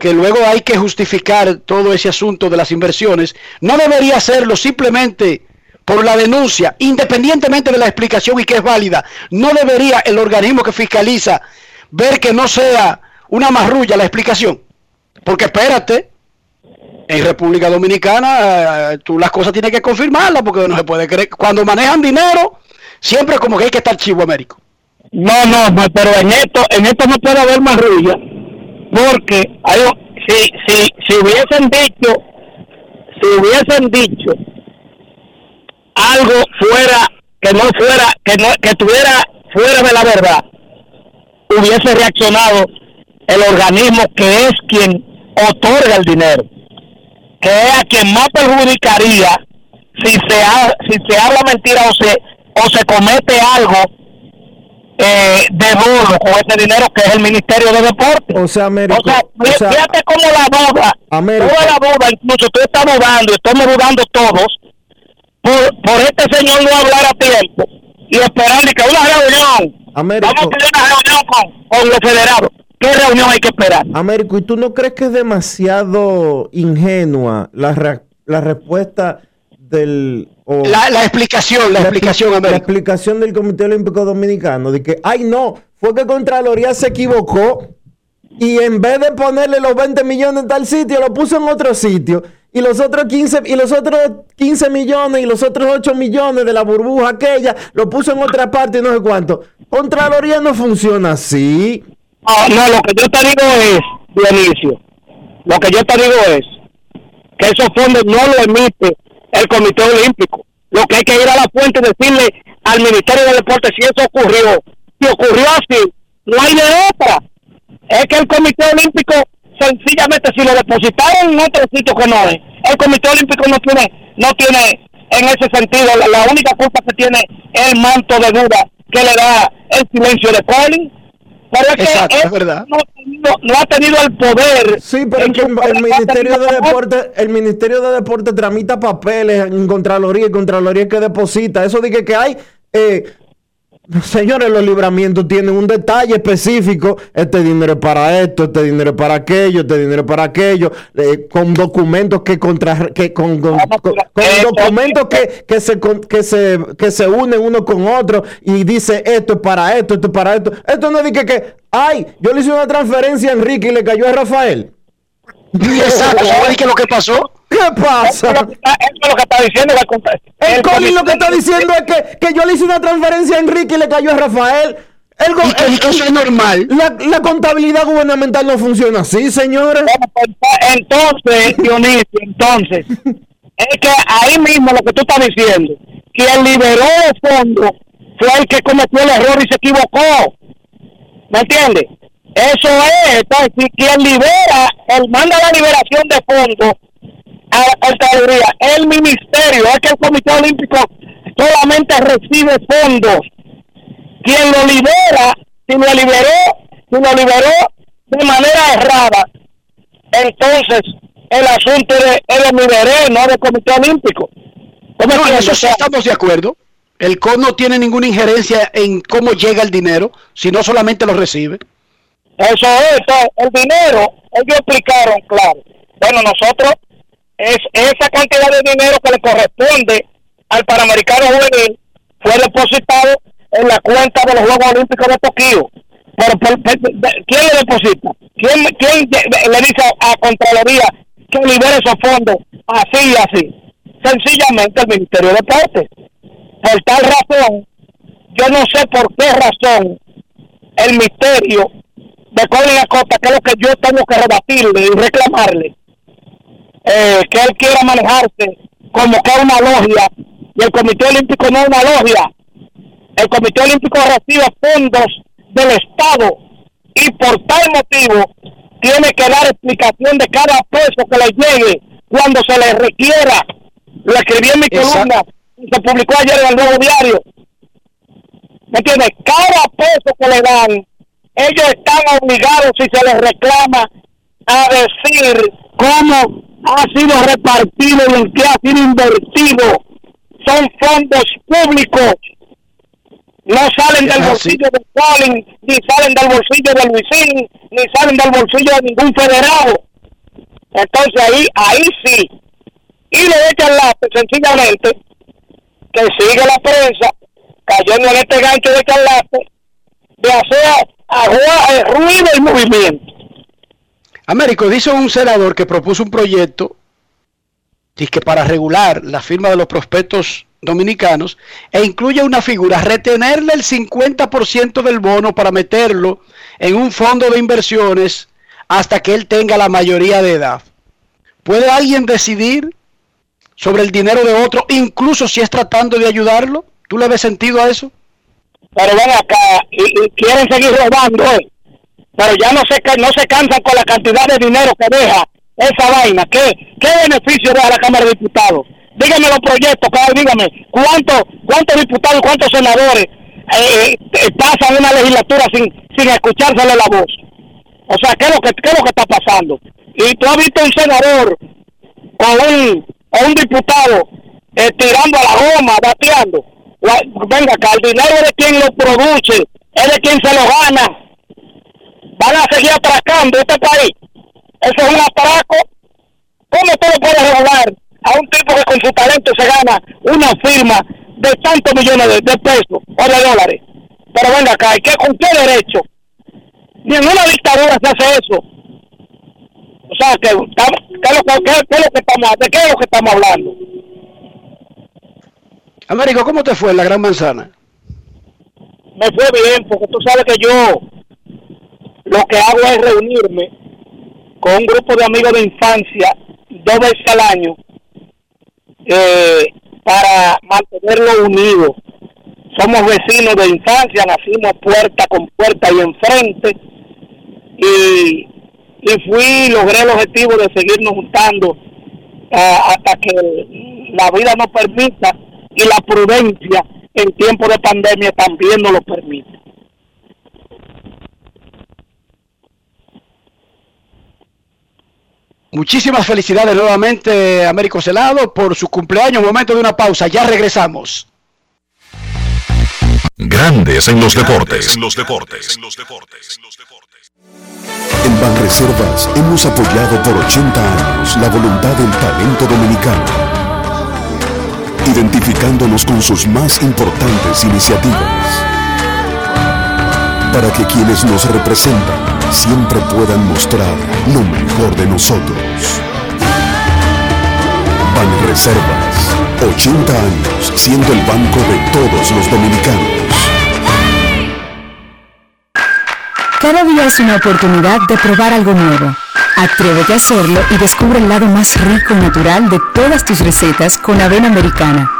[SPEAKER 5] que luego hay que justificar todo ese asunto de las inversiones, no debería hacerlo simplemente por la denuncia, independientemente de la explicación y que es válida, no debería el organismo que fiscaliza ver que no sea una marrulla la explicación. Porque espérate, en República Dominicana eh, tú las cosas tienes que confirmarlas porque no se puede creer. Cuando manejan dinero, siempre como que hay que estar chivo Américo.
[SPEAKER 8] No, no, pero en esto, en esto no puede haber marrulla, porque hay, si, si, si hubiesen dicho, si hubiesen dicho algo fuera que no fuera, que no, que estuviera fuera de la verdad, hubiese reaccionado el organismo que es quien otorga el dinero, que es a quien más perjudicaría si se ha- si se habla mentira o se o se comete algo eh, de dolo con ese dinero que es el Ministerio de Deportes.
[SPEAKER 1] O sea, Américo,
[SPEAKER 8] O sea, fí-
[SPEAKER 1] o sea,
[SPEAKER 8] fíjate cómo la duda, toda la duda, incluso tú estás dudando, y estamos dudando todos, por, por este señor no hablar a tiempo y esperar y que una reunión,
[SPEAKER 1] Américo.
[SPEAKER 8] vamos a tener una reunión con, con los federados. ¿Qué reunión hay que esperar?
[SPEAKER 1] Américo, ¿y tú no crees que es demasiado ingenua la, re- la respuesta del... o-
[SPEAKER 5] La, la explicación, la, explicación,
[SPEAKER 1] La
[SPEAKER 5] Américo.
[SPEAKER 1] explicación del Comité Olímpico Dominicano de que, ay no, fue que Contraloría se equivocó y en vez de ponerle los 20 millones en tal sitio, lo puso en otro sitio. Y los otros 15, y los otros 15 millones y los otros 8 millones de la burbuja aquella, lo puso en otra parte y no sé cuánto. Contraloría no funciona así.
[SPEAKER 8] Ah, no, lo que yo te digo es, Dionisio, lo que yo te digo es que esos fondos no lo emite el Comité Olímpico. Lo que hay que ir a la fuente y decirle al Ministerio de Deportes si eso ocurrió. Si ocurrió así, no hay de otra. Es que el Comité Olímpico, sencillamente, si lo depositaron en otro sitio que no es, el Comité Olímpico no tiene, no tiene en ese sentido, la, única culpa que tiene el manto de duda que le da el silencio de Colin. Pero es que
[SPEAKER 5] Exacto,
[SPEAKER 8] él
[SPEAKER 5] es verdad.
[SPEAKER 8] No, no- no ha tenido el poder.
[SPEAKER 1] Sí, pero es que el, el Ministerio de Deporte, el Ministerio de Deporte tramita papeles en Contraloría y Contraloría que deposita. Eso que, que hay, eh, señores, los libramientos tienen un detalle específico. Este dinero es para esto, este dinero es para aquello, este dinero es para aquello, eh, con documentos que contra, que con, con- con- con documentos que, que se que se que se unen uno con otro y dice esto es para esto, esto es para esto. Esto no es de que, que ay, yo le hice una transferencia a Enrique y le cayó a Rafael.
[SPEAKER 5] Exacto, ¿sabes qué es lo que pasó?
[SPEAKER 1] ¿Qué pasa?
[SPEAKER 8] Eso es lo que está diciendo la
[SPEAKER 1] El Colin lo que está diciendo es que, que yo le hice una transferencia a Enrique y le cayó a Rafael. El
[SPEAKER 5] eso es normal.
[SPEAKER 1] La, la contabilidad gubernamental no funciona así, señores.
[SPEAKER 8] Entonces, Dionisio, entonces, es que ahí mismo lo que tú estás diciendo, quien liberó el fondo fue el que cometió el error y se equivocó. ¿Me entiendes? Eso es, entonces, si quien libera, el manda la liberación de fondos a la Contraloría, el ministerio, es que el Comité Olímpico solamente recibe fondos. Quien lo libera, si lo liberó, si lo liberó de manera errada, entonces el asunto de Miberé, no del Comité Olímpico. ¿Tú me
[SPEAKER 5] No, en eso sí estamos de acuerdo. El CON no tiene ninguna injerencia en cómo llega el dinero, sino solamente lo recibe.
[SPEAKER 8] Eso es, el dinero, ellos explicaron, claro. Bueno, nosotros, es esa cantidad de dinero que le corresponde al Panamericano Juvenil fue depositado en la cuenta de los Juegos Olímpicos de Tokio. Pero, de- ¿Quién le deposita? ¿Quién, le dice a, a Contraloría que libere esos fondos así y así? Sencillamente el Ministerio de Deportes. Por tal razón, yo no sé por qué razón el misterio de Colin Acosta, que es lo que yo tengo que rebatirle y reclamarle, eh, que él quiera manejarse como que una logia, y el Comité Olímpico no es una logia. El Comité Olímpico recibe fondos del Estado y por tal motivo tiene que dar explicación de cada peso que le llegue cuando se le requiera. Lo escribí en mi
[SPEAKER 5] Exacto.
[SPEAKER 8] columna, se publicó ayer en el Nuevo Diario. ¿Me entiendes? Cada peso que le dan, ellos están obligados, si se les reclama, a decir cómo ha sido repartido y en qué ha sido invertido. Son fondos públicos. No salen del
[SPEAKER 5] Ah,
[SPEAKER 8] bolsillo de Colin, ni salen del bolsillo de Luisín, ni salen del bolsillo de ningún federado. Entonces ahí, ahí sí. Y le echan lápiz sencillamente que sigue la prensa cayendo en este gancho de charlate de hacer agua, ruido y movimiento.
[SPEAKER 5] Américo, dice un senador que propuso un proyecto que para regular la firma de los prospectos dominicanos e incluye una figura, retenerle el 50% del bono para meterlo en un fondo de inversiones hasta que él tenga la mayoría de edad. ¿Puede alguien decidir sobre el dinero de otro, incluso si es tratando de ayudarlo? ¿Tú le ves sentido a eso?
[SPEAKER 8] Pero ven acá y, quieren seguir robando, ¿eh? Pero ya no se, no se cansan con la cantidad de dinero que deja esa vaina. ¿Qué, qué beneficio deja la Cámara de Diputados? Dígame los proyectos, cada dígame, ¿cuántos cuántos diputados y cuántos senadores eh, eh, pasan una legislatura sin, sin escuchársele la voz? O sea, ¿qué es lo que, qué es lo que está pasando? Y tú has visto un senador con un, o un diputado eh, tirando a la goma, bateando. Venga acá, el dinero es quien lo produce, es de quien se lo gana. Van a seguir atracando este país. Eso es un atraco. ¿Cómo tú le puedes robar a un tipo que con su talento se gana una firma de tantos millones de, de pesos o de dólares? Pero venga acá, ¿y qué, ¿con qué derecho? Ni en una dictadura se hace eso. O sea, que, ¿qué, es lo que- qué- qué es lo que estamos, ¿de qué es lo que estamos hablando?
[SPEAKER 5] Américo, ¿cómo te fue en la Gran Manzana?
[SPEAKER 8] me fue bien porque tú sabes que yo lo que hago es reunirme con un grupo de amigos de infancia dos veces al año eh, para mantenerlo unido. Somos vecinos de infancia, nacimos puerta con puerta y enfrente y, y fui, logré el objetivo de seguirnos juntando ah, hasta que la vida nos permita y la prudencia en tiempo de pandemia también nos lo permite.
[SPEAKER 5] Muchísimas felicidades nuevamente, Américo Celado, por su cumpleaños. Momento de una pausa, ya regresamos.
[SPEAKER 4] Grandes en los deportes.
[SPEAKER 14] En los deportes. En Banreservas hemos apoyado por 80 años la voluntad del talento dominicano, identificándonos con sus más importantes iniciativas, para que quienes nos representan siempre puedan mostrar lo mejor de nosotros. Banreservas, 80 años siendo el banco de todos los dominicanos.
[SPEAKER 15] Cada día es una oportunidad de probar algo nuevo. Atrévete a hacerlo y descubre el lado más rico y natural de todas tus recetas con avena americana.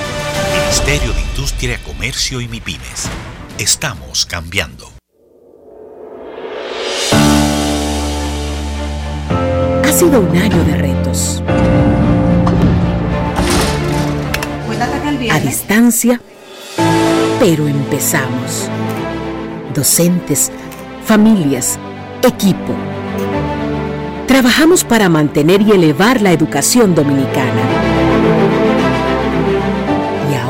[SPEAKER 16] Ministerio de Industria, Comercio y MIPIMES. Estamos cambiando.
[SPEAKER 21] Ha sido un año de retos. A distancia, pero empezamos. Docentes, familias, equipo. Trabajamos para mantener y elevar la educación dominicana.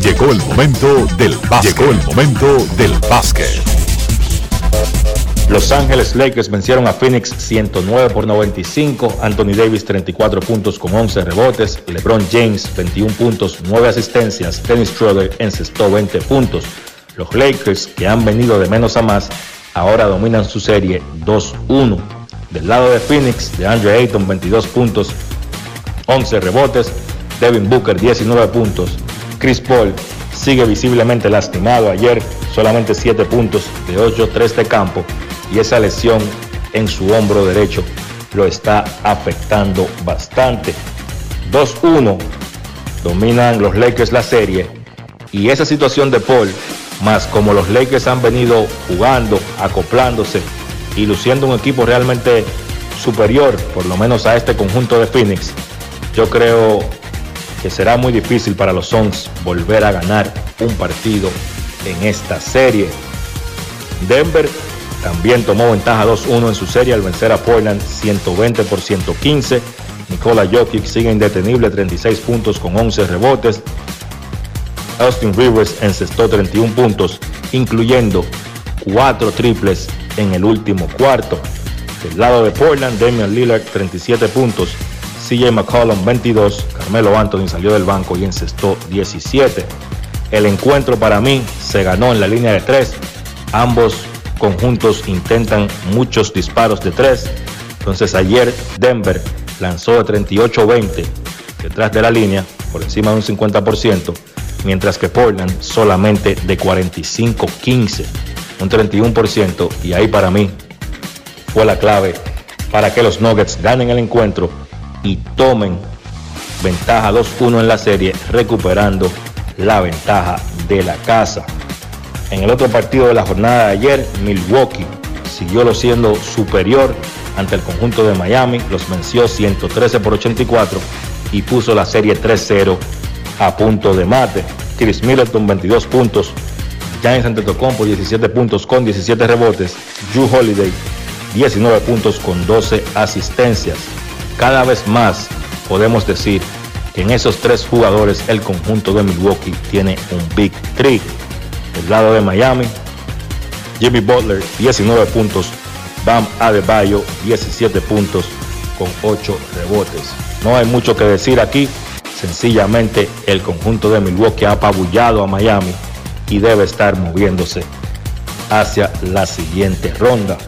[SPEAKER 4] Llegó el momento del básquet. Llegó el momento del básquet.
[SPEAKER 22] Los Ángeles Lakers vencieron a Phoenix 109 por 95. Anthony Davis 34 puntos con 11 rebotes. LeBron James 21 puntos, 9 asistencias. Dennis Schroeder encestó 20 puntos. Los Lakers, que han venido de menos a más, ahora dominan su serie 2-1. Del lado de Phoenix, de Andre Ayton 22 puntos, 11 rebotes. Devin Booker 19 puntos. Chris Paul sigue visiblemente lastimado ayer, solamente 7 puntos de 8-3 de campo y esa lesión en su hombro derecho lo está afectando bastante. 2-1 dominan los Lakers la serie y esa situación de Paul Más como los Lakers han venido jugando, acoplándose y luciendo un equipo realmente superior, por lo menos a este conjunto de Phoenix, yo creo que será muy difícil para los Suns volver a ganar un partido en esta serie. Denver también tomó ventaja 2-1 en su serie al vencer a Portland 120 por 115. Nikola Jokic sigue indetenible 36 puntos con 11 rebotes. Austin Rivers encestó 31 puntos, incluyendo 4 triples en el último cuarto. Del lado de Portland, Damian Lillard 37 puntos, CJ McCollum 22, Carmelo Anthony salió del banco y encestó 17. El encuentro para mí se ganó en la línea de 3. Ambos conjuntos intentan muchos disparos de 3. Entonces ayer Denver lanzó de 38-20 detrás de la línea, por encima de un 50%, mientras que Portland solamente de 45-15, un 31%, y ahí para mí fue la clave para que los Nuggets ganen el encuentro y tomen ventaja 2-1 en la serie, recuperando la ventaja de la casa. En el otro partido de la jornada de ayer, Milwaukee siguió lo siendo superior ante el conjunto de Miami, los venció 113 por 84 y puso la serie 3-0 a punto de mate. Chris Middleton 22 puntos, Giants Antetokounmpo 17 puntos con 17 rebotes, Drew Holiday 19 puntos con 12 asistencias. Cada vez más podemos decir que en esos tres jugadores el conjunto de Milwaukee tiene un Big Three. Del lado de Miami, Jimmy Butler 19 puntos, Bam Adebayo 17 puntos con 8 rebotes. No hay mucho que decir aquí, sencillamente el conjunto de Milwaukee ha apabullado a Miami y debe estar moviéndose hacia la siguiente ronda.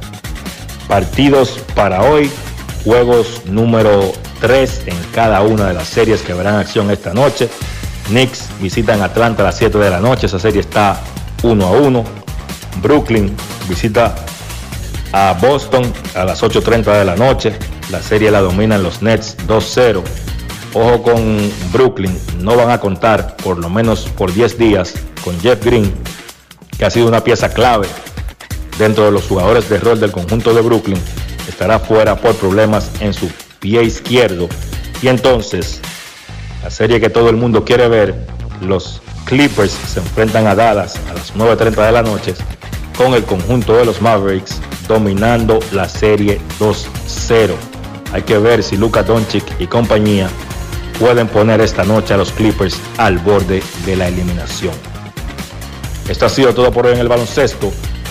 [SPEAKER 22] Partidos para hoy, juegos número 3 en cada una de las series que verán acción esta noche. Knicks visitan Atlanta a las 7 de la noche, esa serie está 1 a 1. Brooklyn visita a Boston a las 8.30 de la noche. La serie la dominan los Nets 2-0. Ojo con Brooklyn, no van a contar por lo menos por 10 días con Jeff Green, que ha sido una pieza clave dentro de los jugadores de rol del conjunto de Brooklyn. Estará fuera por problemas en su pie izquierdo. Y entonces, la serie que todo el mundo quiere ver, los Clippers se enfrentan a Dallas a las 9.30 de la noche con el conjunto de los Mavericks dominando la serie 2-0. Hay que ver si Luka Doncic y compañía pueden poner esta noche a los Clippers al borde de la eliminación. Esto ha sido todo por hoy en el baloncesto.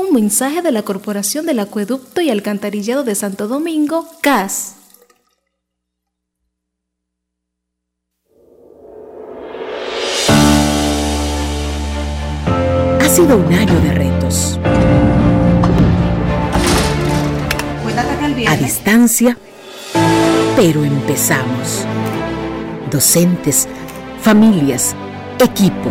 [SPEAKER 18] Un mensaje de la Corporación del Acueducto y Alcantarillado de Santo Domingo, CAS.
[SPEAKER 21] Ha sido un año de retos. A distancia, pero empezamos. Docentes, familias, equipo,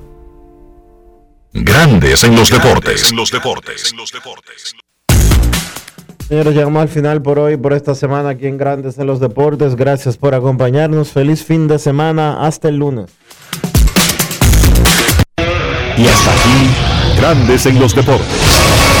[SPEAKER 4] Grandes en los deportes. En los deportes. En los deportes.
[SPEAKER 1] Señores, llegamos al final por hoy, por esta semana aquí en Grandes en los Deportes. Gracias por acompañarnos. Feliz fin de semana. Hasta el lunes.
[SPEAKER 4] Y hasta aquí, Grandes en los Deportes.